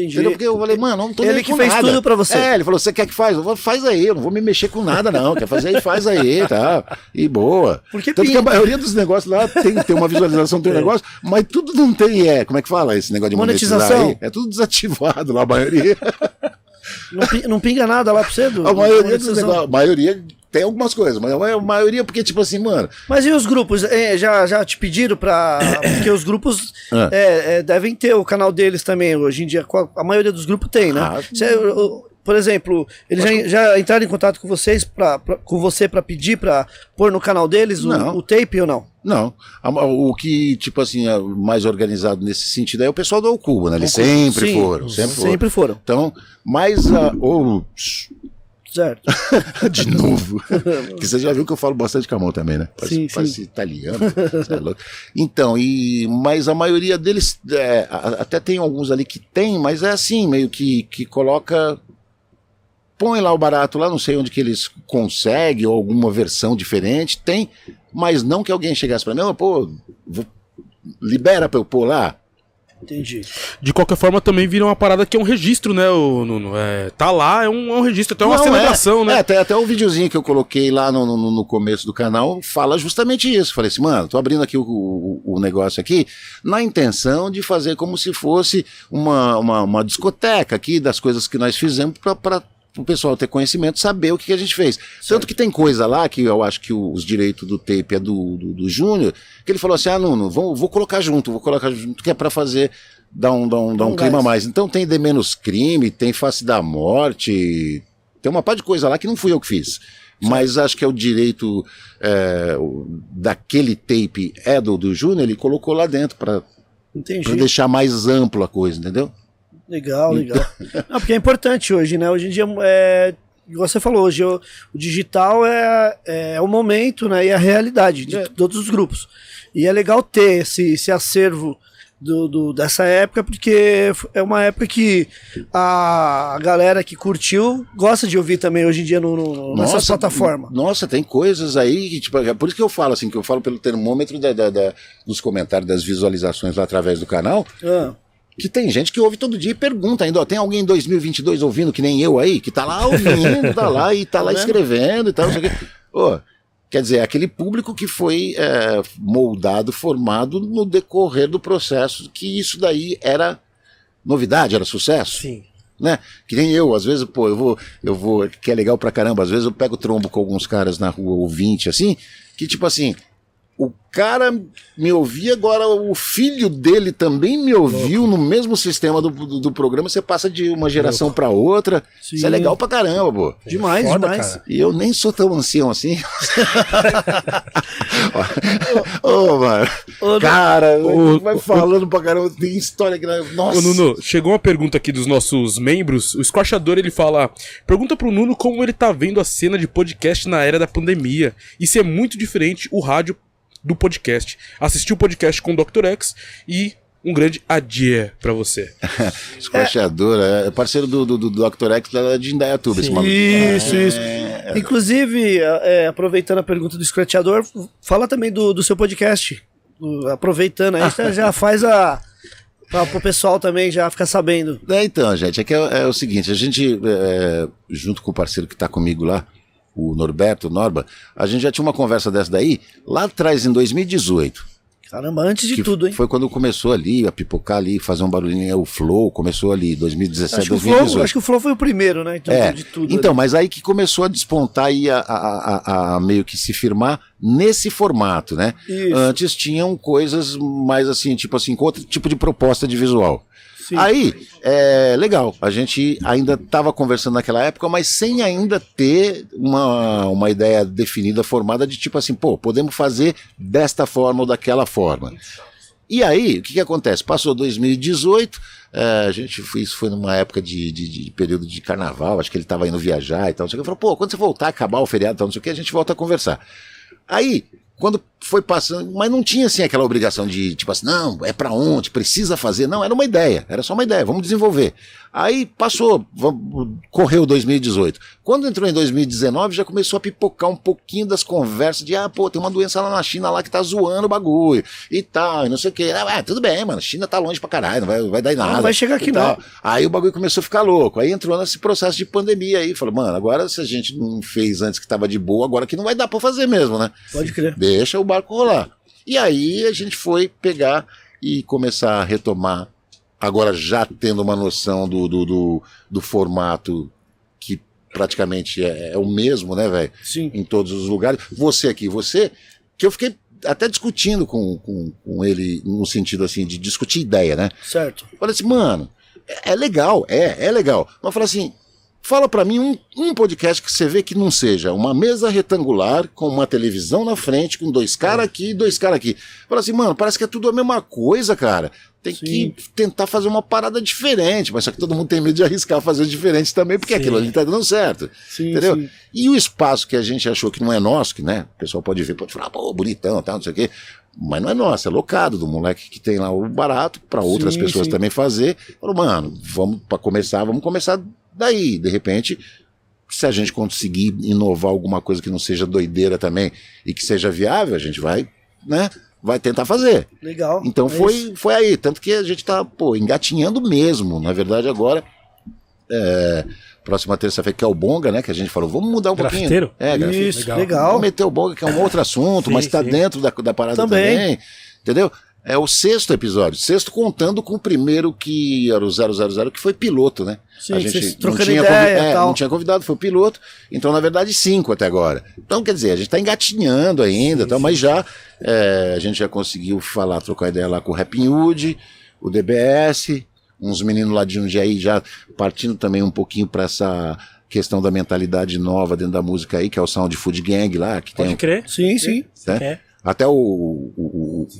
Entendi. Entendeu? Porque eu falei, mano, não tô Ele que fez nada. tudo pra você. É, ele falou, você quer que faz? Eu falei, faz aí, eu não vou me mexer com nada, não. Quer fazer aí, faz aí, tá? E boa. Porque Tanto que pinga. a maioria dos negócios lá tem, tem uma visualização, tem um negócio, mas tudo não tem, é, como é que fala esse negócio de Monetização. aí? É tudo desativado lá, a maioria. Não, não pinga nada lá pra você? Do, A maioria negócios, a maioria tem algumas coisas, mas a maioria porque, tipo assim, mano, Mas e os grupos? É, já, já te pediram pra. Porque os grupos Ah. é, é, devem ter o canal deles também. Hoje em dia, a maioria dos grupos tem, né? Ah, Cê, por exemplo, eles já, já entraram em contato com vocês, pra, pra- com você pra pedir pra pôr no canal deles o, o tape ou não? Não. O que, tipo assim, é mais organizado nesse sentido é o pessoal do Alcuba, né? Eles sempre Sim, foram, sempre foram. Sempre foram. Então, mas a. Ou, Certo. de novo. que você já viu que eu falo bastante com a mão também, né? Parece, Sim, parece sim. italiano. É. Então, e, mas a maioria deles, é, até tem alguns ali que tem, mas é assim, meio que, que coloca põe lá o barato lá, não sei onde que eles conseguem, ou alguma versão diferente, tem, mas não que alguém chegasse para mim, pô, vou- libera pra eu pôr lá. Entendi. De qualquer forma, também vira uma parada que é um registro, né, o Nuno? É, tá lá, é um, é um registro, até uma Não, celebração, é, né? É, até, até o videozinho que eu coloquei lá no, no, no começo do canal fala justamente isso. Falei assim, mano, tô abrindo aqui o, o, o negócio aqui na intenção de fazer como se fosse uma, uma, uma discoteca aqui das coisas que nós fizemos para o pessoal ter conhecimento, saber o que, que a gente fez. Tanto que tem coisa lá que eu acho que os direitos do tape é do, do, do Júnior, que ele falou assim, ah, Nuno, vou, vou colocar junto, vou colocar junto, que é para fazer, dar um, dar um, dar um Um clima mais. Então tem De Menos Crime, tem Face da Morte, tem uma par de coisa lá que não fui eu que fiz. Mas acho que é o direito é, daquele tape é do, do Júnior, ele colocou lá dentro para deixar mais amplo a coisa, entendeu? Legal, legal. Não, porque é importante hoje, né? Hoje em dia, é, igual você falou, hoje o, o digital é, é o momento né, e a realidade de todos os grupos. E é legal ter esse, esse acervo do, do- dessa época, porque é uma época que a galera que curtiu gosta de ouvir também hoje em dia no, no, nessas plataformas. Nossa, tem coisas aí que, tipo, é por isso que eu falo assim, que eu falo pelo termômetro da, da- da- dos comentários, das visualizações lá através do canal, Ah, que tem gente que ouve todo dia e pergunta ainda, ó, tem alguém em 2022 ouvindo que nem eu aí, que tá lá ouvindo, tá lá e tá lá vendo? escrevendo e tal, não sei o quê. Ô, quer dizer, é aquele público que foi é, moldado, formado no decorrer do processo, que isso daí era novidade, era sucesso Sim. né? Que nem eu, às vezes, pô, eu vou, eu vou, que é legal pra caramba, às vezes eu pego trombo com alguns caras na rua ouvinte, assim, que tipo assim, o cara me ouvia, agora o filho dele também me ouviu no mesmo sistema do, do, do programa, você passa de uma geração pra outra, Sim. isso é legal pra caramba, pô. demais, Foda, demais. cara. E eu nem sou tão ancião assim. Ô, mano. Ô, Cara, Ô, vai falando pra caramba, tem história que. Nossa. Ô, Nuno, chegou uma pergunta aqui dos nossos membros. O Squashador, ele fala... Pergunta pro Nuno como ele tá vendo a cena de podcast na era da pandemia. E se é muito diferente o rádio do podcast. Assistiu o podcast com o Dr. X e um grande adieu pra você. Squashador, é parceiro do, do, do Dr. X lá de Indaiatuba, esse maluco. Isso, isso. É, Inclusive, é, aproveitando a pergunta do Scratchador, fala também do, do seu podcast. Do- aproveitando, aí já- já faz a. Pra, pro pessoal também já ficar sabendo. É, então, gente, é que é, é o seguinte, a gente, é, junto com o parceiro que tá comigo lá, o Norberto, o Norba, a gente já tinha uma conversa dessa daí, lá atrás, em 2018. Caramba, antes de tudo, hein? Foi quando começou ali a pipocar ali, fazer um barulhinho, o Flow começou ali, 2017, Acho que, o 2018. Flow, acho que o Flow foi o primeiro, né? Então, É, de tudo. então, mas aí que começou a despontar e a, a- a- a meio que se firmar nesse formato, né? Isso. Antes tinham coisas mais assim, tipo assim, com outro tipo de proposta de visual. Sim. Aí, é legal, a gente ainda estava conversando naquela época, mas sem ainda ter uma, uma ideia definida, formada de tipo assim, pô, podemos fazer desta forma ou daquela forma. E aí, o que, que acontece? Passou 2018, eh, a gente foi, isso foi numa época de, de- de período de carnaval, acho que ele estava indo viajar e tal, não sei o que. Falou, pô, quando você voltar, acabar o feriado e tal, não sei o que, a gente volta a conversar. Aí, quando foi passando, mas não tinha assim aquela obrigação de, tipo assim, não, é pra onde, precisa fazer. Não, era uma ideia, era só uma ideia, vamos desenvolver. Aí passou, correu 2018. Quando entrou em 2019, já começou a pipocar um pouquinho das conversas de, ah, pô, tem uma doença lá na China lá que tá zoando o bagulho e tal, e não sei o que. Ah, tudo bem, mano, China tá longe pra caralho, não vai, vai dar em nada. vai chegar aqui tal. Aí o bagulho começou a ficar louco. Aí entrou nesse processo de pandemia aí. Falou, mano, agora se a gente não fez antes que tava de boa, agora que não vai dar pra fazer mesmo, né? Pode crer. Deixa o barco rolar. E aí a gente foi pegar e começar a retomar, agora já tendo uma noção do, do, do, do formato que praticamente é, é o mesmo, né, velho? Sim. Em todos os lugares. Você aqui, você, que eu fiquei até discutindo com, com, com ele no sentido assim de discutir ideia, né? Certo. Falei assim, mano, é, é legal, é, é legal. Mas eu falei assim, fala pra mim um, um podcast que você vê que não seja uma mesa retangular com uma televisão na frente, com dois caras aqui e dois caras aqui. Fala assim, mano, parece que é tudo a mesma coisa, cara. Tem Sim. que tentar fazer uma parada diferente, mas só que todo mundo tem medo de arriscar fazer diferente também, porque Sim. aquilo ali tá dando certo. Sim, entendeu? E o espaço que a gente achou que não é nosso, que né, o pessoal pode ver, pode falar, pô, bonitão, tal, não sei o quê. Mas não é nosso, é locado do moleque que tem lá o barato para outras pessoas também fazer. Falou, mano, vamos para começar, vamos começar daí. De repente, se a gente conseguir inovar alguma coisa que não seja doideira também e que seja viável, a gente vai, né? Vai tentar fazer. Legal. Então É foi, isso. foi aí. Tanto que a gente tá, pô, engatinhando mesmo. Na verdade, agora. é, próxima terça-feira, que é o Bonga, né? Que a gente falou, vamos mudar um Grafiteiro? pouquinho. É, grafite. Isso, Legal. legal. Vamos meter o Bonga, que é um outro assunto, Sim, mas tá sim. dentro da, da parada Também. também. Entendeu? É o sexto episódio. Sexto contando com o primeiro que era o 000, que foi piloto, né? Sim, vocês trocando ideia convi- e é, tal. não tinha convidado, foi piloto. Então, na verdade, cinco até agora. Então, quer dizer, a gente tá engatinhando ainda, tal, mas já é, a gente já conseguiu falar, trocar ideia lá com o Rapping Hood, o DBS, uns meninos lá de Jundiaí já partindo também um pouquinho para essa questão da mentalidade nova dentro da música aí, que é o Sound Food Gang lá, que tem Pode um- crer. Sim, sim. né? É. Até o, o,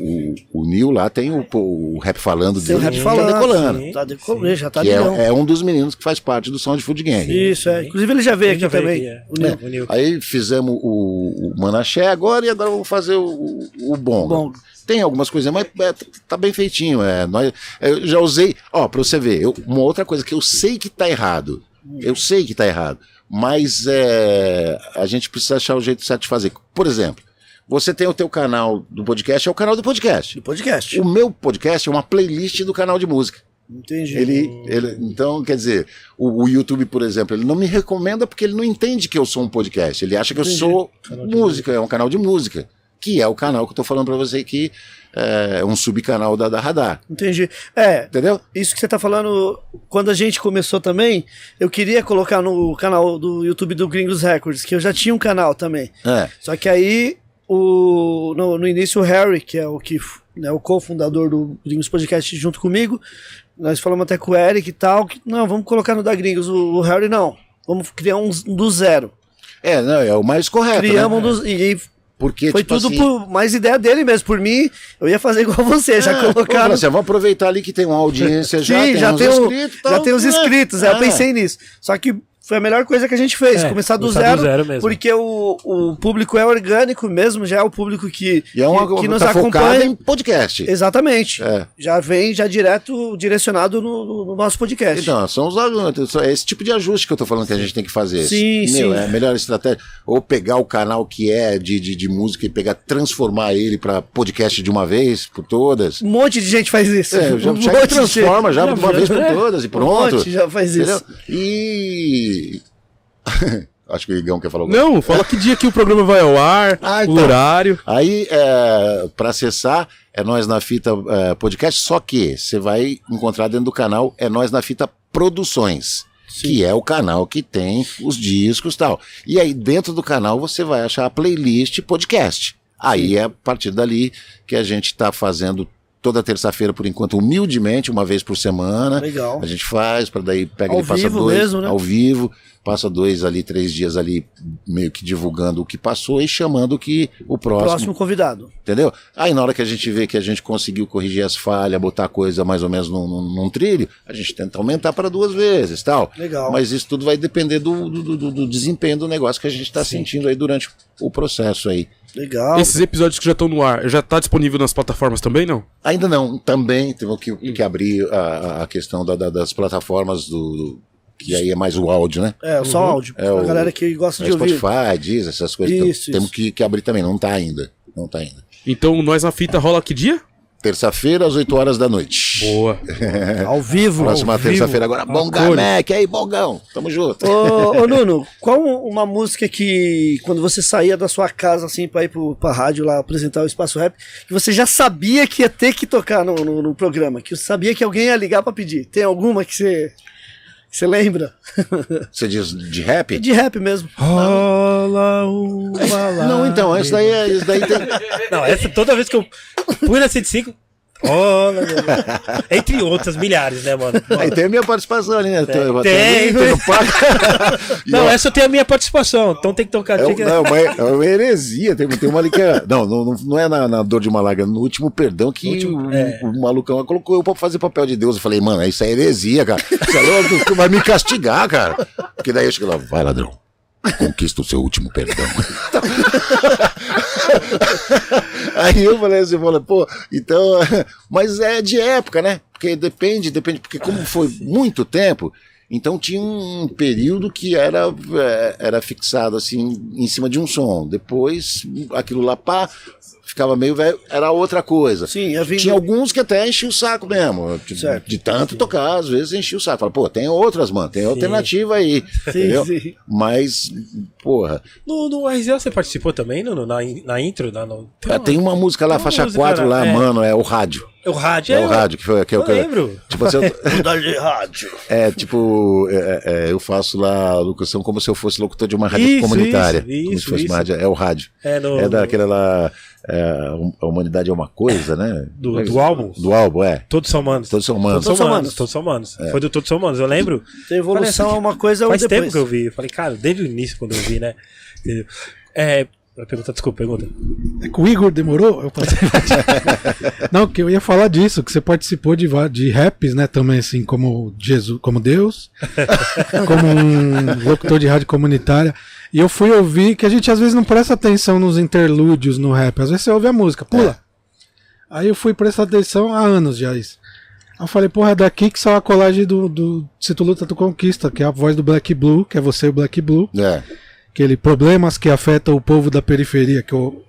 o, o, Neil lá tem o, o rap falando Tem o dele, rap falando, tá decolando. sim. Tá decolando, já tá que é, é um dos meninos que faz parte do Sound Food Gang. Isso, é. Inclusive ele já veio Ele aqui já veio também. aqui, é. o Nil. O Nil. Aí fizemos o, o Manaché agora e agora vamos fazer o, o, o Bonga. Bonga. Tem algumas coisas, mas é, tá bem feitinho. É, nós, eu já usei. Ó, pra você ver, eu- uma outra coisa que eu sei que tá errado. Eu sei que tá errado. Mas é, a gente precisa achar o jeito certo de fazer. Por exemplo, você tem o teu canal do podcast, é o canal do podcast. Do podcast. O meu podcast é uma playlist do canal de música. Entendi. Ele, ele, então, quer dizer, o, o YouTube, por exemplo, ele não me recomenda porque ele não entende que eu sou um podcast. Ele acha que eu sou música, é um canal de música, que é o canal que eu tô falando pra você que é um subcanal da, da Radar. Entendi. É, Entendeu? isso que você tá falando, quando a gente começou também, eu queria colocar no canal do YouTube do Gringos Records, que eu já tinha um canal também. É. Só que aí, o, no, no início, o Harry, que é o que né, o cofundador do Gringos Podcast junto comigo, nós falamos até com o Eric e tal, que não, vamos colocar no da Gringos. O, o Harry, não, vamos criar um do zero. É, não, é o mais correto. Criamos né? um dos. E Porque, foi tipo tudo assim, por mais ideia dele mesmo. Por mim, eu ia fazer igual você, já ah, colocar. vamos, assim, vamos aproveitar ali que tem uma audiência já, Sim, tem já tem, o- inscritos. já tem os né? inscritos, é, eu Ah. pensei nisso. Só que foi a melhor coisa que a gente fez, É, começar do começar do zero, zero mesmo. porque o, o público é orgânico mesmo, já é o público que, E é uma que, que nos tá acompanha. em podcast. Exatamente. É. Já vem já direto direcionado no, no- no nosso podcast. Então, são os alunos, é esse tipo de ajuste que eu tô falando que a gente tem que fazer. Sim, Meu, sim. É a melhor estratégia. Ou pegar o canal que é de, de, de música e pegar, transformar ele para podcast de uma vez por todas. um monte de gente faz isso. É, já, um já transforma já, Já de uma vez por todas e Um pronto. monte já faz entendeu? isso. Acho que o Igão quer falar alguma Não, fala que dia que o programa vai ao ar, Ah, o então. horário. Aí, é, para acessar, é Nós na Fita é, Podcast, só que você vai encontrar dentro do canal é Nós na Fita Produções. Que é o canal que tem os discos e tal. E aí, dentro do canal, você vai achar a playlist podcast. Aí é a partir dali que a gente está fazendo toda terça-feira, por enquanto, humildemente, uma vez por semana. Legal. A gente faz, para daí pega Ao e passa vivo dois mesmo, né? ao vivo, passa dois ali, três dias ali, meio que divulgando o que passou e chamando que o próximo, Próximo convidado. entendeu? Aí na hora que a gente vê que a gente conseguiu corrigir as falhas, botar a coisa mais ou menos num, num- num trilho, a gente tenta aumentar para duas vezes, tal. Legal. Mas isso tudo vai depender do, do, do- do desempenho do negócio que a gente está sentindo aí durante o processo aí. Legal. Esses episódios que já estão no ar, já tá disponível nas plataformas também, não? Ainda não, também temos que, que abrir a, a questão da- da- das plataformas do, do- que aí é mais o áudio, né? É, só áudio. É pra o- galera que gosta É de ouvir. Spotify, diz essas coisas. Isso, Então, isso. Temos que, que abrir também, não tá ainda. Não tá ainda. Então, nós na fita rola que dia? Terça-feira, às 8 horas da noite. Boa. Ao vivo. Próxima terça-feira agora. Bonga. Mac, aí, Bongão. Tamo junto. Ô, ô, Nuno, qual uma música que, quando você saía da sua casa, assim, pra ir pro, pra rádio lá apresentar o Espaço Rap, que você já sabia que ia ter que tocar no, no, no programa, que você sabia que alguém ia ligar pra pedir? Tem alguma que você, você lembra? Você diz de rap? De rap mesmo. Rola uma Não, então, isso daí, é, isso daí tem. Não, essa toda vez que eu fui na 105. Entre outras milhares, né, mano? Aí tem a minha participação ali, né? Tem, tem. no palco. E, Não, essa tenho a minha participação, então tem que tocar. É, tem um- que- não, é uma, é uma heresia. Tem, tem uma ali que é. Não, não, não- é na, na dor de uma lágrima, no último perdão que No último- o, é. o malucão colocou eu pra fazer papel de Deus. Eu falei, mano, isso é heresia, cara. Você é louco, vai me castigar, cara. Porque daí eu chego lá, vai, ladrão. Conquista o seu último perdão. Aí eu falei assim, falei, pô, então. Mas é de época, né? Porque depende, depende, porque como foi muito tempo. Então tinha um período que era, é, era fixado assim em cima de um som. Depois aquilo lá pá, ficava meio velho, era outra coisa. Sim, ia vindo- Tinha alguns que até enchiam o saco mesmo. De, Certo. de tanto tocar, às vezes enchia o saco. Fala, pô, tem outras, mano, tem alternativa aí. entendeu? sim. Mas, porra, No, no RZO você participou também, no, na, na intro? Na, no, ah, tem uma música lá, Tem uma faixa música 4 lá, lá, é. mano, é o rádio. É o rádio. É o rádio que foi que Eu que lembro. Tipo assim, eu, de rádio. é tipo, é, é, eu faço lá a locução como se eu fosse locutor de uma rádio Isso, comunitária. isso, como se isso, fosse isso. uma rádio, é o rádio. É, no, É daquela lá, é, a humanidade é uma coisa, né? Do- do álbum? Do álbum, é. Todos são manos. Todos são humanos. Todos são são manos. manos. Todos são manos. Foi do Todos são manos. Eu lembro. Tem evolução é uma coisa Faz depois. tempo que eu vi. Eu falei, cara, desde o início quando eu vi, né? Entendeu? É. Pergunta, desculpa, pergunta. É que o Igor demorou? Eu passei Não, que eu ia falar disso, que você participou de, de raps, né, também, assim, como Jesus, como Deus, como um locutor de rádio comunitária. E eu fui ouvir que a gente às vezes não presta atenção nos interlúdios no rap. Às vezes você ouve a música, pula. Aí eu fui prestar atenção há anos já isso. Aí eu falei, porra, é daqui que saiu a colagem do, do Se Tu Luta Tu Conquista, que é a voz do Black Blue, que é você e o Black Blue É. aquele problemas que afetam o povo da periferia que o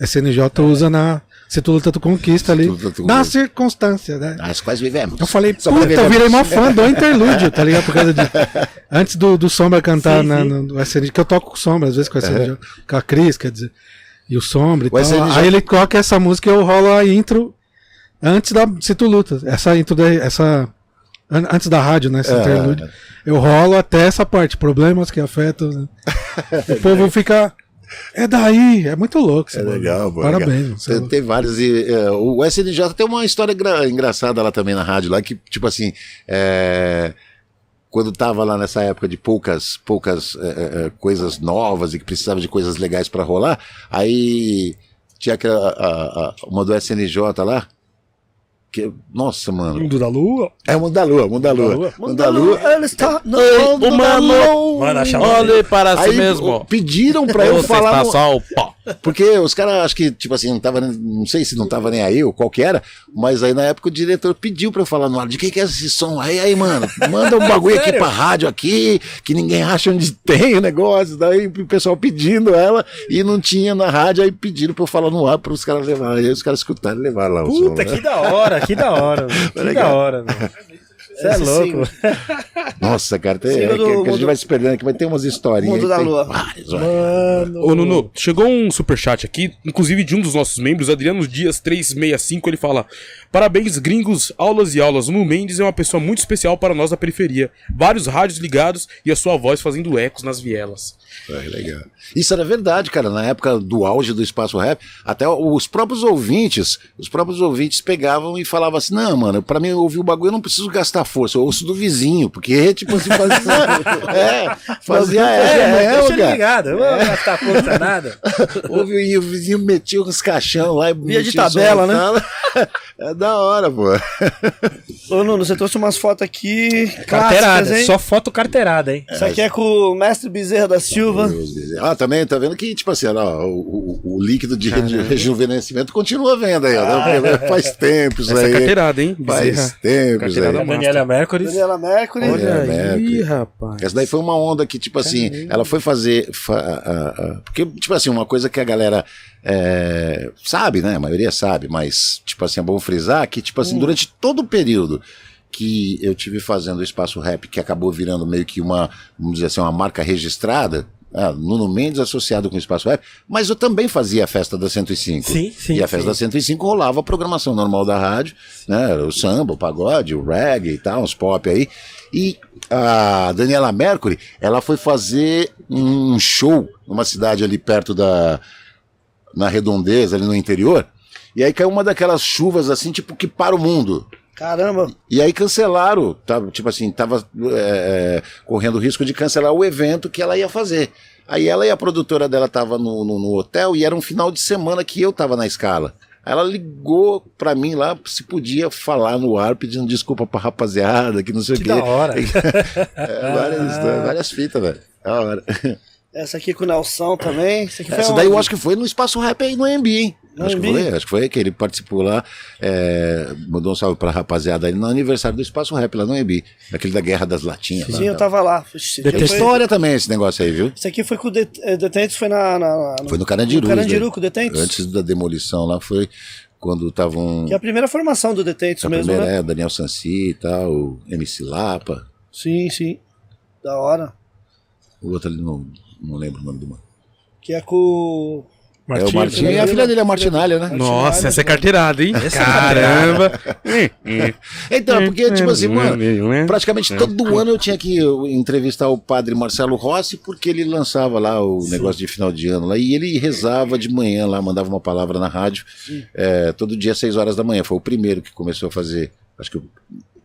SNJ usa na se tu luta tu conquista. ali na circunstância né? As quais vivemos. eu falei Só puta eu virei mó fã do interlúdio tá ligado? Por causa de antes do, do Sombra cantar na, no, no SNJ que eu toco com Sombra às vezes com o SNJ com a Cris quer dizer e o Sombra e O tal. SNJ aí ele coloca essa música e eu rolo a intro antes da se tu luta. Essa intro da, essa antes da rádio né esse É. interlúdio eu rolo até essa parte problemas que afetam né? o povo fica é daí, é muito louco. É bagulho. legal, pô. Parabéns. legal. é Tem, tem vários. E, é, o SNJ tem uma história engra- engraçada lá também na rádio, lá que, tipo assim, é, quando tava lá nessa época de poucas, poucas é, é, é, coisas novas e que precisava de coisas legais pra rolar, aí tinha aquela, a- a- uma do SNJ lá. Que, nossa, mano. Mundo da Lua. É o Mundo da Lua, Mundo da Lua. Mundo da Lua. Ele está no mundo da lua. Mano, achava. Olhe para si Aí mesmo. pediram pra eu Você falar. está no- só o pó. Porque os caras, acho que, tipo assim, não tava, não sei se não tava nem aí ou qual que era, mas aí na época o diretor pediu pra eu falar no ar, de quem que é esse som? Aí, aí, mano, manda um bagulho aqui pra rádio aqui, que ninguém acha onde tem o negócio, daí o pessoal pedindo ela, e não tinha na rádio, aí pediram pra eu falar no ar pros caras levarem, aí os caras escutaram e levaram lá o som. Puta, né? que da hora, que da hora. mano. Que da legal. hora, mano. Você é louco. Nossa, cara, tem, é, do que, que a gente vai se perdendo aqui, mas tem umas historinhas. Mundo aí, da tem Lua. várias, olha. Ô, Nuno, chegou um superchat aqui, inclusive de um dos nossos membros, Adriano Dias 365, ele fala: Parabéns, gringos, aulas e aulas. O Nuno Mendes é uma pessoa muito especial para nós da periferia. Vários rádios ligados e a sua voz fazendo ecos nas vielas. É, legal. Isso era verdade, cara. Na época do auge do espaço rap, até os próprios ouvintes, os próprios ouvintes pegavam e falavam assim: não, mano, pra mim ouvir o bagulho eu não preciso gastar força, eu ouço do vizinho, porque, tipo assim, fazia. é, fazia É, é, deixa cara. ligado. Eu vou gastar força nada. Ouve, e o vizinho metia uns caixão lá e Via de tabela, né? É da hora, pô. Ô, Nuno, você trouxe umas fotos aqui. Carteirada, hein? só foto carteirada, hein? Isso aqui é com o mestre Bezerra da Silva. Ah, também, tá vendo que, tipo assim, ó, o, o- o líquido de reju- rejuvenescimento continua vendo aí, ó. né? Porque faz tempo isso Essa é aí. carteirada, hein? Faz Bezerra. tempo isso Carteirada aí. Daniela Mercury. Daniela Mercury. Olha aí, rapaz. Essa daí foi uma onda que, tipo assim, ela foi fazer. fa- a- a- porque, tipo assim, uma coisa que a galera é, sabe, né? A maioria sabe, mas, tipo assim, é bom frisar que, tipo assim, durante todo o período que eu tive fazendo o Espaço Rap, que acabou virando meio que uma, vamos dizer assim, uma marca registrada. Ah, Nuno Mendes associado com o Espaço Rap, mas eu também fazia a festa da 105. Sim, sim, E a festa sim. da 105 rolava a programação normal da rádio, né? O samba, o pagode, o reggae e tal, uns pop aí. E a Daniela Mercury, ela foi fazer um show numa cidade ali perto da. Na redondeza, ali no interior. E aí caiu uma daquelas chuvas assim, tipo, que para o mundo. Caramba. E aí cancelaram, tava, tipo assim, tava é, correndo o risco de cancelar o evento que ela ia fazer. Aí ela e a produtora dela tava no, no, no hotel e era um final de semana que eu tava na escala. Aí ela ligou pra mim lá se podia falar no ar pedindo desculpa pra rapaziada, que não sei Que o quê. da hora. É, várias, várias fitas, velho. Da hora. Essa aqui com o Nelson também. Essa Essa daí eu acho que foi no Espaço Rap aí no AMB, hein? Não, acho que foi, acho que foi que ele participou lá, é, mandou um salve pra rapaziada aí no aniversário do Espaço Rap lá no Embi, aquele da Guerra das Latinhas. lá, Sim, eu tal. tava lá. Tem história também esse negócio aí, viu? esse aqui foi com o Det- eh, Detentos, foi na, na- Foi no Carandiru. No Carandiru, né? com o Detentos. Antes da demolição lá foi quando estavam. Que é a primeira formação do Detentos A mesmo, primeira né? é Daniel Sansi e tal, o MC Lapa, Sim, sim. Da hora. o outro ali não, não lembro o nome do mano. Que é com. é o Martinho e a filha dele é a Martinalha, né? Nossa, essa é carteirada, hein? Caramba! Então, porque, tipo assim, mano, É. praticamente todo ano eu tinha que entrevistar o padre Marcelo Rossi, porque ele lançava lá o negócio de final de ano lá, e ele rezava de manhã lá, mandava uma palavra na rádio, é, todo dia às 6 horas da manhã. Foi o primeiro que começou a fazer, acho que o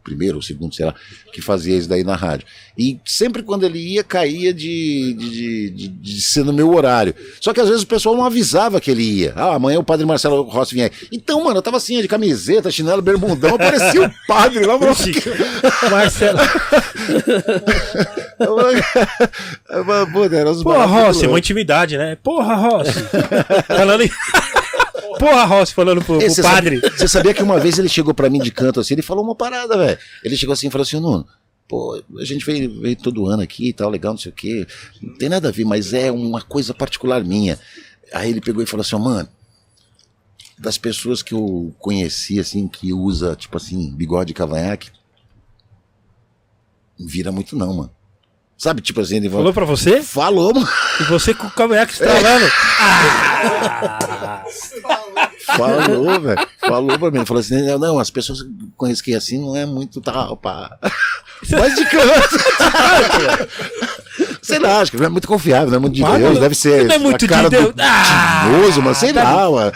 primeiro ou segundo, sei lá, que fazia isso daí na rádio. E sempre quando ele ia, caía de, de, de, de- ser no meu horário. Só que às vezes o pessoal não avisava que ele ia. Ah, amanhã o padre Marcelo Rossi vinha. aí. Então, mano, eu tava assim, de camiseta, chinelo, bermudão, parecia o padre lá. Marcelo. Puta, era os Porra, Rossi, uma intimidade, né? Porra, Rossi. falando em... Porra, Rossi, falando pro, pro padre. sabia- Você sabia que uma vez ele chegou pra mim de canto assim, ele falou uma parada, velho. Ele chegou assim e falou assim, Nuno, pô, a gente veio, veio todo ano aqui e tal, legal, não sei o quê. Não tem nada a ver, mas é uma coisa particular minha. Aí ele pegou e falou assim, ó, mano, das pessoas que eu conheci, assim, que usa, tipo assim, bigode e cavanhaque, não vira muito não, mano. Sabe, tipo assim, ele Falou pra você? Falou, mano. E você com o cavanhaque estralando. Falou, velho. Falou pra mim. Falou assim: não, não, as pessoas que eu conheço que é assim não é muito tal, pá. Mas de canto. Sei lá, acho que não é muito confiável, não é muito de Padre, Deus, deve ser. não é muito a cara de Deus. do Ah, Timoso, mas sei lá, mano.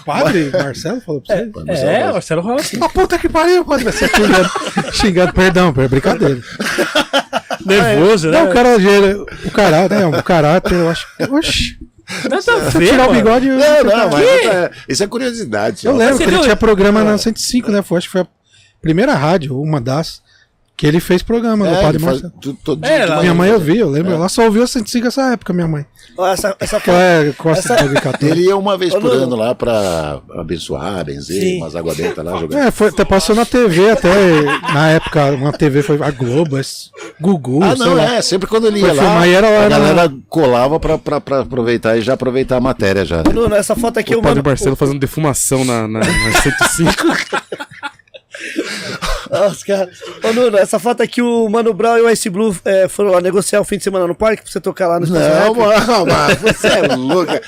O padre Marcelo falou pra você? É, Marcelo Rossi. Ah, puta que pariu, padre. Vai ser xingando, xingando, perdão, é brincadeira. Nervoso, né? Não, o cara, o caráter, né? O caráter, eu acho. Oxi, Nada a ver, tirar o bigode. Não, não, mas é- isso é curiosidade. Eu ó. lembro que ele tinha programa na 105, né? Foi, acho que foi a primeira rádio, uma das, que ele fez programa É, Padre ele faz Marcelo. tudo- todo É, lá-. Minha mãe ouvia, eu lembro. Ela só ouviu a 105 nessa época, minha mãe. Essa, essa foto. É, Costa de Católica. Ele ia uma vez por ano lá pra abençoar, benzer, Sim. umas água benta lá jogando. É, foi, até passou na TV até. Na época, uma TV foi a Globo, esse Gugu, Ah, sei não, lá. é. Sempre quando ele ia Foi lá, filmar era lá a galera colava pra, pra, pra aproveitar e já aproveitar a matéria já. Nuno, essa foto aqui O eu padre mando. Marcelo fazendo defumação na, na, na 105. Ó, os caras. Ô, Nuno, essa foto aqui o Mano Brown e o Ice Blue é, foram lá negociar o fim de semana no parque pra você tocar lá no Não, mano, você é louca.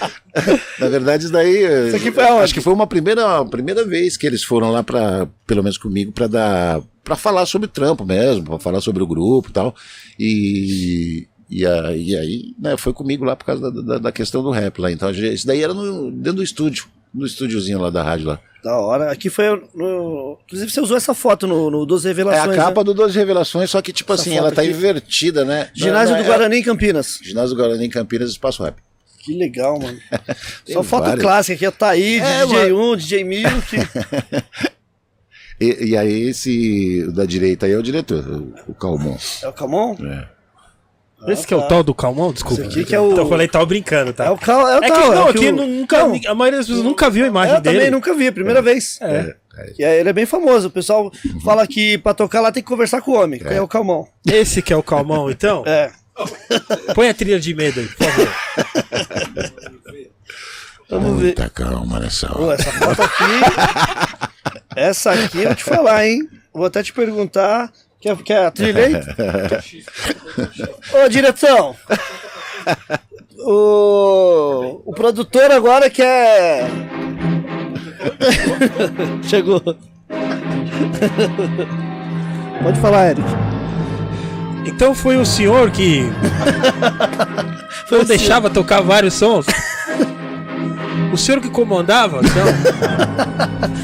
Na verdade, isso daí. Isso aqui foi? Acho que foi uma primeira, primeira vez que eles foram lá para, pelo menos comigo, para dar. para falar sobre o trampo mesmo, para falar sobre o grupo e tal. E. E, aí, né, foi comigo lá por causa da, da, da questão do rap lá. Então, isso daí era no, dentro do estúdio, no estúdiozinho lá da rádio lá. Da hora. Aqui foi. No... Inclusive, você usou essa foto no, no 12 É Revelações. a capa né? do 12 Revelações, só que, tipo Essa assim, ela tá aqui. invertida, né? Ginásio Não, do não, é- Guarani em Campinas. Ginásio do Guarani em Campinas, Espaço Rap. Que legal, mano. Só foto várias. clássica aqui. Taí, de É, DJ1, DJ Mil. Que... E, e aí, esse da direita aí é o diretor, o, o Calmon. É o Camon? É. Esse que é o tal do Calmão? Desculpa. Esse aqui que é o- Então eu falei, tava brincando, tá? É o Cal. É o É que, tal, é não, o aqui o- nu- nunca, Não, a maioria das pessoas nunca viu a imagem eu dele. também nunca vi, primeira vez. É. E aí, ele é bem famoso. O pessoal fala que pra tocar lá tem que conversar com o homem, que é o Calmon. Esse que é o Calmão, então? É. Põe a trilha de medo aí, por favor. Vamos ver. Muita calma nessa Pô, hora. essa foto aqui. essa aqui eu vou te falar, hein? Vou até te perguntar. Quer, quer a trilha aí? Ô, direção! O, o produtor agora quer. Chegou. Pode falar, Eric. Então foi o senhor que Foi não deixava tocar vários sons? O senhor que comandava? Então,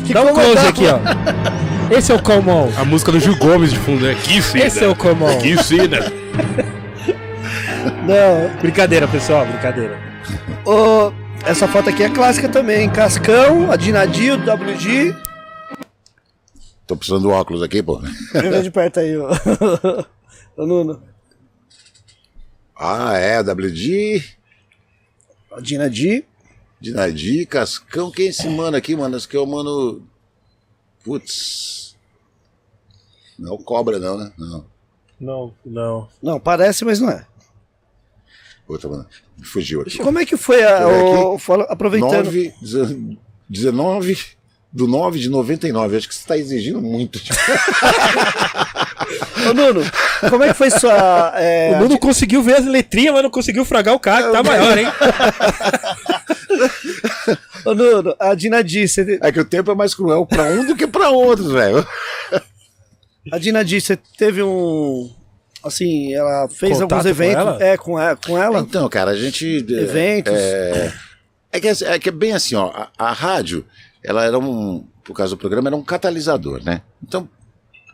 Que dá um close comandava. aqui, ó. Esse é o Calmão. A música do Gil Gomes de fundo, né? Que fina. Esse é o Calmão. Que fina. Não, Brincadeira, pessoal, brincadeira. Ô, essa foto aqui é clássica também. Cascão, a Dinadio, WG. Tô precisando do óculos aqui, pô. Vem de perto aí, ó. Ô, Nuno. Ah, é, WD. A Dinadio. Dinadi, Cascão, quem é esse mano aqui, mano? Esse aqui é o mano. Putz. Não é o Cobra, não, né? Não. Não, não. Não, parece, mas não é. Outra, mano. Fugiu aqui. Como é que foi a, o, fala- aproveitando? 9, 19 do 9 de 99. Acho que você está exigindo muito. Ô, Nuno, como é que foi sua. é, O Nuno conseguiu ver as letrinhas, mas não conseguiu fragar o cara que tá maior, hein? Ô, Nuno, a Dinadi, você, É que o tempo é mais cruel para um do que para outros, velho. a Dinadi, você teve um. Assim, ela fez Contato alguns com eventos. ela? É, com ela. Com ela Então, cara, a gente. eventos. É, é que, é- é que é bem assim, ó. A, a rádio, ela era um. Por causa do programa, era um catalisador, né? Então,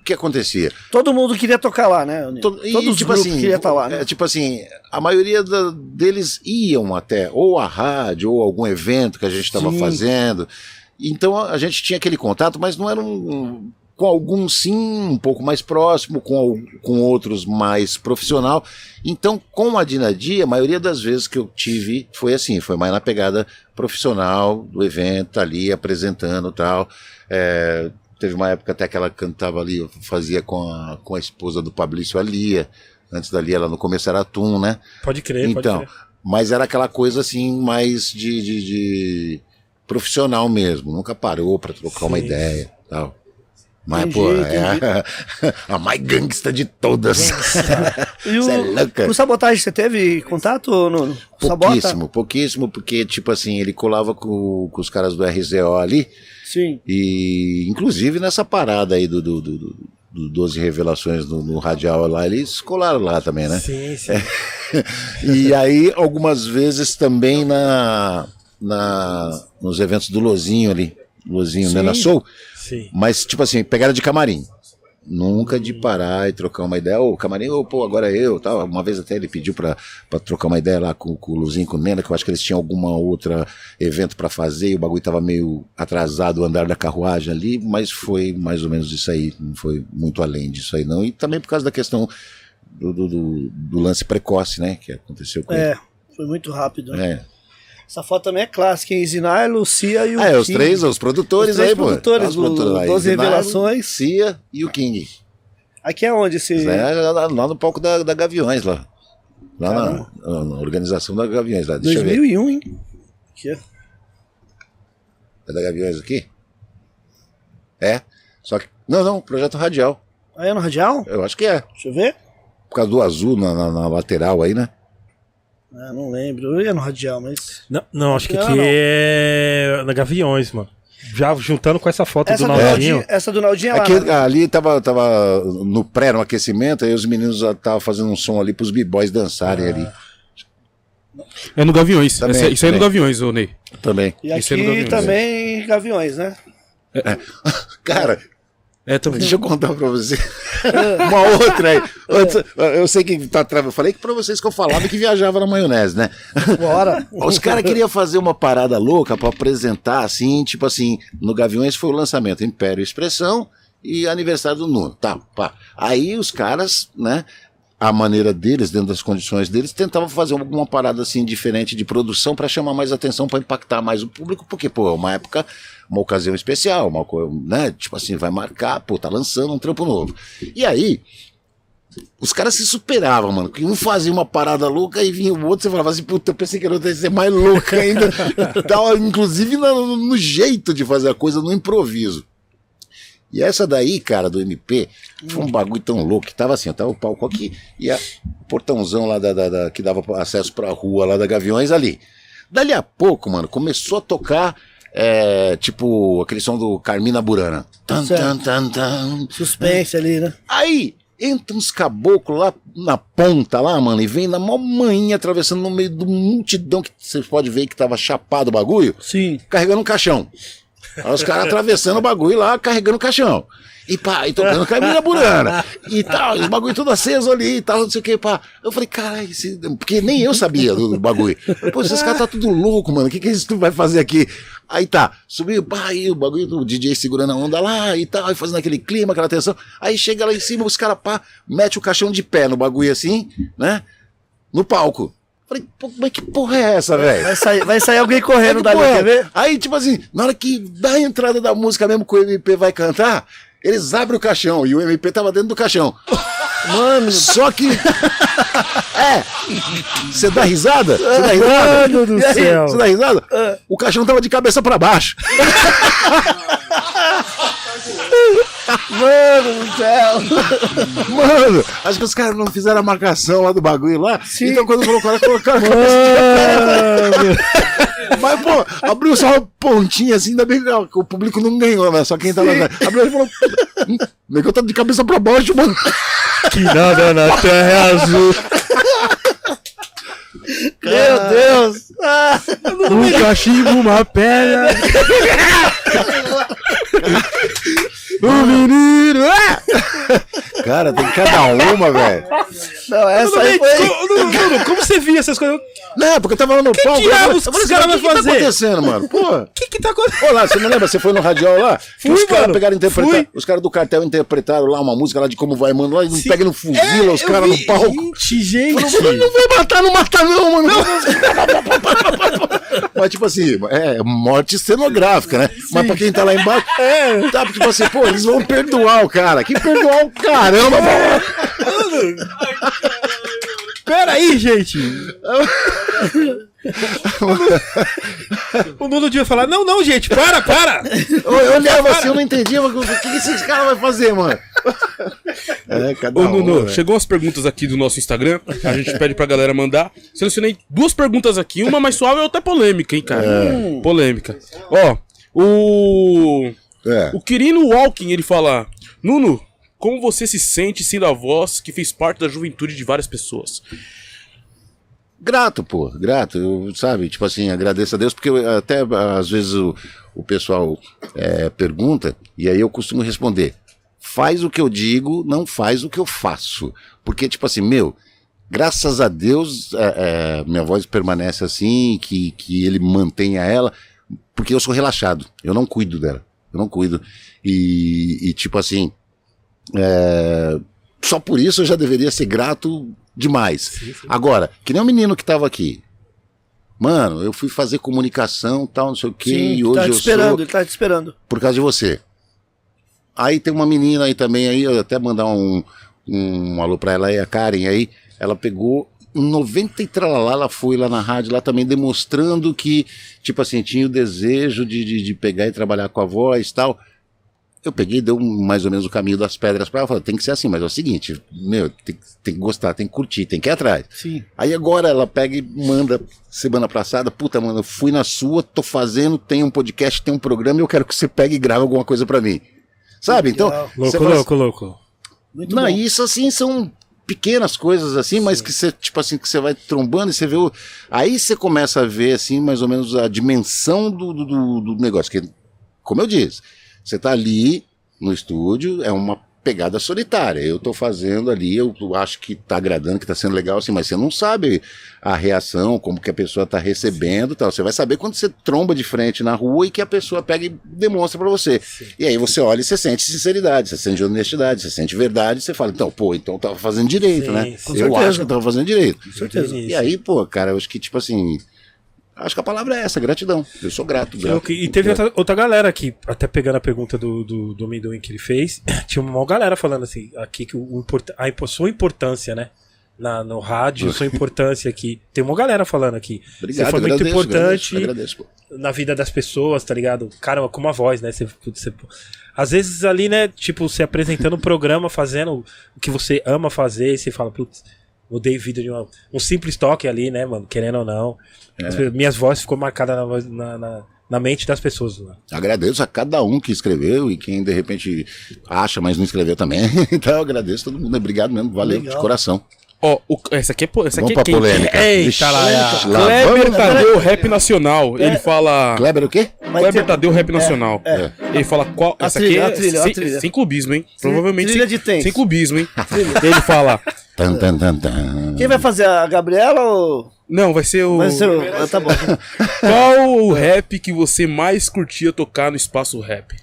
que acontecia? Todo mundo queria tocar lá, né? Nuno? To- e, Todos os tipo grupos assim, queriam estar lá, né? é, tipo assim, a maioria da- deles iam até ou a rádio ou algum evento que a gente estava fazendo. Então a, gente tinha aquele contato, mas não era um, com alguns sim um pouco mais próximo, com, com outros mais profissional. Então com a Dinadi, a maioria das vezes que eu tive foi assim, foi mais na pegada profissional do evento, tá ali apresentando e tal. É, Teve uma época até que ela cantava ali, fazia com a, com a esposa do Fabrício, a Lia. Antes da Lia, ela no começo era Atum, né? Pode crer, então, pode crer. mas era aquela coisa assim, mais de, de- de profissional mesmo. Nunca parou pra trocar uma Sim. ideia tal. Mas, Entendi, pô, é a, a mais gangsta de todas. E Você é o, louca. o sabotagem, você teve contato, Nuno? O Sabota? Pouquíssimo, pouquíssimo, porque, tipo assim, ele colava com, com os caras do RZO ali. Sim. E inclusive nessa parada aí do, do, do, do- do 12 Revelações no, no Radial lá, eles colaram lá também, né? Sim, sim. E aí, algumas vezes também na, na, nos eventos do Lozinho ali, Lozinho, né, na Soul, sim. mas tipo assim, pegaram de camarim. Nunca de parar e trocar uma ideia. Ô, camarim, ô, pô, agora é eu. Tal. Uma vez até ele pediu pra trocar uma ideia lá com, com o Luzinho e com o Nena, que eu acho que eles tinham alguma outra evento pra fazer e o bagulho tava meio atrasado o andar da carruagem ali, mas foi mais ou menos isso aí. Não foi muito além disso aí, não. E também por causa da questão do, do, do- lance precoce, né? Que aconteceu com É, foi muito rápido. ele. né? É. Essa foto também é clássica, hein? Zinai, Lucia e o Ah, é, os King. três, os produtores Os três aí, pô. produtores Os do aí. Doze Zinaldo, Revelações. Cia e o King. Aqui é onde esse... É lá, lá no palco da, da Gaviões, lá. Lá na, na- na organização da Gaviões, lá. Deixa eu ver. 2001, hein? Aqui, ó. É da Gaviões aqui? É. Só que. Não, não, projeto radial. Aí é no Radial? Eu acho que é. Deixa eu ver. Por causa do azul na, na- na lateral aí, né? Ah, não lembro. Eu ia no Radial, mas... Não, não, acho que aqui é na Gaviões, mano. Já juntando com essa foto Essa do Naldinho. Naldinho, essa do Naldinho é lá, Aqui, né? ali tava, tava no pré, no aquecimento, aí os meninos estavam fazendo um som ali pros b-boys dançarem ali. É no Gaviões. Também, Esse- isso aí é no. Gaviões, ô Ney. Também. E é no aqui Gaviões. também Gaviões, né? Cara, É também. Deixa eu contar pra você. Uma outra aí. Outra- eu sei que tá atrás. Eu falei que pra vocês que eu falava que viajava na maionese, né? Bora. Os caras queriam fazer uma parada louca pra apresentar, assim, tipo assim, no Gaviões foi o lançamento Império Expressão e aniversário do Nuno. Tá, pá. Aí os caras, né? A maneira deles, dentro das condições deles, tentavam fazer alguma parada assim diferente de produção pra chamar mais atenção, pra impactar mais o público, porque, pô, é uma época, uma ocasião especial, uma coisa, né? Tipo assim, vai marcar, pô, tá lançando um trampo novo. E aí, os caras se superavam, mano. Que um fazia uma parada louca e vinha o outro, você falava assim, puta, eu pensei que era outra ia ser mais louca ainda. Tal, inclusive no, no jeito de fazer a coisa, no improviso. E essa daí, cara, do MP, foi um bagulho tão louco que tava assim, tava o palco aqui e a, o portãozão lá da, da- da- que dava acesso pra rua lá da Gaviões ali. Dali a pouco, mano, começou a tocar, é, tipo, aquele som do Carmina Burana. Tan, tan, tan, tan. Suspense ali, né? Aí entra uns caboclos lá na ponta lá, mano, e vem na mó manhinha atravessando no meio do multidão que você pode ver que tava chapado o bagulho, Sim. carregando um caixão. Aí os caras atravessando o bagulho lá, carregando o caixão. E pá, e tocando Camila Burana. E tal, os bagulho tudo aceso ali e tal, não sei o que, pá. Eu falei, caralho, esse... porque nem eu sabia do, bagulho. Pô, esses caras tá tudo louco, mano. O que que tu vai fazer aqui? Aí tá, subiu, pá, aí o bagulho do DJ segurando a onda lá e tal, e fazendo aquele clima, aquela tensão. Aí chega lá em cima, os caras, pá, mete o caixão de pé no bagulho assim, né? No palco. Falei, pô, mas que porra é essa, velho? Vai sair, vai sair alguém Aí, correndo dali, quer ver? Aí, tipo assim, na hora que dá a entrada da música mesmo que o MP vai cantar, eles abrem o caixão e o MP tava dentro do caixão. Mano, Só que. É! Você dá risada? Você dá risada? Mano do céu. Você dá risada? O caixão tava de cabeça pra baixo. mano do céu. Mano, acho que os caras não fizeram a marcação lá do bagulho lá. Então quando colocaram, colocaram cabeça. Mas, pô, abriu só uma pontinha assim, ainda bem que o público não ganhou, né? Só quem tava. Abriu e falou: "Hum, o negócio tá de cabeça pra baixo, mano. Que nada na terra é azul. Meu Deus. Ah, Um cachimbo, uma pedra. O menino! é! Cara, tem cada uma, velho. não, essa aí foi. Nuno, como você via essas coisas? Não, porque eu tava lá no palco. eu diabos falei, que esse cara "Mas vai o que que fazer?" tá acontecendo, mano? Pô. O que que tá acontecendo? Ô, lá, você não lembra? Você foi no radial lá? Que Fui, os caras mano. pegaram interpretaram. Fui. Os caras do cartel interpretaram lá uma música lá de como vai, mano. Lá e não Sim. pega e não fuzila os eu caras no palco. Gente, gente. Não, não vai matar, não mata não, mano. Mas, tipo assim, é morte cenográfica, né? Mas pra quem tá lá embaixo, é, tá, tipo assim, pô, eles vão perdoar o cara. Que perdoar o caramba, mano. Pera aí, gente. o Nuno devia falar, não, não, gente, para, para. Eu, olhava assim, eu não entendia, mas o que, esses caras vão fazer, mano? É, cada Ô, uma, Nuno, velho. chegou as perguntas aqui do nosso Instagram. A gente pede pra galera mandar. Selecionei duas perguntas aqui, uma mais suave e outra polêmica, hein, cara? Polêmica. Ó, o. É. O Quirino Walking, ele fala: Nuno, como você se sente sendo a voz que fez parte da juventude de várias pessoas? Grato, pô, grato, eu, sabe? Tipo assim, agradeço a Deus, porque eu- até às vezes o, o pessoal é, pergunta, e aí eu costumo responder: faz o que eu digo, não faz o que eu faço. Porque, tipo assim, meu, graças a Deus é, é, minha voz permanece assim, que, que ele mantenha ela, porque eu sou relaxado, eu não cuido dela, eu não cuido. E, e tipo assim, é, só por isso eu já deveria ser grato demais. Agora, que nem o menino que tava aqui. Mano, eu fui fazer comunicação, tal, não sei o quê, Sim, e ele hoje tá te eu esperando, sou ele tá te esperando. por causa de você. Aí tem uma menina aí também aí, eu até mandar um, um alô pra ela aí, a Karen aí, ela pegou 90 e tralalá, ela foi lá na rádio lá também demonstrando que, tipo assim, tinha o desejo de, de, de pegar e trabalhar com a voz e tal. Eu peguei, deu mais ou menos o caminho das pedras pra ela, falei, tem que ser assim, mas é o seguinte, meu, tem, tem que gostar, tem que curtir, tem que ir atrás. Sim. Aí agora ela pega e manda semana passada, puta, mano, eu fui na sua, tô fazendo, tem um podcast, tem um programa e eu quero que você pegue e grave alguma coisa pra mim. Sabe? Então, Louco, fala louco, louco. Muito não, bom. isso assim são pequenas coisas assim, mas que você, tipo assim, que você vai trombando e você vê o... Aí você começa a ver, assim, mais ou menos a dimensão do, do, do- do negócio. Que, como eu disse, você tá ali no estúdio, é uma pegada solitária. Eu tô fazendo ali, eu acho que tá agradando, que tá sendo legal, assim, mas você não sabe a reação, como que a pessoa tá recebendo e tal. Você vai saber quando você tromba de frente na rua e que a pessoa pega e demonstra pra você. E aí você olha e você sente sinceridade, você sente honestidade, você sente verdade, você fala, então, pô, então eu tava fazendo direito, Sim, né? com Eu certeza. acho que eu tava fazendo direito. Com certeza. E aí, pô, cara, eu acho que, tipo assim, acho que a palavra é essa, gratidão. Eu sou grato, grato. E teve outra, outra galera aqui, até pegando a pergunta do, do, do amendoim que ele fez, tinha uma galera falando assim, aqui que o, a sua importância, né? Na, no rádio, sua importância aqui. Tem uma galera falando aqui. Obrigado, você foi muito agradeço, importante Agradeço, agradeço, na vida das pessoas, tá ligado? Caramba, com uma voz, né? Você, você- às vezes ali, né, tipo, você apresentando um programa, fazendo o que você ama fazer, e você fala, putz, mudei vida de uma, um simples toque ali, né, mano? Querendo ou não. É. As minhas vozes ficou marcada na, na, na, mente das pessoas. Mano. Agradeço a cada um que escreveu e quem de repente acha, mas não escreveu também. então eu agradeço todo mundo. Obrigado mesmo, valeu Legal. de coração. Ó, o- essa aqui é, essa aqui Vamos é pra quente. polêmica. Eita lá, lá Kleber vamos- Tadeu Rap Nacional. Ele fala. Kleber o quê? Mas Kleber tem- Tadeu Rap Nacional. Ele fala qual. A essa trilha, aqui a trilha, é a sem, trilha. sem clubismo, hein? Provavelmente trilha sem, de tenso. sem clubismo, hein? Ele fala. Tan, tan, tan, tan. Quem vai fazer? A Gabriela ou. Não, vai ser o. Vai ser o. Ah, tá bom. Qual o rap que você mais curtia tocar no espaço rap?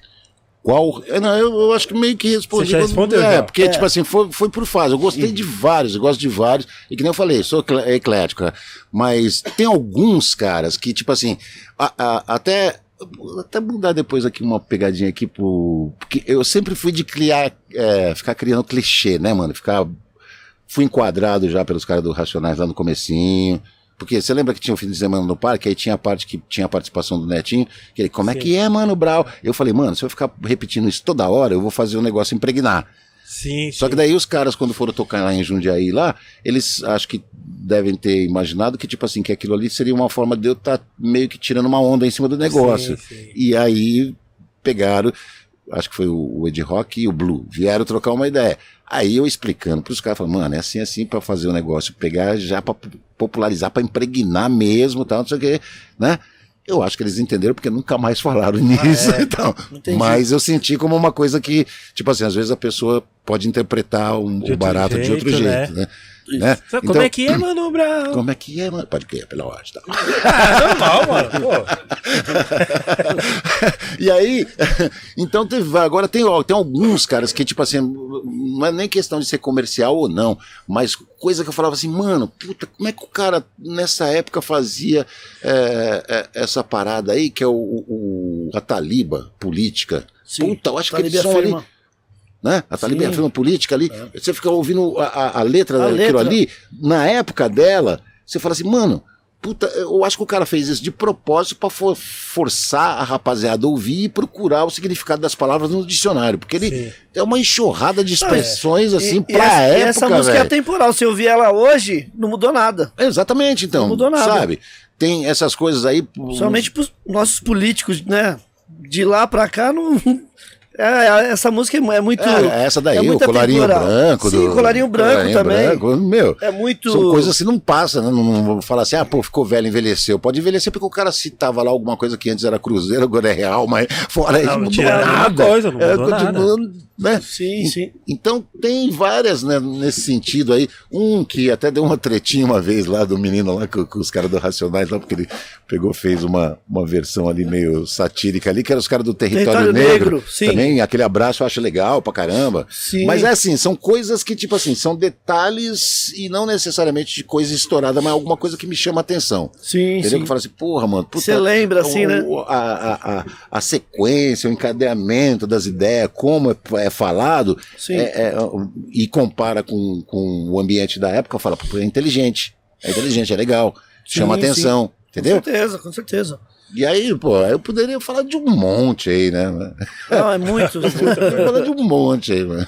Qual. é, Não, eu, eu acho que meio que respondi. Você já quando- respondeu, É, já. porque, tipo assim, foi, foi por fase. Eu gostei de vários, eu gosto de vários. E que nem eu falei, sou eclé- eclético. cara. Mas tem alguns caras que, tipo assim, a- a- até. vou Até mudar depois aqui uma pegadinha aqui pro. Porque eu sempre fui de criar. é, ficar criando clichê, né, mano? Ficar. Fui enquadrado já pelos caras do Racionais lá no comecinho. Porque você lembra que tinha o fim de semana no parque, aí tinha a parte que tinha a participação do Netinho, que ele, como é Sim. que é, mano, Brau? Eu falei, mano, se eu ficar repetindo isso toda hora, eu vou fazer o negócio impregnar. Sim, Só sim. que daí os caras, quando foram tocar lá em Jundiaí, lá, eles acho que devem ter imaginado que, tipo assim, que aquilo ali seria uma forma de eu estar meio que tirando uma onda em cima do negócio. Sim, sim. E aí pegaram, acho que foi o o Ed Rock e o Blue, vieram trocar uma ideia. Aí eu explicando pros caras, falando, mano, é assim, assim pra fazer o negócio, pegar já pra popularizar, pra impregnar mesmo, tal, não sei o quê, né? Eu acho que eles entenderam porque nunca mais falaram nisso e tal. Entendi. Mas eu senti como uma coisa que, tipo assim, às vezes a pessoa pode interpretar um, o barato de outro jeito, jeito, né? Né? Sabe como é que é, Mano Brown? Como é que é, mano? Pode crer, pela ordem, tá? Ah, normal, mano. E aí, então teve, agora tem, ó, tem alguns caras que, tipo assim, não é nem questão de ser comercial ou não, mas coisa que eu falava assim, mano, puta, como é que o cara nessa época fazia é, é, essa parada aí, que é o, o- a taliba política? Sim, puta, eu acho que Talib eles são ali. Né? A Talibã Sim. É. política ali. Você fica ouvindo a, a- a letra A daquilo letra. ali, na época dela, você fala assim, mano, puta, eu acho que o cara fez isso de propósito pra for- forçar a rapaziada a ouvir e procurar o significado das palavras no dicionário, porque ele Sim. é uma enxurrada de expressões assim E- e pra essa, e época, essa música é velho. atemporal. Se eu ouvir ela hoje, não mudou nada. Exatamente, então, Não mudou nada. sabe? Tem essas coisas aí. Somente pros nossos políticos, né? De lá pra cá, não. É, essa música é muito. É, essa daí, é o colarinho branco. Sim, colarinho branco também. branco, meu, É muito. São coisas que não passam, né? Não, não vou falar assim, ah, pô, ficou velho, envelheceu. Pode envelhecer porque o cara citava lá alguma coisa que antes era Cruzeiro, agora é Real, mas fora isso, Não, não não mudou nada. coisa, não É, mudou nada. continuando, né? Sim, sim. Então tem várias né, nesse sentido aí. Um que até deu uma tretinha uma vez lá do menino lá com, com os caras do Racionais lá, porque ele pegou, fez uma, uma versão ali meio satírica ali, que eram os caras do Território, Território Negro. Negro, sim. Também aquele abraço eu acho legal pra caramba. Sim. Mas é assim, são coisas que, tipo assim, são detalhes e não necessariamente de coisa estourada, mas alguma coisa que me chama a atenção. Sim, Entendeu? Que sim. eu falo assim, porra, mano. Você lembra, assim, o- né? o- A, a, a, a sequência, o encadeamento das ideias, como é, é falado, é- é, e compara com, com o ambiente da época, fala, pô, é inteligente. É inteligente, é legal, Sim, chama sim. atenção. Entendeu? Com certeza, com certeza. E aí, pô, eu poderia falar de um monte aí, né? Não, é muito. Eu poderia falar de um monte aí, mano.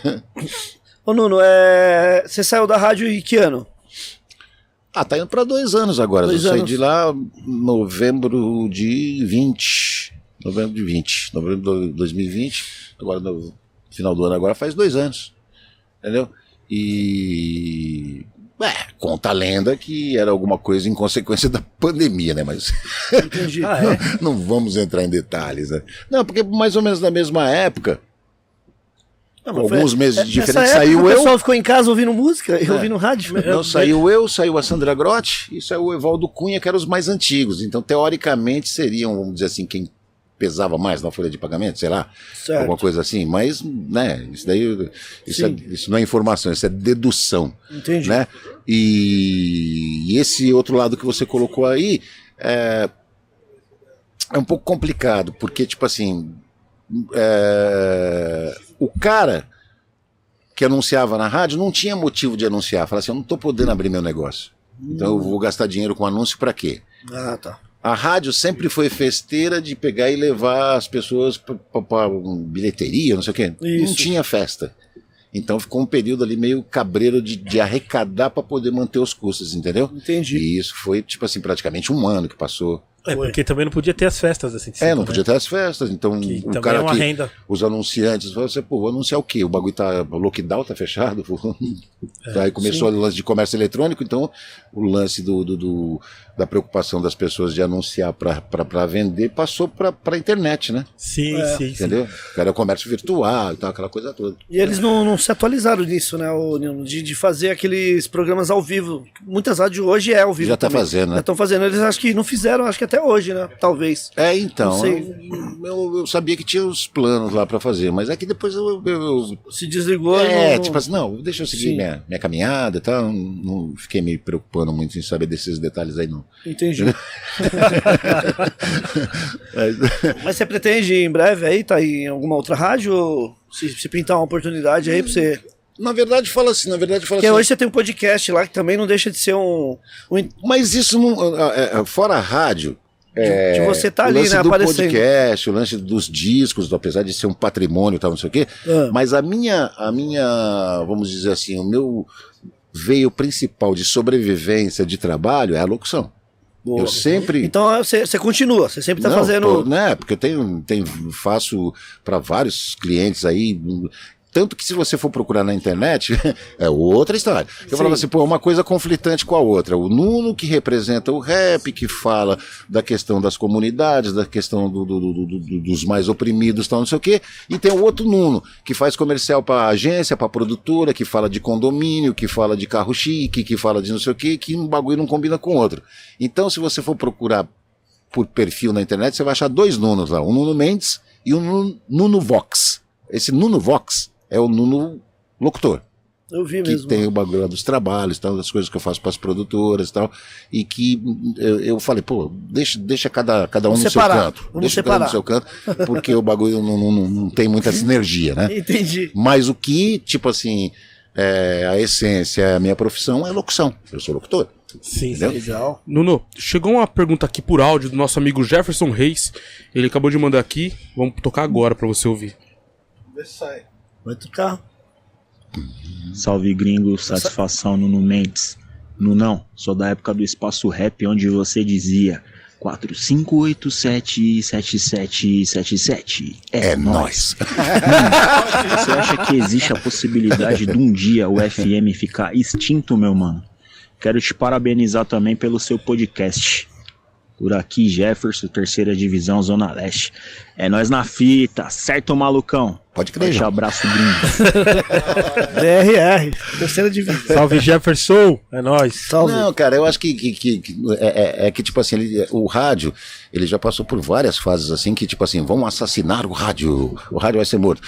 Ô, Nuno, é... você saiu da rádio em que ano? Ah, tá indo pra dois anos agora. Dois eu saí anos. de lá novembro de 20. Novembro de 20. Novembro de 2020. Agora, no final do ano, agora faz dois anos. Entendeu? E. É, conta a lenda que era alguma coisa em consequência da pandemia, né? Mas Entendi. Ah, é? não vamos entrar em detalhes, né? Não, porque mais ou menos na mesma época, Não, mas foi- alguns meses é- época saiu O eu. pessoal ficou em casa ouvindo música e É. ouvindo rádio. Não, saiu eu, saiu a Sandra Grotti e saiu o Evaldo Cunha, que eram os mais antigos. Então, teoricamente, seriam, vamos dizer assim, quem pesava mais na folha de pagamento, sei lá, Certo. alguma coisa assim. Mas, né, isso daí, isso, é- isso não é informação, isso é dedução, Entendi. né? E, e esse outro lado que você colocou aí é, é um pouco complicado, porque, tipo assim, é, o cara que anunciava na rádio não tinha motivo de anunciar. Falava assim, eu não estou podendo abrir meu negócio. Então eu vou gastar dinheiro com anúncio para quê? Ah, tá. A rádio sempre foi festeira de pegar e levar as pessoas para bilheteria, não sei o quê. Não Isso. tinha festa. Então ficou um período ali meio cabreiro de, de arrecadar para poder manter os custos, entendeu? Entendi. E isso foi, tipo assim, praticamente um ano que passou. É, porque também não podia ter as festas assim. É, não né? podia ter as festas. Então Que o também cara é uma que, renda. os anunciantes, você, pô, vou anunciar o quê? O bagulho tá. O lockdown tá fechado? pô. Aí começou o lance de comércio eletrônico, então o lance do, do- do- da preocupação das pessoas de anunciar para vender passou para a internet, né? Sim, É. sim, sim. Entendeu? Que Era o comércio virtual e tal, aquela coisa toda. E eles não, não se atualizaram nisso, né, Nilton? De, de fazer aqueles programas ao vivo. Muitas rádios hoje é ao vivo. Já tá também. fazendo, né? Já estão fazendo. Eles acho que não fizeram, acho que até hoje, né? Talvez. É, então. Sei. Eu, eu sabia que tinha os planos lá pra fazer, mas é que depois eu. eu- eu- Se desligou. é, não- tipo assim, não, deixa eu seguir Sim. minha, minha caminhada e tal. Não, não fiquei me preocupando muito em saber desses detalhes aí, não. Entendi. Mas- Mas você pretende em breve aí, tá em alguma outra rádio? Ou se, se pintar uma oportunidade aí pra você. na verdade, fala assim, na verdade, fala Porque assim. hoje você tem um podcast lá que também não deixa de ser um. um Mas isso não. é, é, fora a rádio. de você tá o ali, lance né? do Aparecendo. podcast, o lance dos discos, apesar de ser um patrimônio e tal, não sei o quê. Ah. Mas a minha, a minha, vamos dizer assim, o meu veio principal de sobrevivência de trabalho é a locução. Boa. Eu sempre. Então você, você continua, você sempre tá Não, fazendo. tô- né? Porque eu tenho, tenho faço para vários clientes aí. Tanto que se você for procurar na internet, é outra história. Eu falava assim, pô, uma coisa conflitante com a outra. O Nuno que representa o rap, que fala da questão das comunidades, da questão do- do- do- do- do- dos mais oprimidos, tal, não sei o quê. E tem o outro Nuno, que faz comercial para agência, para produtora, que fala de condomínio, que fala de carro chique, que fala de não sei o quê, que um bagulho não combina com o outro. Então, se você for procurar por perfil na internet, você vai achar dois Nunos lá, um Nuno Mendes e um Nuno Vox. Esse Nuno Vox é o Nuno locutor, Eu vi que mesmo. tem o bagulho lá dos trabalhos, tal, das coisas que eu faço para as produtoras e tal, e que eu, eu falei, pô, deixa, deixa cada, cada um Vamos no separar, seu canto. vamos deixa cada um no separar. seu canto, porque o bagulho não, não, não- tem muita sinergia, né? Entendi. Mas o que, tipo assim, é, a essência, a minha profissão é locução. Eu sou locutor. Sim, Entendeu? Legal. Nuno, chegou uma pergunta aqui por áudio do nosso amigo Jefferson Reis. Ele acabou de mandar aqui. Vamos tocar agora pra você ouvir. Vai tocar. Salve gringo, satisfação Nuno Mendes. Nunão, sou da época do espaço rap onde você dizia 45877777. É, É nóis. nós. Você acha que existe a possibilidade de um dia o FM ficar extinto, meu mano? Quero te parabenizar também pelo seu podcast. Por aqui, Jefferson, terceira divisão, Zona Leste. É nós na fita, certo, malucão? Pode crer, Forte João. abraço, gringo. DRR, terceira divisão. Salve Jefferson, é nóis. Salve. Não, cara, eu acho que, que, que- que é, é- é que, tipo assim, ele- o rádio, ele já passou por várias fases assim, que, tipo assim, vão assassinar o rádio, o rádio vai ser morto.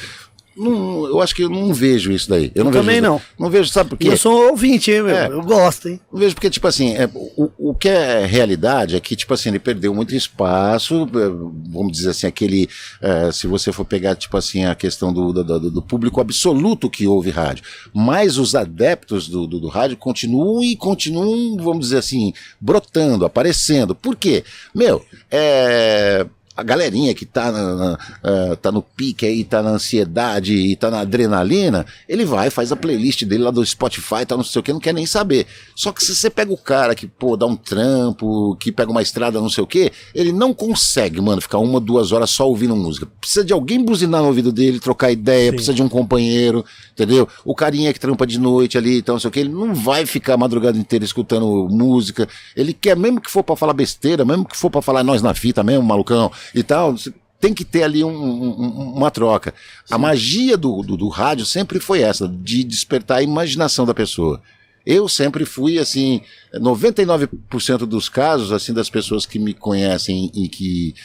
Não, eu acho que eu não vejo isso daí. Eu não Eu também não. Não vejo, sabe por quê? eu sou ouvinte, hein, meu? É. Eu gosto, hein? Eu vejo porque, tipo assim, é, o, o que é realidade é que, tipo assim, ele perdeu muito espaço, é, vamos dizer assim, aquele, é, se você for pegar, tipo assim, a questão do, do, do- do público absoluto que ouve rádio, mas os adeptos do, do, do rádio continuam e continuam, vamos dizer assim, brotando, aparecendo. Por quê? Meu, é a galerinha que tá, na, na- ah, tá no pique aí, tá na ansiedade e tá na adrenalina, ele vai, faz a playlist dele lá do Spotify, tá não sei o que, não quer nem saber. Só que se você pega o cara que, pô, dá um trampo, que pega uma estrada, não sei o que, ele não consegue, mano, ficar uma, duas horas só ouvindo música. Precisa de alguém buzinar no ouvido dele, trocar ideia, precisa de um companheiro, entendeu? O carinha que trampa de noite ali, então não sei o que, ele não vai ficar a madrugada inteira escutando música. Ele quer, mesmo que for pra falar besteira, mesmo que for pra falar nós na fita mesmo, malucão, e tal, tem que ter ali um- um- uma troca. A magia do, do, do rádio sempre foi essa, de despertar a imaginação da pessoa. Eu sempre fui, assim, 99% dos casos, assim, das pessoas que me conhecem e que,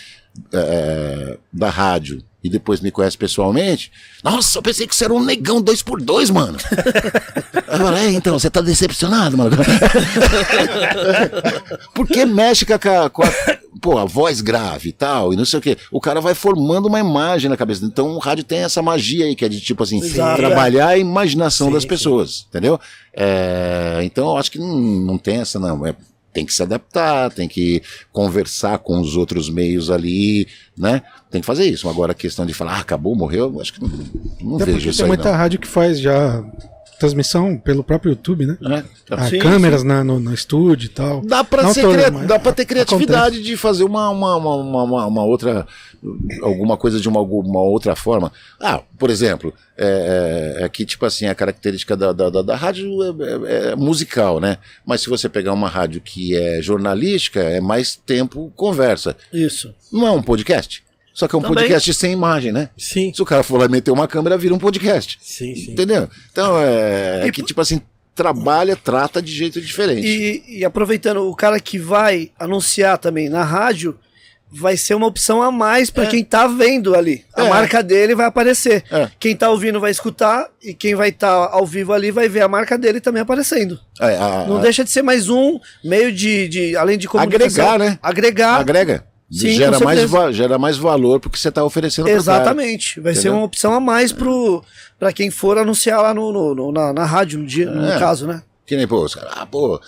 é, da rádio, e depois me conhecem pessoalmente, nossa, eu pensei que você era um negão dois por dois, mano. Eu falei, é, então, você tá decepcionado, mano. Porque mexe com a, com a, pô, a voz grave e tal, e não sei o quê. O cara vai formando uma imagem na cabeça. Então o rádio tem essa magia aí, que é de tipo assim, Exato. trabalhar a imaginação Sim, das sim. pessoas, entendeu? É, então eu acho que não, não tem essa, não. É, tem que se adaptar, tem que conversar com os outros meios ali, né? Tem que fazer isso. Agora a questão de falar, ah, acabou, morreu, eu acho que não, não Até vejo isso tem aí, muita não. rádio que faz já transmissão pelo próprio YouTube, né? É, então. Ah, Sim, câmeras na- no, no estúdio e tal. Dá ser todas, cria- ter criatividade acontece. de fazer uma, uma, uma, uma, uma- uma outra. Alguma coisa de uma, uma outra forma. Ah, por exemplo, é, é, é que, tipo assim, a característica da, da, da, da rádio é, é- é musical, né? Mas se você pegar uma rádio que é jornalística, é mais tempo conversa. Isso. Não é um podcast? Só que é um Também. podcast sem imagem, né? Sim, Se o cara for lá meter uma câmera, vira um podcast. sim, sim. Entendeu? Então, é, é E que, tipo assim, trabalha, trata de jeito diferente. E, e aproveitando, o cara que vai anunciar também na rádio vai ser uma opção a mais pra É. quem tá vendo ali. A É. marca dele vai aparecer. É. Quem tá ouvindo vai escutar e quem vai estar ao vivo ali vai ver a marca dele também aparecendo. É, a- Não a- deixa de ser mais um meio de, de além de comunicação. Agregar, né? Agregar. agrega. Sim, gera, mais gera mais valor porque você está oferecendo pro cara. Exatamente. Vai ser Entendeu? uma opção a mais para quem for anunciar lá no, no- no- na, na rádio, no, dia, no É. caso, né? Que nem, pô, os caras, ah, pô,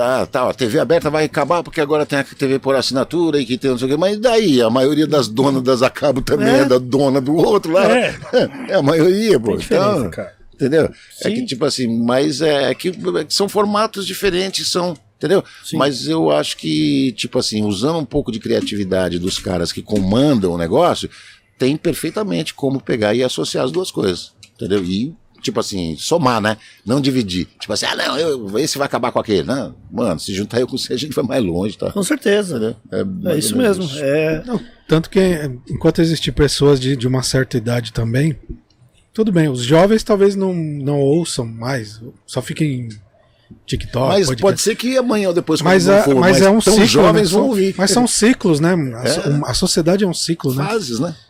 ah, tá, a TV aberta vai acabar porque agora tem a TV por assinatura e que tem não sei o quê, mas daí? A maioria das donas das acabo também é, É. da dona do outro lá. É. É, a maioria, pô. Então, cara. entendeu? É Sim. que, tipo assim, mas é, é que, é que são formatos diferentes, são. Entendeu? Mas eu acho que, tipo assim, usando um pouco de criatividade dos caras que comandam o negócio, tem perfeitamente como pegar e associar as duas coisas. Entendeu? E, tipo assim, somar, né? Não dividir. Tipo assim, ah, não, eu, esse vai acabar com aquele. Não, mano, se juntar eu com você, a gente vai mais longe, tá? Com certeza. Entendeu? É mais isso mesmo. É, Não, tanto que enquanto existir pessoas de, de uma certa idade também, tudo bem, os jovens talvez não, não ouçam mais, só fiquem TikTok. Mas podcast. pode ser que amanhã ou depois, quando Mas, é, for mas mais é um tão ciclo. jovens né? vão ouvir. Mas são ciclos, né? A, É. a sociedade é um ciclo, né? fases, né? Por-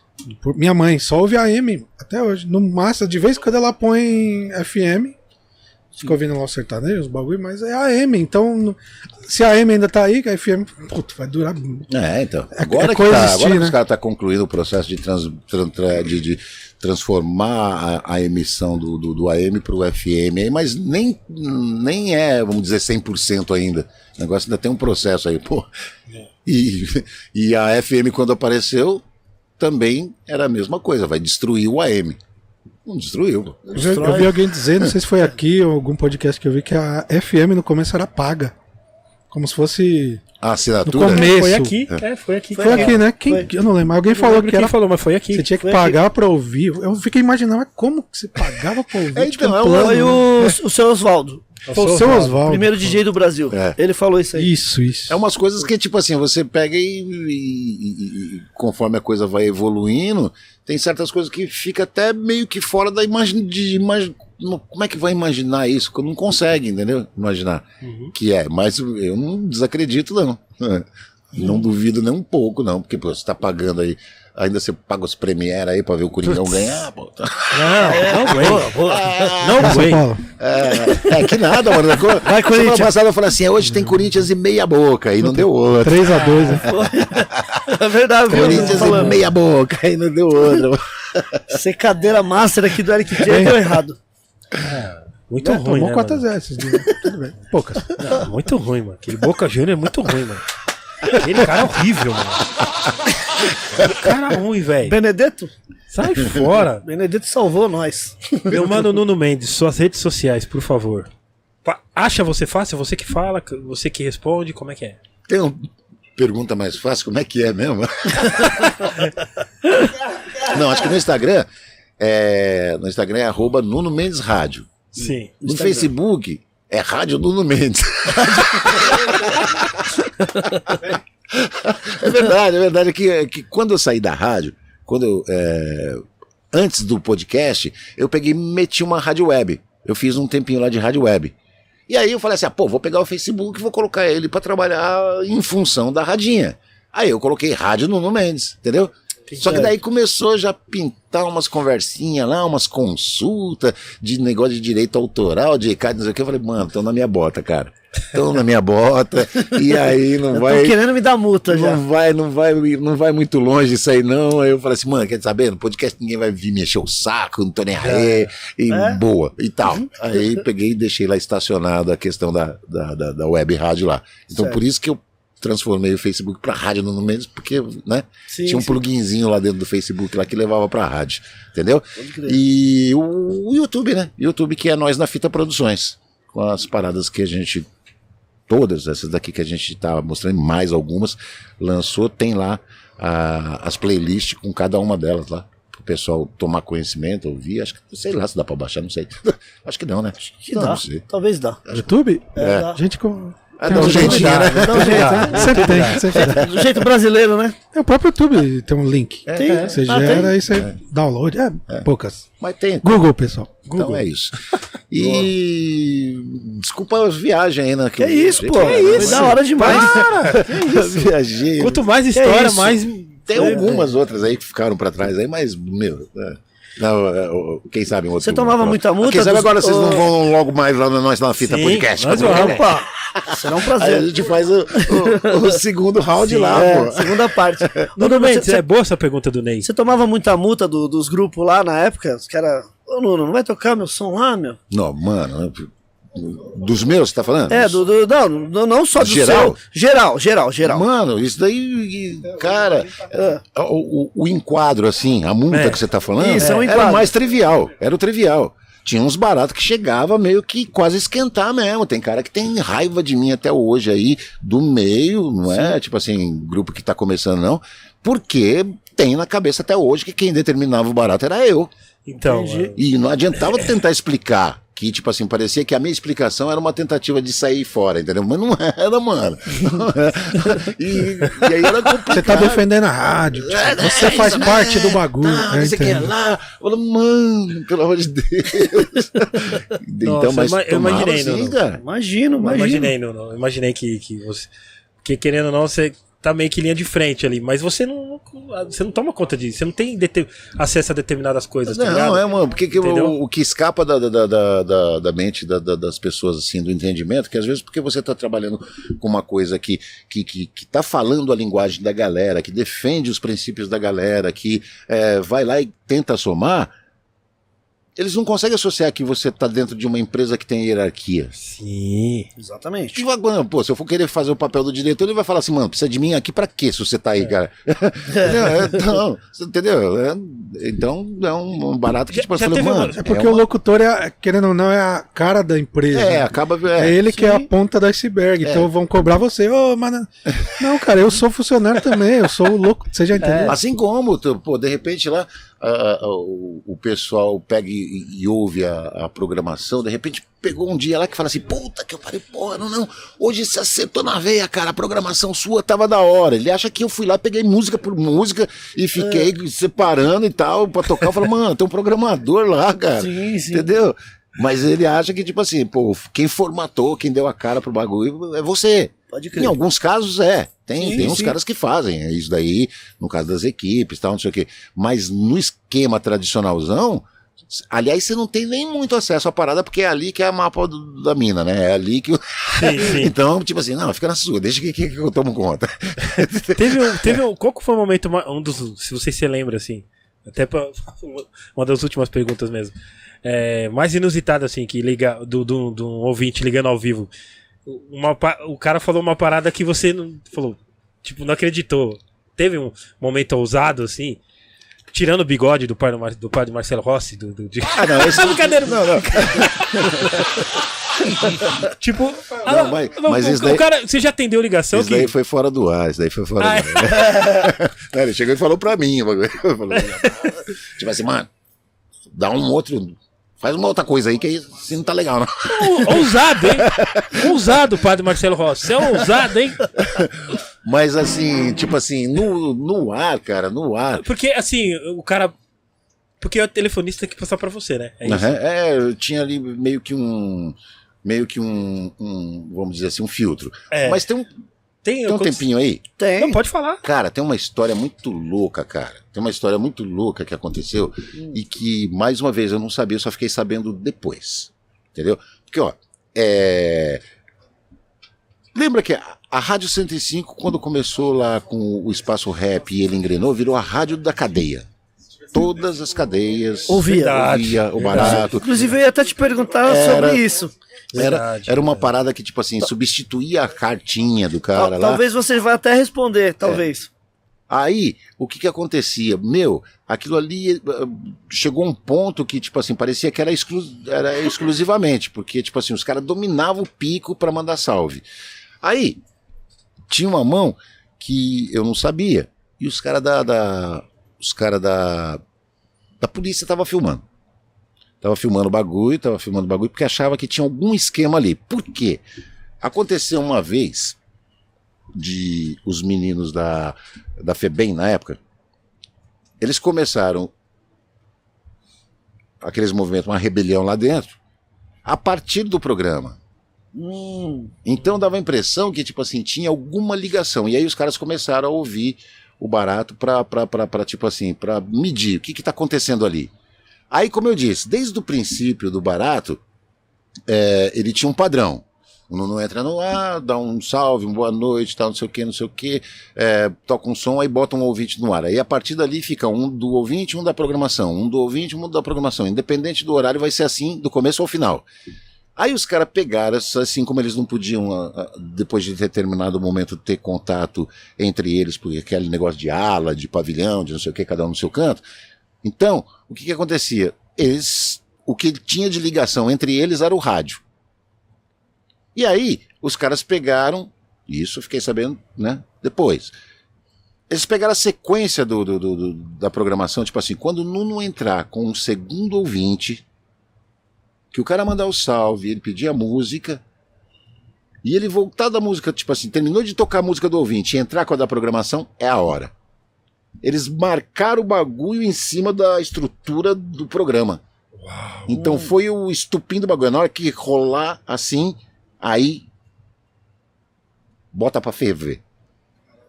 Minha mãe só ouve AM até hoje. No massa, de vez em quando ela põe FM. Fica ouvindo lá o sertanejo, os bagulho, mas é AM. Então, se a AM ainda tá aí, que a FM, puto, vai durar. É, então. É- Agora é que, tá, agora que né? os caras estão concluindo o processo de, trans- tran- tra- de, de transformar a, a emissão do, do, do AM para o FM, aí, mas nem, nem é, vamos dizer, 100% ainda. O negócio ainda tem um processo aí, pô. E, e a FM, quando apareceu, também era a mesma coisa, vai destruir o AM. Não destruiu, pô. Eu, vi- alguém dizer, não sei se foi aqui ou algum podcast que eu vi, que a FM no começo era paga. Como se fosse. A No assinatura. começo. Foi aqui, é, foi aqui. Foi aqui, né? Quem, Foi. Eu não lembro. Alguém Não falou que quem era. falou, mas foi aqui. Você tinha que Foi pagar pra ouvir. Eu fiquei imaginando, mas como que você pagava pra ouvir? É, Tipo, então, é um um- plano, Foi né? o, o seu Oswaldo, Foi o seu Oswaldo. primeiro DJ do Brasil. É. Ele falou isso aí. Isso, isso. É umas coisas que, tipo assim, você pega e, e- e- e conforme a coisa vai evoluindo, tem certas coisas que fica até meio que fora da imagem de no- Como é que vai imaginar isso? Que não consegue, entendeu? Imaginar que é. Mas eu não desacredito, não. Não duvido nem um pouco, não. Porque, pô, você tá pagando aí. Ainda você paga os Premiere aí pra ver o Coringão ganhar, pô. Não, não aguento. Não aguento. Paulo. É, é que nada, mano. Vai, Corinthians. Semana passada eu falei assim: hoje tem Corinthians e meia boca, e não deu outra. 3x2, né? É verdade, viu? Corinthians e meia boca, aí não deu outra. Secadeira master aqui do Eric J deu errado. Muito É, ruim, tomou né, 4 mano? x esses dias. Tudo bem. Poucas. Não, muito ruim, mano. Aquele Boca Júnior é muito ruim, mano. Aquele cara é horrível, mano. Que cara ruim, velho. Benedetto? Sai fora. Benedetto salvou nós. Meu mano Nuno Mendes, suas redes sociais, por favor. Fa- Acha você fácil? Você que fala, você que responde, como é que é? Tem uma pergunta mais fácil, como é que é mesmo? não, acho que no Instagram, é, no Instagram é arroba Nuno Mendes Rádio. Sim. No Facebook é Rádio Nuno Mendes. é verdade, é verdade que, é que quando eu saí da rádio, quando é, antes do podcast, eu peguei meti uma rádio web. Eu fiz um tempinho lá de rádio web. E aí eu falei assim, ah, pô, vou pegar o Facebook e vou colocar ele pra trabalhar em função da radinha. Aí eu coloquei Rádio Nuno Mendes, entendeu? Só que daí começou já a pintar umas conversinhas lá, umas consultas de negócio de direito autoral, de ECAD, não sei o que. Eu falei, mano, estão na minha bota, cara. Estão na minha bota. e aí não Estão vai. querendo me dar multa já. Não vai, não vai, não vai muito longe isso aí, não. Aí eu falei assim, mano, quer saber? No podcast ninguém vai vir me encher o saco, não tô nem aí, e É? boa, e tal. Aí peguei e deixei lá estacionado a questão da, da, da, da web rádio lá. Então Certo. por isso que eu transformei o Facebook pra rádio no Mendes, porque, né? Sim, tinha um sim. pluginzinho lá dentro do Facebook lá que levava pra rádio, entendeu? E o, o YouTube, né? YouTube que é nós na Fita Produções, com as paradas que a gente todas essas daqui que a gente tá mostrando, mais algumas, lançou, tem lá a- as playlists com cada uma delas lá. Pro pessoal tomar conhecimento, ouvir. Acho que, sei lá se dá pra baixar, não sei. Acho que não, né? Que não, dá. não sei. Talvez dá. YouTube? É, dá. Gente com. Dá um jeitinho, né? Dá um jeito, né? Sempre tem, sempre tem. Do jeito brasileiro, né? É, o próprio YouTube tem um link. Tem. Você Ah, gera tem. e você download. É, poucas. Mas tem. Google, pessoal. Então é isso. E. Desculpa as viagens aí, né? Que isso, pô. Foi da hora demais. Viajei. Quanto mais história, isso? mais. Tem algumas outras aí que ficaram pra trás aí, mas, meu. é. Não, é, quem sabe um outro. Você tomava muita multa Quem sabe dos- agora vocês não Ô. vão logo mais lá na nós na fita Sim, podcast. ideia. Opa, será um Aí a prazer. gente faz o, o- o segundo round lá, É, pô. segunda parte. Nuno, bem, você, é boa essa pergunta do Ney. você tomava muita multa do- dos grupos lá na época? Os caras. Ô, Nuno, não vai tocar meu som lá, meu? Não, mano. Dos meus, você tá falando? É, do, do- não, não só do Geral? seu. Geral, geral, geral. Mano, isso daí, cara, É. o, o- o enquadro, assim, a multa É. que você tá falando, Isso, é um era mais trivial, era o trivial. Tinha uns baratos que chegava meio que quase esquentar mesmo. Tem cara que tem raiva de mim até hoje aí, do meio, não é? Tipo assim, grupo que tá começando, não. Porque tem na cabeça até hoje que quem determinava o barato era eu. Então, Entendi. E não adiantava tentar explicar. Que, tipo assim, parecia que a minha explicação era uma tentativa de sair fora, entendeu? Mas não era, mano. Não era. E, e aí era complicado. Você tá defendendo a rádio. tipo, É, você é faz parte mesmo, do bagulho. Tá, eu você quer entendo. lá? Fala, mano, pelo amor de Deus. então, Nossa, mas eu eu imaginei, assim, Nuno. cara. Imagino, eu imagino. imaginei, Nuno. eu Imaginei que, que você. Porque querendo ou não, você tá meio que linha de frente ali. Mas você não. Você não toma conta disso. Você não tem acesso a determinadas coisas, tá ligado? Não, é, mano, porque que o, o que escapa da, da, da, da, da mente da- da- das pessoas, assim, do entendimento, que às vezes porque você tá trabalhando com uma coisa que, que, que, que tá falando a linguagem da galera, que defende os princípios da galera, que é, vai lá e tenta somar, eles não conseguem associar que você tá dentro de uma empresa que tem hierarquia. Sim. Exatamente. Tipo, agora, Pô, se eu for querer fazer o papel do diretor, ele vai falar assim, mano, precisa de mim aqui pra quê se você tá aí, cara? Entendeu? É, Então, entendeu? É, então, é um, um barato que, Já- tipo, eu já falei, teve mano. uma- É porque é o uma- locutor, é, querendo ou não, é a cara da empresa. É, acaba. É, ele que é a ponta do iceberg. É. Então vão cobrar você. Ô, mano. Não, cara, eu sou funcionário também. Eu sou o louco. Você já entendeu? Assim como, tu, pô, de repente lá ah, ah, o, o pessoal pega e, e ouve a, a programação, de repente pegou um dia lá que fala assim, puta que eu parei, porra, não, não, hoje você acertou na veia, cara, a programação sua tava da hora. Ele acha que eu fui lá, peguei música por música e fiquei separando e tal, pra tocar. Eu falo, mano, tem um programador lá, cara. Sim, sim. Entendeu? Mas ele acha que, tipo assim, pô, quem formatou, quem deu a cara pro bagulho é você. Pode Em crer. alguns casos é. Tem, Sim, tem uns sim. caras que fazem é isso daí, no caso das equipes, tal, não sei o quê. Mas no esquema tradicionalzão, aliás, você não tem nem muito acesso à parada, porque é ali que é a mapa do- da mina, né? É ali que. o- Sim, sim. então, tipo assim, não, fica na sua, deixa que, que, que eu tomo conta. Teve um, teve um, qual que foi o momento, um dos, se você se lembra, assim, até pra, uma das últimas perguntas mesmo, é, mais inusitado, assim, que liga, do, do, do um ouvinte ligando ao vivo, uma, o cara falou uma parada que você não, falou, tipo, não acreditou, teve um momento ousado, assim, tirando o bigode do pai do, Mar- do pai do Marcelo Rossi, do, do, de- Ah, não, esse brincadeira, Não, não. tipo, Não, mas- mas o, isso o daí- cara, você já atendeu ligação Isso que... daí foi fora do ar, isso daí foi fora Ah, do ar. Não, ele chegou e falou pra mim. Falou, tipo assim, mano, dá um outro. Faz uma outra coisa aí que aí assim não tá legal, não. Ou- Ousado, hein? Ousado, padre Marcelo Rossi. Você é ousado, hein? Mas assim, tipo assim, no, no ar, cara, no ar. Porque, assim, o cara. Porque o telefonista tem que passar pra você, né? É isso. Aham, É, eu tinha ali meio que um. Meio que um, um, vamos dizer assim, um filtro. É. Mas tem um, Tem, tem um tempinho aí. Tem. Não, pode falar. Cara, tem uma história muito louca, cara. Tem uma história muito louca que aconteceu e que, mais uma vez, eu não sabia, eu só fiquei sabendo depois. Entendeu? Porque, ó, é. Lembra que a, a Rádio 105, quando começou lá com o espaço rap e ele engrenou, virou a rádio da cadeia. Todas as cadeias Ouvia. ouvia o barato. Inclusive, eu ia até te perguntar Era- sobre isso. Era, Verdade, era uma verdade. parada que, tipo assim, substituía a cartinha do cara Tal- lá. talvez você vá até responder, talvez. Aí, o que que acontecia? Meu, aquilo ali eh, chegou um ponto que, tipo assim, parecia que era, exclu era exclusivamente, porque, tipo assim, os caras dominavam o pico pra mandar salve. Aí, tinha uma mão que eu não sabia, e os caras da, da- os caras da, da polícia estavam filmando. Tava filmando o bagulho, tava filmando o bagulho, porque achava que tinha algum esquema ali. Por quê? Aconteceu uma vez de os meninos da, da FEBEM na época, eles começaram aqueles movimentos, uma rebelião lá dentro, a partir do programa. Hum, Então dava a impressão que, tipo assim, tinha alguma ligação. E aí os caras começaram a ouvir o barato pra, pra, pra, pra tipo assim, pra medir o que que tá acontecendo ali. Aí, como eu disse, desde o princípio do barato, é, ele tinha um padrão. O Nuno entra no ar, dá um salve, uma boa noite, tal, não sei o que, não sei o que, toca um som, aí bota um ouvinte no ar. Aí a partir dali fica um do ouvinte, um da programação, um do ouvinte, um da programação. Independente do horário, vai ser assim do começo ao final. Aí os caras pegaram, assim como eles não podiam, ah, ah, depois de determinado momento, ter contato entre eles, porque aquele negócio de ala, de pavilhão, de não sei o que, cada um no seu canto. Então, o que, que acontecia? Eles, o que tinha de ligação entre eles era o rádio. E aí, os caras pegaram, isso eu fiquei sabendo, né, depois. Eles pegaram a sequência do, do- do- da programação, tipo assim, quando o Nuno entrar com um segundo ouvinte, que o cara mandar o salve, ele pedir a música, e ele voltar da música, tipo assim, terminou de tocar a música do ouvinte e entrar com a da programação, é a hora. Eles marcaram o bagulho em cima da estrutura do programa. Então foi o estupim do bagulho. Na hora que rolar assim, aí bota pra ferver.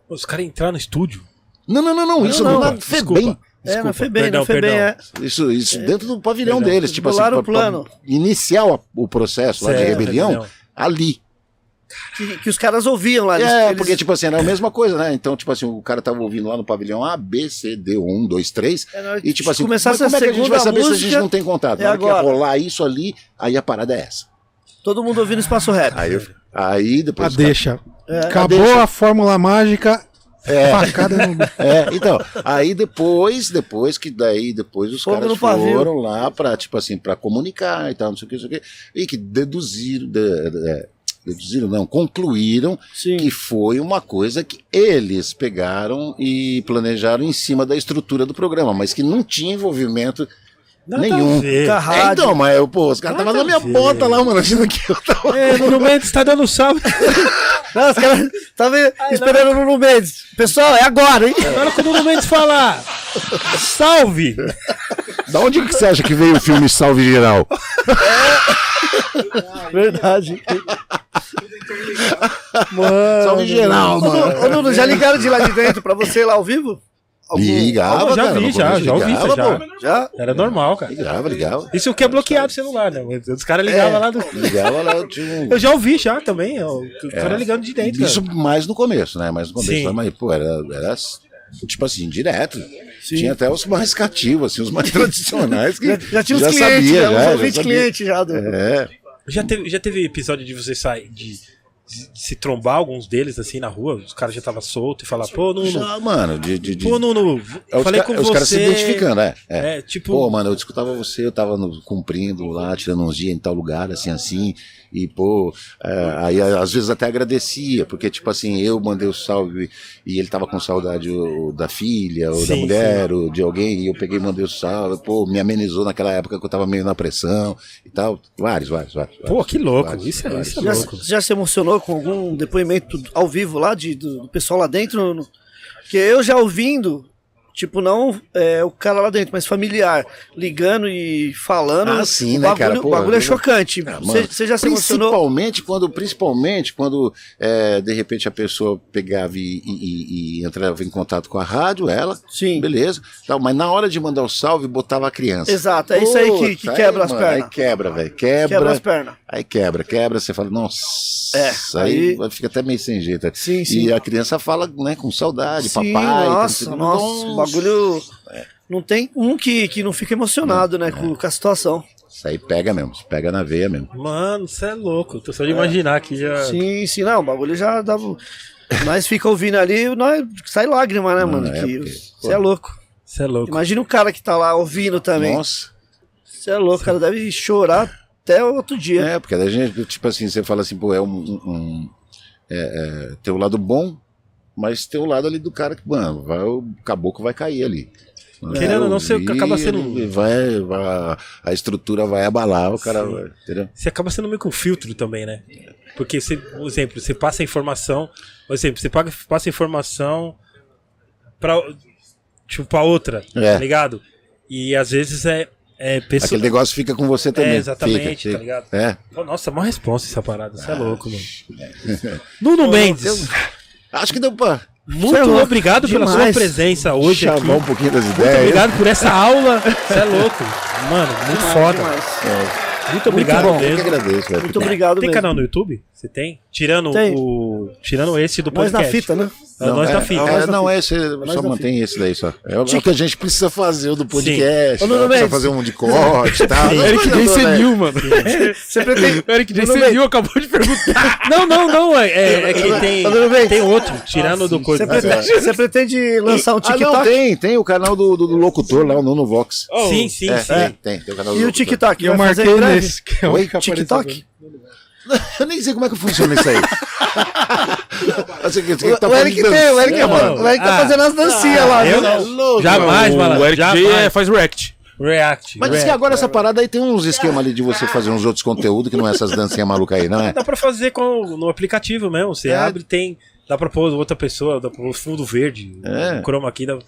Os caras entraram no estúdio. Não, não, não, não. Isso não, na não, FEBEM. é, na FEBEM, perdão, na FEBEM, perdão. é. Isso, isso dentro do pavilhão Perdão. deles. Tipo assim, Bolaram pra- o plano. pra iniciar o, o processo lá de rebelião, rebelião. ali. Que, que os caras ouviam lá. eles- É, eles- porque, tipo assim, era a mesma coisa, né? Então, tipo assim, o cara tava ouvindo lá no pavilhão A, B, C, D, 1, 2, 3. É, na hora E tipo que assim, como é que a a gente vai segunda saber se a gente não tem contato? é Na hora que agora. rolar isso ali, aí a parada é essa. Todo mundo ouvindo Espaço Rap. Aí, eu- aí A depois. caras- deixa. É, Acabou deixa. a fórmula mágica. Facada no. É, então, aí depois, depois que daí, depois os Fogo caras foram lá pra, tipo assim, pra comunicar e tal, não sei o que, não sei o que, e que deduziram, de- de- é, deduziram não, concluíram Sim. que foi uma coisa que eles pegaram e planejaram em cima da estrutura do programa, mas que não tinha envolvimento Nada nenhum. Com a É, então, mas eu, pô, os caras estavam na Nada minha bota lá, mano, achando que eu tava. É, Nuno Mendes tá dando salve. Não, os caras estavam esperando o Nuno Mendes. Pessoal, é agora, hein? Na hora que o Nuno Mendes falar salve, Da onde que você acha que veio o filme Salve Geral? Verdade. Mano. Salve Geral, mano. Ô, Nuno, já ligaram de lá de dentro pra você lá ao vivo? Algum- Ligava, já cara, vi, já, já ouvi ligava, já. pô. Já? Era normal, cara. Ligava, ligava. Isso que é bloqueado o celular, né? Os caras ligavam É. lá do. Ligava lá, tinha Eu já ouvi já também, o cara ligando de dentro, Isso cara. mais no começo, né? Mais no começo. Sim. Mas, pô, era, era tipo assim, direto. Tinha até os mais cativos, assim, os mais tradicionais. Que Já, já tinha os já clientes, sabia, já, já, já clientes já. Do... É, Já teve, já teve episódio de você sair, de se trombar alguns deles assim na rua, os caras já estavam soltos e falar, pô, Nuno, já, mano, de. de, de- pô, Nuno, é os, falei com é os você. caras se identificando, é. é. É, tipo, Pô, mano, eu escutava você, eu tava no- cumprindo lá, tirando uns dias em tal lugar, assim, assim. E, pô, é, aí às vezes até agradecia, porque, tipo assim, eu mandei o salve e ele tava com saudade ou da filha, ou da Sim, mulher, ou de alguém, e eu peguei e mandei o salve. Pô, me amenizou naquela época que eu tava meio na pressão e tal. Vários, vários, vários. pô, vários. que louco, Vários, isso é, vários. isso é Já, louco. já se emocionou com algum depoimento ao vivo lá, de, do, do pessoal lá dentro? No- Porque eu já ouvindo, tipo, não é, o cara lá dentro, mas familiar, ligando e falando. Ah, sim, o né, bagulho, cara? Pô, o bagulho é chocante. Ah, Você você já se emocionou? Principalmente quando, principalmente quando é, de repente a pessoa pegava e, e- e- entrava em contato com a rádio, ela, Sim. beleza, tal, mas na hora de mandar o salve, botava a criança. Exato, é isso aí que, que quebra aí, as mano, pernas. Aí quebra, velho, quebra, Quebra as pernas. aí quebra, quebra, você fala, nossa, É, aí, aí- fica até meio sem jeito. Sim, sim. E a criança fala, né, com saudade, Sim, papai. nossa, nossa, o bagulho. Não tem um que, que não fica emocionado, né, com, com a situação. Isso aí pega mesmo, pega na veia mesmo. Mano, você é louco. Tô só de imaginar aqui já. Sim, sim, não, o bagulho já dava. Nós fica ouvindo ali, nós sai lágrima, né, mano? é, que porque, Você é louco. Você é louco. Imagina o cara que tá lá ouvindo também. Nossa. Você é louco, o cara deve chorar até outro dia. É, porque a gente, tipo assim, você fala assim, pô, é um. um- um- é, é, tem o lado bom, mas tem o lado ali do cara que, mano, vai, o caboclo vai cair ali. Querendo ou não, você acaba sendo- um Vai, vai- a estrutura vai abalar, o cara vai. Entendeu? Você acaba sendo meio com filtro também, né? Porque, você, por exemplo, você passa a informação. Por exemplo, você passa a informação pra, tipo, pra outra, É. tá ligado? E às vezes é, É, pessoa... Aquele negócio fica com você também. É, exatamente, Fica, tá ligado? É. Nossa, mó resposta essa parada. Você é louco, mano. Nuno Mendes, Acho que deu pra muito é obrigado pela sua Demais. presença hoje aqui. chamar um pouquinho das Muito ideias. obrigado por essa aula. Você é louco. Mano, muito foda. Demais. Muito obrigado bom, eu que mesmo. agradeço, velho. Muito obrigado Tem mesmo. canal no YouTube? Você tem? Tirando Tem. o. Tirando esse do Nós podcast. na fita, né? É o Nós é, da fita. é, Nós não, fita. esse Nós só mantém esse daí só. É o é o que a gente precisa fazer, o do podcast. Ô, Nuno tá? Precisa fazer um de corte e tal. Sim. Eric J. Não, senil, mano. Você pretende. Eric J. Nuno Mendes. senil acabou de perguntar. Não, não, não. É, é- é que tem, tem outro. Tirando do Você coisa. pretende, você pretende lançar um Ah, não, TikTok? tem, tem o canal do, do, do locutor lá, o Nuno Vox. Sim, sim, é, sim. tem, tem, tem o canal do E o. TikTok? Eu marquei nesse. É TikTok? Eu nem sei como é que funciona isso aí. Você, você tá O Eric tem, o Eric, é, mano. o Eric tá Ah. fazendo as dancinhas lá, eu não. Jamais, mano. O Eric jamais. é- faz react. React. Mas diz que React. agora essa parada aí tem uns esquemas ali de você fazer uns outros conteúdos que não é essas dancinhas malucas aí, não é? Dá pra fazer com, no aplicativo mesmo. Você É. abre tem. Dá pra pôr outra pessoa, dá pra pôr fundo verde, É. o chroma aqui. Dá...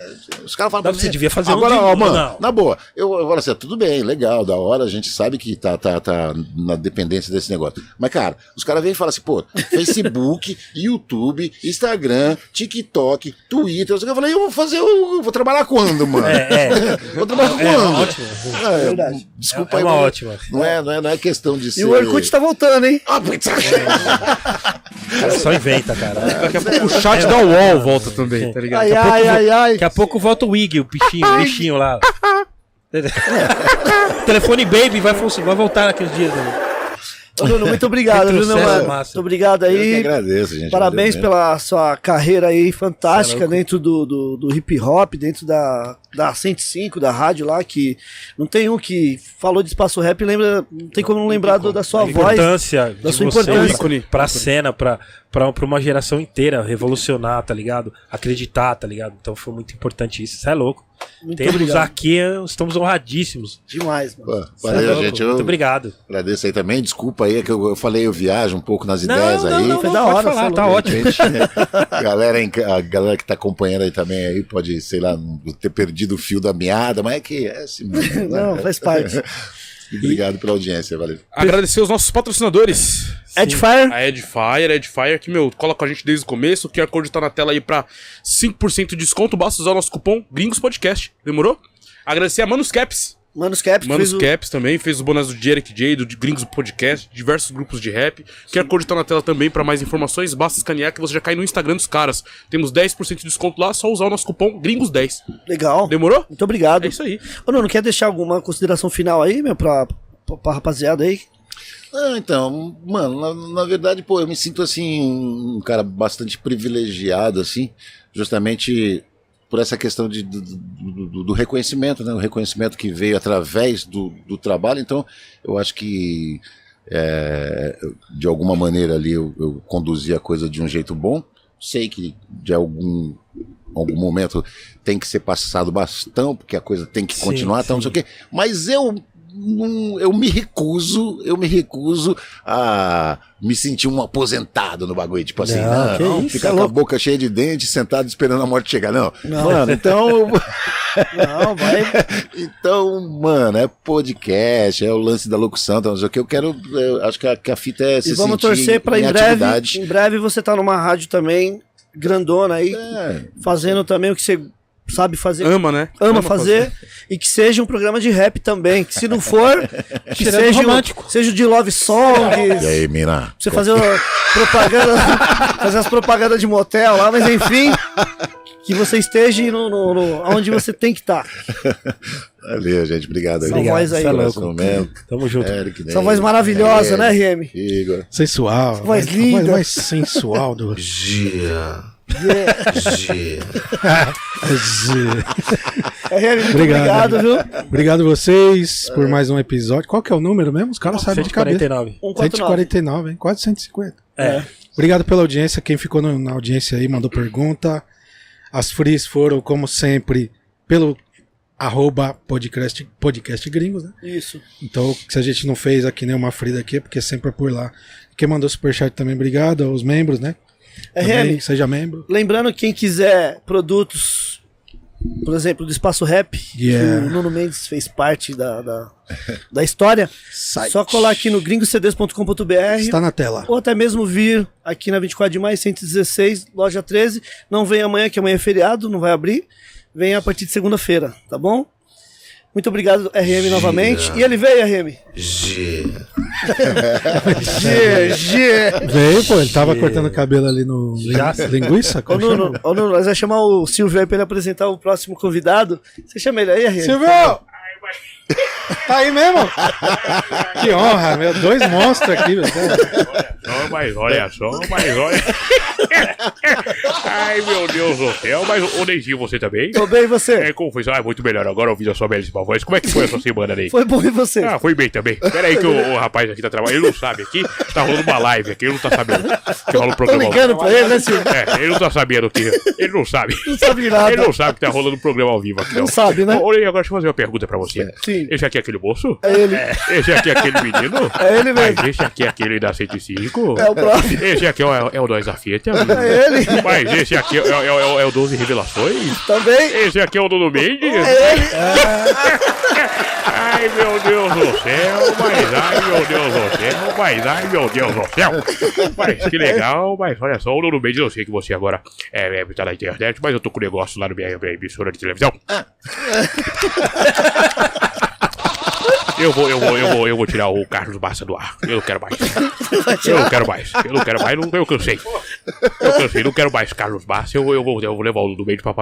Os caras falam Dá pra você devia fazer um Agora, de- ó, mano, não. na boa, eu, eu falo assim, tudo bem, legal, da hora, a gente sabe que tá, tá, tá na dependência desse negócio. Mas, cara, os caras vêm e falam assim, pô, Facebook, YouTube, Instagram, TikTok, Twitter. Eu falei, eu vou fazer, eu vou trabalhar quando, mano? É, é. Vou trabalhar É, quando? ótimo. É, Verdade. Desculpa É aí, uma mas ótima. Não é, não, é, não é questão de ser... E o Orkut tá voltando, hein? Ah, putz. O cara só inventa, cara. Daqui a pouco o chat da UOL volta também, tá ligado? Ai, Daqui a pouco ai, ai, ai. Daqui a pouco volta o Wig, o bichinho, o bichinho lá. Telefone Baby vai, vai voltar naqueles dias. Né? Ô, Nuno, muito obrigado, massa. Muito obrigado Eu aí. agradeço, gente. Parabéns pela sua carreira aí fantástica é dentro do, do, do hip hop, dentro da, da 105, da rádio lá, que não tem um que falou de espaço rap e lembra, não tem como não lembrar do- da sua voz. importância da sua importância. pra, pra cena, pra, pra, pra uma geração inteira, revolucionar, tá ligado? Acreditar, tá ligado? Então foi muito importante isso. Isso é louco. Muito Temos obrigado. aqui, estamos honradíssimos. Demais, mano. Pô, é valeu, louco. gente. Eu Muito obrigado. agradeço aí também. Desculpa aí, é que eu, eu falei, eu viajo um pouco nas ideias aí. Foi da hora, falar, falou. tá ótimo. a galera, a galera que tá acompanhando aí também aí pode, sei lá, não ter perdido o fio da meada, mas é que é assim mesmo. né? Não, faz parte. E Obrigado pela audiência, valeu. Agradecer os nossos patrocinadores. Edfire, A Edifier, Edifier, que, meu, cola com a gente desde o começo. O QR Code tá na tela aí pra 5% de desconto. Basta usar o nosso cupom Gringos Podcast. Demorou? Agradecer a Manuscaps. Manos Cap, que fez o- também, fez o bonés do Derek J, do Gringos Podcast, diversos grupos de rap. QR Code tá na tela também pra mais informações. Basta escanear que você já cai no Instagram dos caras. Temos 10% de desconto lá, só usar o nosso cupom Gringos10. Legal. Demorou? Muito obrigado. É isso aí. Ô, Nuno, quer deixar alguma consideração final aí, meu, pra, pra, pra rapaziada aí? Ah, então, mano, na, na verdade, pô, eu me sinto assim, um cara bastante privilegiado, assim, justamente por essa questão de, do, do- do- reconhecimento, né? O reconhecimento que veio através do, do trabalho. Então, eu acho que é, de alguma maneira ali eu, eu conduzi a coisa de um jeito bom. Sei que de algum algum momento tem que ser passado bastão, porque a coisa tem que Sim, continuar, tal, não sei o quê. Mas eu não- eu me recuso, eu me recuso a me sentir um aposentado no bagulho, tipo assim, Não, não, não, ficar é com a louco. boca cheia de dente, sentado esperando a morte chegar, não. Não. Mano, então, Não, vai. então, mano, é podcast, é o lance da locução, então, o que eu quero, eu acho que a, que a fita é se E vamos torcer pra em breve. atividade. Em breve você tá numa rádio também, grandona aí, É, fazendo também o que você sabe fazer. Ama, né? ama fazer, e que seja um programa de rap também. Que se não for, que Tirando seja, romântico. o, seja o de love e songs. aí, mina? Você fazer propaganda, fazer as propagandas de motel lá, mas enfim, que você esteja no, no, no- onde você tem que estar. Valeu, gente, obrigado. Aí. voz aí. louco. Mesmo. Tamo junto. Eric, Essa voz maravilhosa, É, né, RM? Igor. Sensual. Voz mais- linda. Mais, mais sensual do. RM, muito Obrigado. obrigado, viu? Obrigado vocês por mais um episódio. Qual que é o número mesmo? Os caras sabem de cabeça. 149. 149. 149, hein? Quase 150. É. Obrigado pela audiência. Quem ficou no- na audiência aí mandou pergunta. As frees foram, como sempre, pelo arroba podcast, podcast gringos, né? Isso. Então, se a gente não fez aqui nenhuma free daqui, é porque sempre é por lá. Quem mandou superchat também, obrigado. Aos membros, né? RM, seja membro. lembrando, quem quiser produtos por exemplo, do Espaço Rap, Yeah. que o Nuno Mendes fez parte da, da, da história, só colar aqui no gringocds.com.br Está na tela. ou até mesmo vir aqui na 24 de maio, 116, loja 13. Não vem amanhã, que amanhã é feriado, não vai abrir. Vem a partir de segunda-feira, tá bom? Muito obrigado, RM, novamente. E ele veio, RM. G. G, G. Veio, pô, ele tava cortando o cabelo ali no lin- linguiça? Ô, Nuno, ô, Nuno, nós vamos chamar o Silvio aí pra ele apresentar o próximo convidado. Você chama ele aí, RM? Silvio! Tá aí mesmo? Que honra, meu. Dois monstros aqui, meu. Só, mas olha só, mas olha. Ai, meu Deus do céu, mas o Neizinho, você também? Tô bem, e você? É, como foi? Ah, muito melhor agora ouvindo a sua belíssima voz. Como é que foi a sua semana, Ney? Foi bom e você? Ah, foi bem também. Pera aí que o, o rapaz aqui tá trabalhando. Ele não sabe aqui. Tá rolando uma live aqui. Ele não tá sabendo que rola Tô programa. ligando pra ele, né, Silvio? É, ele não tá sabendo que. Ele não sabe. Não sabe nada. Ele não sabe que tá rolando um programa ao vivo aqui. Não sabe, né? Ô, Ney, agora deixa eu fazer uma pergunta pra você. Sim. Esse aqui é aquele moço? É ele. Esse aqui é aquele menino? É ele mesmo. Mas esse aqui é aquele da 105? É o próprio. Esse aqui é o, é o da Fita. É ele. Mas esse aqui é, é, é, é o 12 Revelações? Também. Esse aqui é o Dono Mendes? É ele. Ai, meu Deus do céu, mas ai, meu Deus do céu, mas ai, meu Deus do céu. Mas que legal, mas olha só, o Dono Mendes, eu sei que você agora é, é, tá na internet, mas eu tô com um negócio lá na minha, minha emissora de televisão. Eu vou, eu vou, eu vou, eu vou tirar o Carlos Barça do ar. Eu não quero mais. Eu não quero mais. Eu não quero mais. Não, eu cansei. Eu cansei. Não quero mais Carlos Barça. Eu, eu, vou, eu vou levar o do meio pra,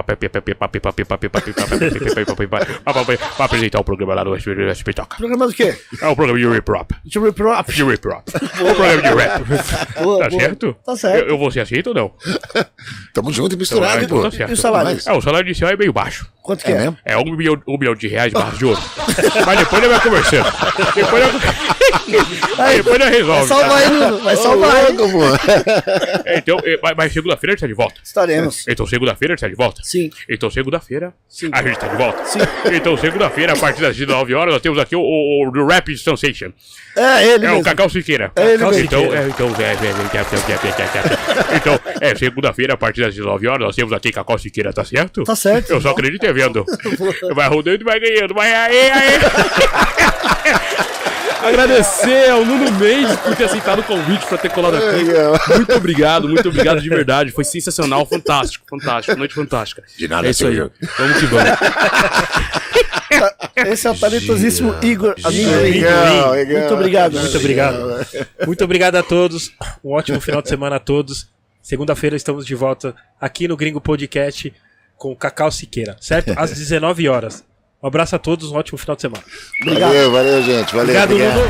apresentar o programa lá no SP Programa do quê? É o programa de Reprop. De Reprop? De Reprop. O programa de rap. Tá certo? Tá certo. Eu vou ser aceito ou não? Tamo junto e misturado, pô. E o salário? É, o salário inicial é meio baixo. Quanto que é? É um milhão de reais barras de ouro. Mas depois ele vai conversar conversando. Depois ele, depois ele resolve. Vai salvar aí, Nuno. Vai salvar aí. É, Então, é, mas- mas segunda-feira a gente tá de volta. Estaremos. Então segunda-feira a gente tá de volta. Sim. Então segunda-feira Sim. a gente tá de volta. Sim. Então segunda-feira, a partir das 19 horas, nós temos aqui o, o, o Rapid Sensation. É ele É o mesmo. Cacau Siqueira. É ele mesmo. Então, é, então, é, é, é, é, é, é, é, é. Então, é, segunda-feira, a partir das 19 horas, nós temos aqui Cacau Siqueira, tá certo? Tá certo. Eu só acredito é vendo. Vai rodando e vai ganhando. Vai aê, aê. Agradecer ao Nuno Mendes por ter aceitado o convite pra ter colado aqui. Muito obrigado, muito obrigado de verdade. Foi sensacional, fantástico, fantástico, noite fantástica. De nada, é isso aí. Vamos que vamos. Esse é o talentosíssimo Igor. Legal, legal. Muito obrigado. Muito obrigado. Muito obrigado a todos. Um ótimo final de semana a todos. Segunda-feira estamos de volta aqui no Gringo Podcast com o Cacau Siqueira, certo? Às 19 horas. Um abraço a todos, um ótimo final de semana. Valeu, valeu, gente. Valeu. Obrigado, Nuno.